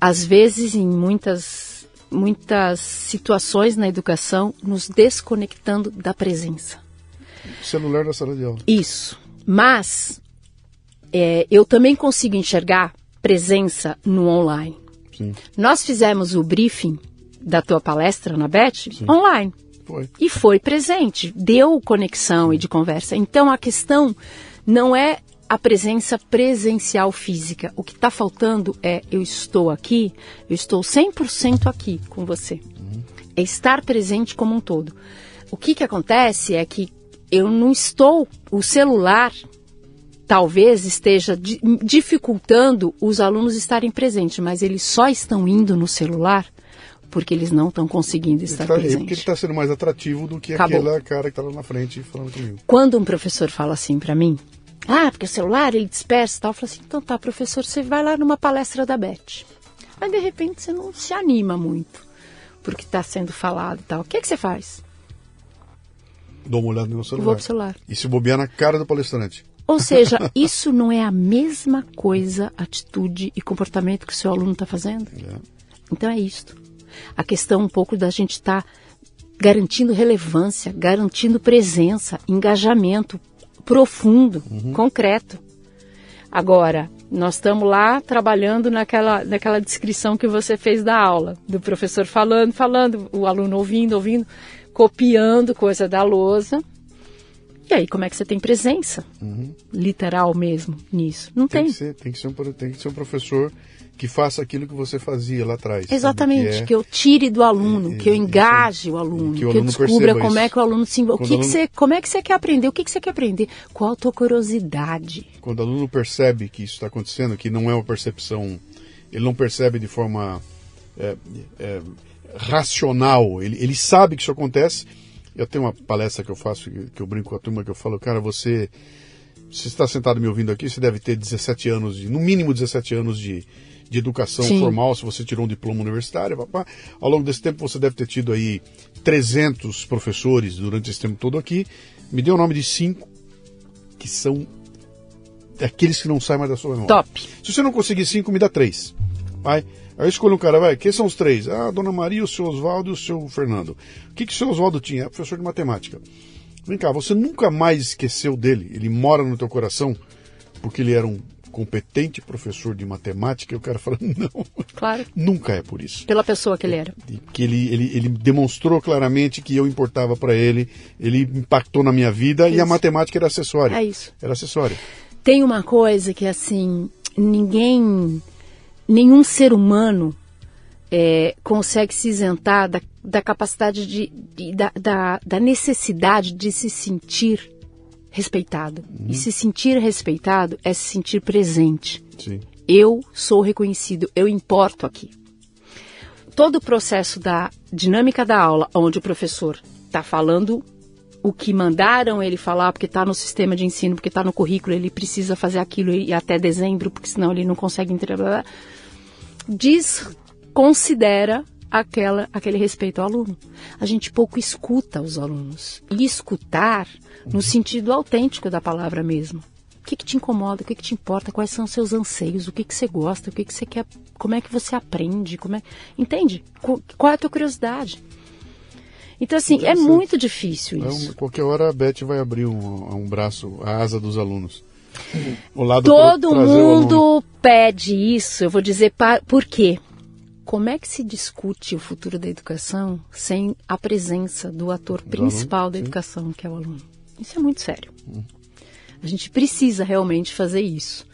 [SPEAKER 2] às vezes, em muitas, muitas situações na educação, nos desconectando da presença.
[SPEAKER 1] celular da sala de aula.
[SPEAKER 2] Isso. Mas é, eu também consigo enxergar presença no online.
[SPEAKER 1] Sim.
[SPEAKER 2] Nós fizemos o briefing da tua palestra na BET online.
[SPEAKER 1] Foi.
[SPEAKER 2] E foi presente, deu conexão e de conversa. Então a questão não é a presença presencial física. O que está faltando é eu estou aqui, eu estou 100% aqui com você.
[SPEAKER 1] Uhum.
[SPEAKER 2] É estar presente como um todo. O que, que acontece é que eu não estou, o celular talvez esteja dificultando os alunos estarem presentes, mas eles só estão indo no celular porque eles não estão conseguindo estar
[SPEAKER 1] tá,
[SPEAKER 2] presentes.
[SPEAKER 1] Porque ele está sendo mais atrativo do que Acabou. aquele cara que está lá na frente falando comigo.
[SPEAKER 2] Quando um professor fala assim para mim, ah, porque o celular ele dispersa e tal, eu falo assim, então tá, professor, você vai lá numa palestra da Beth. Aí de repente você não se anima muito porque está sendo falado e tal. O que, é que você faz?
[SPEAKER 1] Dou uma olhada no celular.
[SPEAKER 2] vou pro celular.
[SPEAKER 1] E se bobear na cara do palestrante.
[SPEAKER 2] Ou seja, isso não é a mesma coisa, atitude e comportamento que o seu aluno está fazendo?
[SPEAKER 1] É.
[SPEAKER 2] Então é isto. A questão um pouco da gente estar tá garantindo relevância, garantindo presença, engajamento profundo, uhum. concreto. Agora, nós estamos lá trabalhando naquela, naquela descrição que você fez da aula, do professor falando, falando, o aluno ouvindo, ouvindo, copiando coisa da lousa, e aí, como é que você tem presença?
[SPEAKER 1] Uhum.
[SPEAKER 2] Literal mesmo nisso? Não tem.
[SPEAKER 1] Tem que, ser, tem, que ser um, tem que ser um professor que faça aquilo que você fazia lá atrás.
[SPEAKER 2] Exatamente, que, é... que, eu tire do aluno, é, que eu engaje o aluno, que, o aluno que eu descubra como isso. é que o aluno se envolve. O que, aluno... que você, como é que você quer aprender? O que, que você quer aprender? Qual a tua curiosidade?
[SPEAKER 1] Quando o aluno percebe que isso está acontecendo, que não é uma percepção, ele não percebe de forma é, é racional, ele, ele sabe que isso acontece eu tenho uma palestra que eu faço, que eu brinco com a turma, que eu falo, cara, você, você está sentado me ouvindo aqui, você deve ter 17 anos, de, no mínimo 17 anos de, de educação Sim. formal, se você tirou um diploma universitário, papá. Ao longo desse tempo você deve ter tido aí 300 professores durante esse tempo todo aqui. Me dê o nome de cinco que são aqueles que não saem mais da sua memória.
[SPEAKER 2] Top.
[SPEAKER 1] Se você não conseguir cinco, me dá três. Vai. Aí escolhe um cara, vai, quem são os três? Ah, a Dona Maria, o seu Oswaldo e o seu Fernando. O que, que o seu Oswaldo tinha? É professor de matemática. Vem cá, você nunca mais esqueceu dele? Ele mora no teu coração porque ele era um competente professor de matemática e o cara fala, não,
[SPEAKER 2] Claro.
[SPEAKER 1] nunca é por isso.
[SPEAKER 2] Pela pessoa que ele era.
[SPEAKER 1] Que ele, ele, ele demonstrou claramente que eu importava para ele, ele impactou na minha vida e a
[SPEAKER 2] Isso.
[SPEAKER 1] matemática era acessória.
[SPEAKER 2] É isso.
[SPEAKER 1] Era acessória.
[SPEAKER 2] Tem uma coisa que, assim, ninguém, nenhum ser humano é, consegue se isentar da, da capacidade de, de- da, da, da necessidade de se sentir respeitado. E se sentir respeitado é se sentir presente.
[SPEAKER 1] Sim.
[SPEAKER 2] Eu sou reconhecido, eu importo aqui. Todo o processo da dinâmica da aula, onde o professor está falando o que mandaram ele falar, porque está no sistema de ensino, porque está no currículo, ele precisa fazer aquilo e até dezembro, porque senão ele não consegue entregar. Desconsidera aquela, aquele respeito ao aluno. A gente pouco escuta os alunos. E escutar no sentido autêntico da palavra mesmo. O que, que te incomoda? O que, que te importa? Quais são os seus anseios? O que, que você gosta? O que, que você quer? Como é que você aprende? Como é... Entende? Qu- Qual é a tua curiosidade? Então, assim, é
[SPEAKER 1] Interessante.
[SPEAKER 2] muito difícil
[SPEAKER 1] É
[SPEAKER 2] isso.
[SPEAKER 1] um- qualquer hora a Beth vai abrir um, um braço, a asa dos alunos.
[SPEAKER 2] Todo
[SPEAKER 1] aluno.
[SPEAKER 2] mundo pede isso. Eu vou dizer pa- por quê. Como é que se discute o futuro da educação sem a presença do ator principal da
[SPEAKER 1] sim.
[SPEAKER 2] educação, que é o aluno? Isso é muito sério. A gente precisa realmente fazer isso.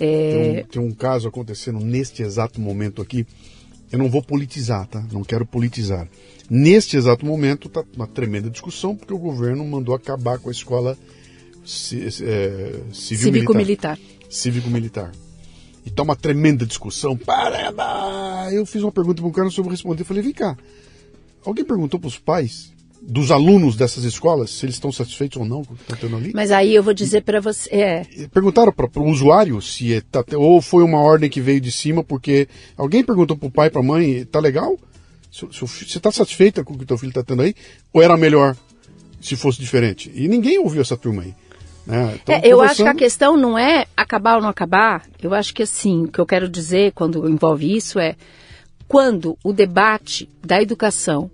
[SPEAKER 2] É,
[SPEAKER 1] Tem um, tem um caso acontecendo neste exato momento aqui. Eu não vou politizar, tá? Não quero politizar. Neste exato momento está uma tremenda discussão porque o governo mandou acabar com a escola é, civil-militar.
[SPEAKER 2] Cívico-militar.
[SPEAKER 1] Cívico-militar. E tá uma tremenda discussão. Paraba! Eu fiz uma pergunta para um cara sobre responder. Eu falei, vem cá. Alguém perguntou para os pais dos alunos dessas escolas se eles estão satisfeitos ou não com o que está tendo ali?
[SPEAKER 2] Mas aí eu vou dizer para você. É,
[SPEAKER 1] Perguntaram para o usuário se é, tá, ou foi uma ordem que veio de cima, porque alguém perguntou para o pai, para a mãe, tá legal? O Você está satisfeita com o que teu filho está tendo aí? Ou era melhor se fosse diferente? E ninguém ouviu essa turma aí. Né? Então,
[SPEAKER 2] É, eu acho que a
[SPEAKER 1] conversando-
[SPEAKER 2] questão não é acabar ou não acabar. Eu acho que assim, o que eu quero dizer quando envolve isso é quando o debate da educação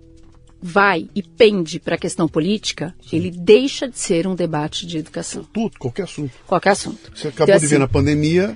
[SPEAKER 2] vai e pende para a questão política, ele deixa de ser um debate de educação.
[SPEAKER 1] Tudo, qualquer assunto.
[SPEAKER 2] Qualquer assunto.
[SPEAKER 1] Você acabou
[SPEAKER 2] Então,
[SPEAKER 1] de ver
[SPEAKER 2] assim,
[SPEAKER 1] na pandemia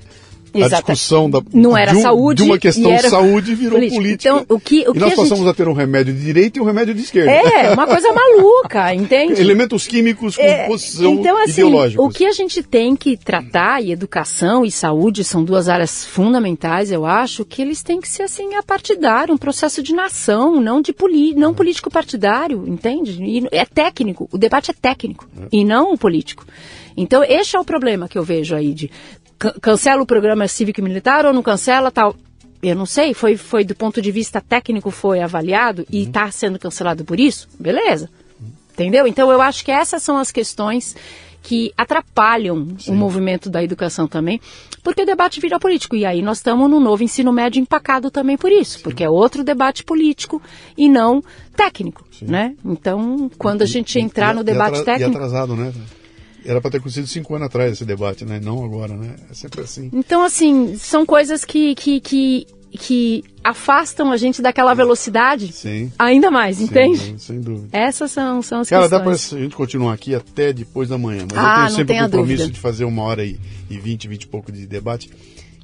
[SPEAKER 1] a
[SPEAKER 2] Exata-
[SPEAKER 1] discussão da,
[SPEAKER 2] Não era
[SPEAKER 1] de, um-
[SPEAKER 2] saúde
[SPEAKER 1] de uma questão
[SPEAKER 2] era
[SPEAKER 1] de saúde virou
[SPEAKER 2] política.
[SPEAKER 1] política.
[SPEAKER 2] Então, o que- o
[SPEAKER 1] e
[SPEAKER 2] que
[SPEAKER 1] nós
[SPEAKER 2] a
[SPEAKER 1] passamos
[SPEAKER 2] gente-
[SPEAKER 1] a ter um remédio de direita e um remédio de esquerda.
[SPEAKER 2] É, uma coisa maluca, entende?
[SPEAKER 1] Elementos químicos com
[SPEAKER 2] É,
[SPEAKER 1] posição
[SPEAKER 2] então, assim,
[SPEAKER 1] ideológicos.
[SPEAKER 2] o que a gente tem que tratar, e educação e saúde são duas áreas fundamentais, eu acho, que eles têm que ser, assim, apartidário, um processo de nação, não de poli não político partidário, entende? E é técnico, o debate é técnico, e não político. Então, esse é o problema que eu vejo aí de cancela o programa cívico e militar ou não cancela tal. Eu não sei, foi, foi do ponto de vista técnico foi avaliado e está sendo cancelado por isso? Beleza. Entendeu? Então eu acho que essas são as questões que atrapalham o movimento da educação também, porque o debate vira político. E aí nós estamos no novo ensino médio empacado também por isso, porque é outro debate político e não técnico, né? Então, quando a gente entrar
[SPEAKER 1] E-
[SPEAKER 2] no
[SPEAKER 1] e
[SPEAKER 2] debate
[SPEAKER 1] atra-
[SPEAKER 2] técnico...
[SPEAKER 1] E atrasado, né? Era para ter acontecido cinco anos atrás esse debate, né? Não agora, né? É sempre assim.
[SPEAKER 2] Então, assim, são coisas que, que, que, que afastam a gente daquela velocidade
[SPEAKER 1] Sim.
[SPEAKER 2] ainda mais, entende?
[SPEAKER 1] Sem, sem dúvida.
[SPEAKER 2] Essas são, são as
[SPEAKER 1] Cara, dá pra
[SPEAKER 2] questões.
[SPEAKER 1] a gente continuar aqui até depois da manhã, mas
[SPEAKER 2] Ah,
[SPEAKER 1] eu tenho sempre o compromisso
[SPEAKER 2] dúvida.
[SPEAKER 1] de fazer uma hora e, e 20, 20 e pouco de debate.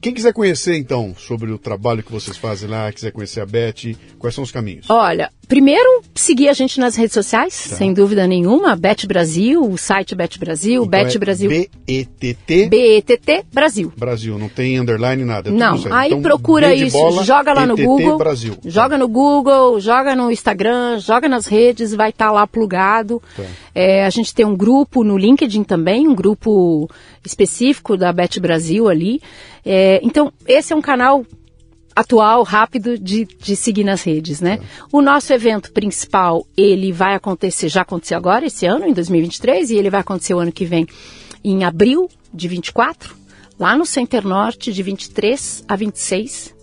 [SPEAKER 1] Quem quiser conhecer, então, sobre o trabalho que vocês fazem lá, quiser conhecer a Beth, quais são os caminhos?
[SPEAKER 2] Olha, primeiro seguir a gente nas redes sociais, sem dúvida nenhuma. Bet Brasil, o site Bet Brasil,
[SPEAKER 1] Então
[SPEAKER 2] Bet
[SPEAKER 1] é
[SPEAKER 2] Brasil.
[SPEAKER 1] B-E-T-T
[SPEAKER 2] BETT Brasil.
[SPEAKER 1] Brasil, não tem underline nada. é
[SPEAKER 2] Não, aí
[SPEAKER 1] Então,
[SPEAKER 2] procura isso,
[SPEAKER 1] bola,
[SPEAKER 2] joga lá no
[SPEAKER 1] TTT
[SPEAKER 2] Google,
[SPEAKER 1] Brasil.
[SPEAKER 2] joga no Google, joga no Instagram, joga nas redes, vai estar lá plugado.
[SPEAKER 1] Tá.
[SPEAKER 2] É, a gente tem um grupo no LinkedIn também, um grupo específico da Bet Brasil ali. É, então, esse é um canal atual, rápido de, de seguir nas redes, né? O nosso evento principal, ele vai acontecer, já aconteceu agora, esse ano, em 2023, e ele vai acontecer o ano que vem, em abril de 24, lá no Center Norte, de 23 a 26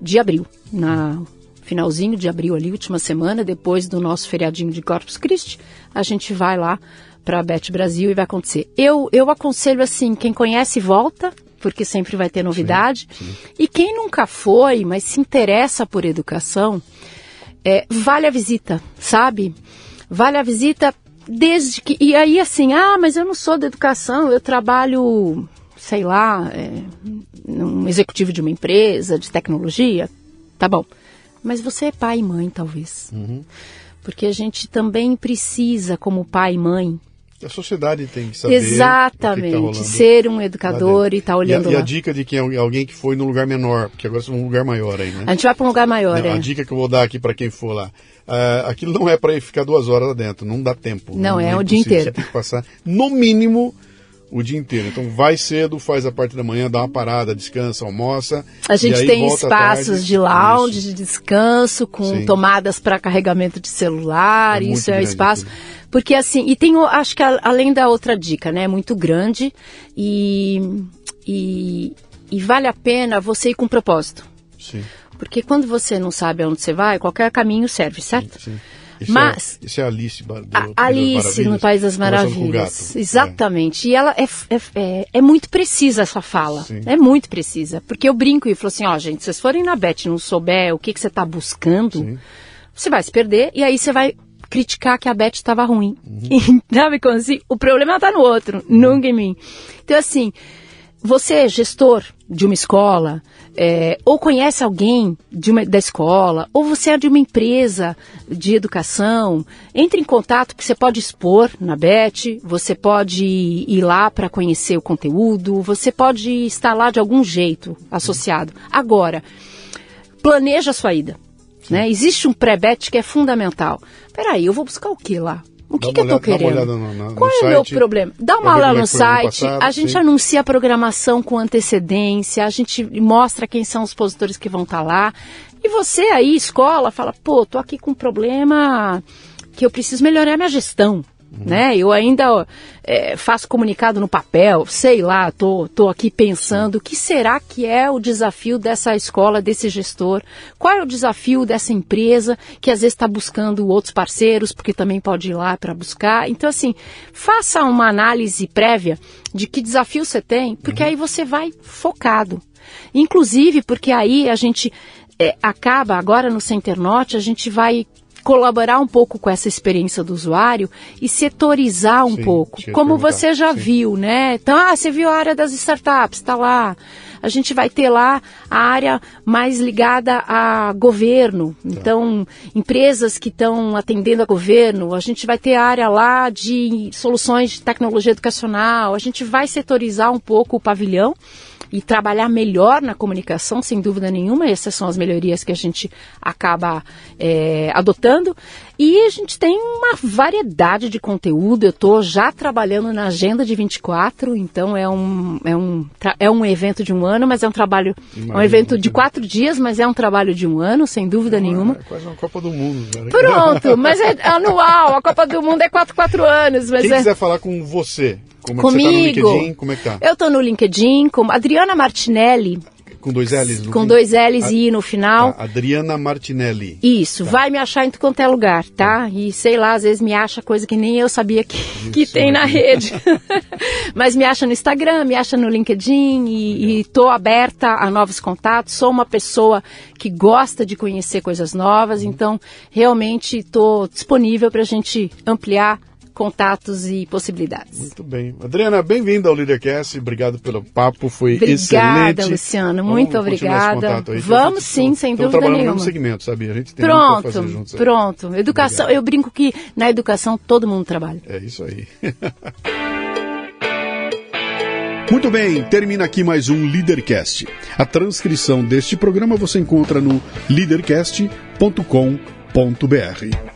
[SPEAKER 2] de abril, na finalzinho de abril ali, última semana, depois do nosso feriadinho de Corpus Christi, a gente vai lá para a Bet Brasil e vai acontecer. Eu, eu aconselho assim, quem conhece volta, porque sempre vai ter novidade. Sim, sim. E quem nunca foi, mas se interessa por educação, é, vale a visita, sabe? Vale a visita desde que. E aí, assim, ah, mas eu não sou da educação, eu trabalho, sei lá, é, num executivo de uma empresa de tecnologia. Tá bom. Mas você é pai e mãe, talvez. Uhum. Porque a gente também precisa, como pai e mãe,
[SPEAKER 1] a sociedade tem que saber.
[SPEAKER 2] Exatamente.
[SPEAKER 1] Que tá
[SPEAKER 2] ser um educador e estar tá olhando.
[SPEAKER 1] E a,
[SPEAKER 2] e
[SPEAKER 1] a, dica de que alguém que foi num lugar menor, porque agora estamos num lugar maior aí, né?
[SPEAKER 2] A gente vai para um lugar maior,
[SPEAKER 1] não,
[SPEAKER 2] é.
[SPEAKER 1] A dica que eu vou dar aqui para quem for lá. Uh, aquilo não é para ficar duas horas lá dentro, não dá tempo.
[SPEAKER 2] Não, não é, é o dia inteiro. Você
[SPEAKER 1] tem que passar, no mínimo, o dia inteiro. Então vai cedo, faz a parte da manhã, dá uma parada, descansa, almoça.
[SPEAKER 2] A gente tem espaços de lounge, isso. de descanso, com Sim. tomadas para carregamento de celular, é isso é espaço. Tudo. Porque assim, e tem, acho que além da outra dica, né, muito grande e, e, e vale a pena você ir com propósito.
[SPEAKER 1] Sim.
[SPEAKER 2] Porque quando você não sabe aonde você vai, qualquer caminho serve, certo?
[SPEAKER 1] Sim, sim. Isso Mas é, isso é Alice
[SPEAKER 2] a, Alice no País das Maravilhas. Exatamente. É. E ela é, é, é, é, muito precisa essa fala. Sim. É muito precisa. Porque eu brinco e falo assim, ó, oh, gente, se vocês forem na Bet e não souber o que, que você está buscando, Sim. você vai se perder e aí você vai criticar que a Beth estava ruim. Uhum. Sabe como assim? O problema está no outro, uhum. nunca em mim. Então, assim, você é gestor de uma escola, é, ou conhece alguém de uma, da escola, ou você é de uma empresa de educação, entre em contato que você pode expor na BET, você pode ir lá para conhecer o conteúdo, você pode estar lá de algum jeito associado. Agora, planeja a sua ida. Né? Existe um pré-bet que é fundamental. Peraí, eu vou buscar o que lá? O que, que eu estou querendo?
[SPEAKER 1] No, no,
[SPEAKER 2] Qual
[SPEAKER 1] é
[SPEAKER 2] o meu problema? Dá uma olhada no site, passado, a gente
[SPEAKER 1] sim.
[SPEAKER 2] anuncia a programação com antecedência, a gente mostra quem são os expositores que vão estar tá lá. E você aí, escola, fala, pô, tô aqui com um problema que eu preciso melhorar minha gestão. Né? Eu ainda é, faço comunicado no papel, sei lá, tô, tô aqui pensando o que será que é o desafio dessa escola, desse gestor, qual é o desafio dessa empresa que às vezes está buscando outros parceiros, porque também pode ir lá para buscar. Então, assim, faça uma análise prévia de que desafio você tem, porque uhum. aí você vai focado. Inclusive, porque aí a gente é, acaba, agora no Center Norte, a gente vai colaborar um pouco com essa experiência do usuário e setorizar um sim, pouco, como você já sim. viu, né? Então, ah, você viu a área das startups, está lá. A gente vai ter lá a área mais ligada a governo, tá. então empresas que estão atendendo a governo. A gente vai ter a área lá de soluções de tecnologia educacional. A gente vai setorizar um pouco o pavilhão e trabalhar melhor na comunicação, sem dúvida nenhuma. Essas são as melhorias que a gente acaba é, adotando. E a gente tem uma variedade de conteúdo. Eu estou já trabalhando na agenda de 24, então é um, é um, é um evento de um ano, mas é um trabalho. Imagina, um evento de quatro dias, mas é um trabalho de um ano, sem dúvida nenhuma.
[SPEAKER 1] É quase uma Copa do Mundo. Né?
[SPEAKER 2] Pronto, mas é anual. A Copa do Mundo é quatro, quatro anos. Mas
[SPEAKER 1] Quem
[SPEAKER 2] é...
[SPEAKER 1] quiser falar com você, como
[SPEAKER 2] Comigo.
[SPEAKER 1] É que você tá no LinkedIn? Como é que tá?
[SPEAKER 2] Eu estou no LinkedIn com Adriana Martinelli.
[SPEAKER 1] Com dois L's
[SPEAKER 2] Com fim? dois L's e I no final.
[SPEAKER 1] Tá, Adriana Martinelli.
[SPEAKER 2] Isso, tá. vai me achar em quanto é lugar, tá? tá? E sei lá, às vezes me acha coisa que nem eu sabia que, Isso, que tem na rede. Mas me acha no Instagram, me acha no LinkedIn e, estou aberta a novos contatos. Sou uma pessoa que gosta de conhecer coisas novas, uhum. então realmente estou disponível para a gente ampliar contatos e possibilidades.
[SPEAKER 1] Muito bem. Adriana, bem-vinda ao Leadercast. Obrigado pelo papo, foi
[SPEAKER 2] obrigada,
[SPEAKER 1] excelente.
[SPEAKER 2] Obrigada, Luciano. Muito Vamos obrigada. Vamos sim, sem dúvida
[SPEAKER 1] trabalhando
[SPEAKER 2] nenhuma.
[SPEAKER 1] no segmento, sabe? A gente tem
[SPEAKER 2] pronto, fazer juntos. Pronto. Educação, Obrigado. eu brinco que na educação todo mundo trabalha.
[SPEAKER 1] É isso aí. Muito bem, termina aqui mais um Leadercast. A transcrição deste programa você encontra no leadercast.com.br.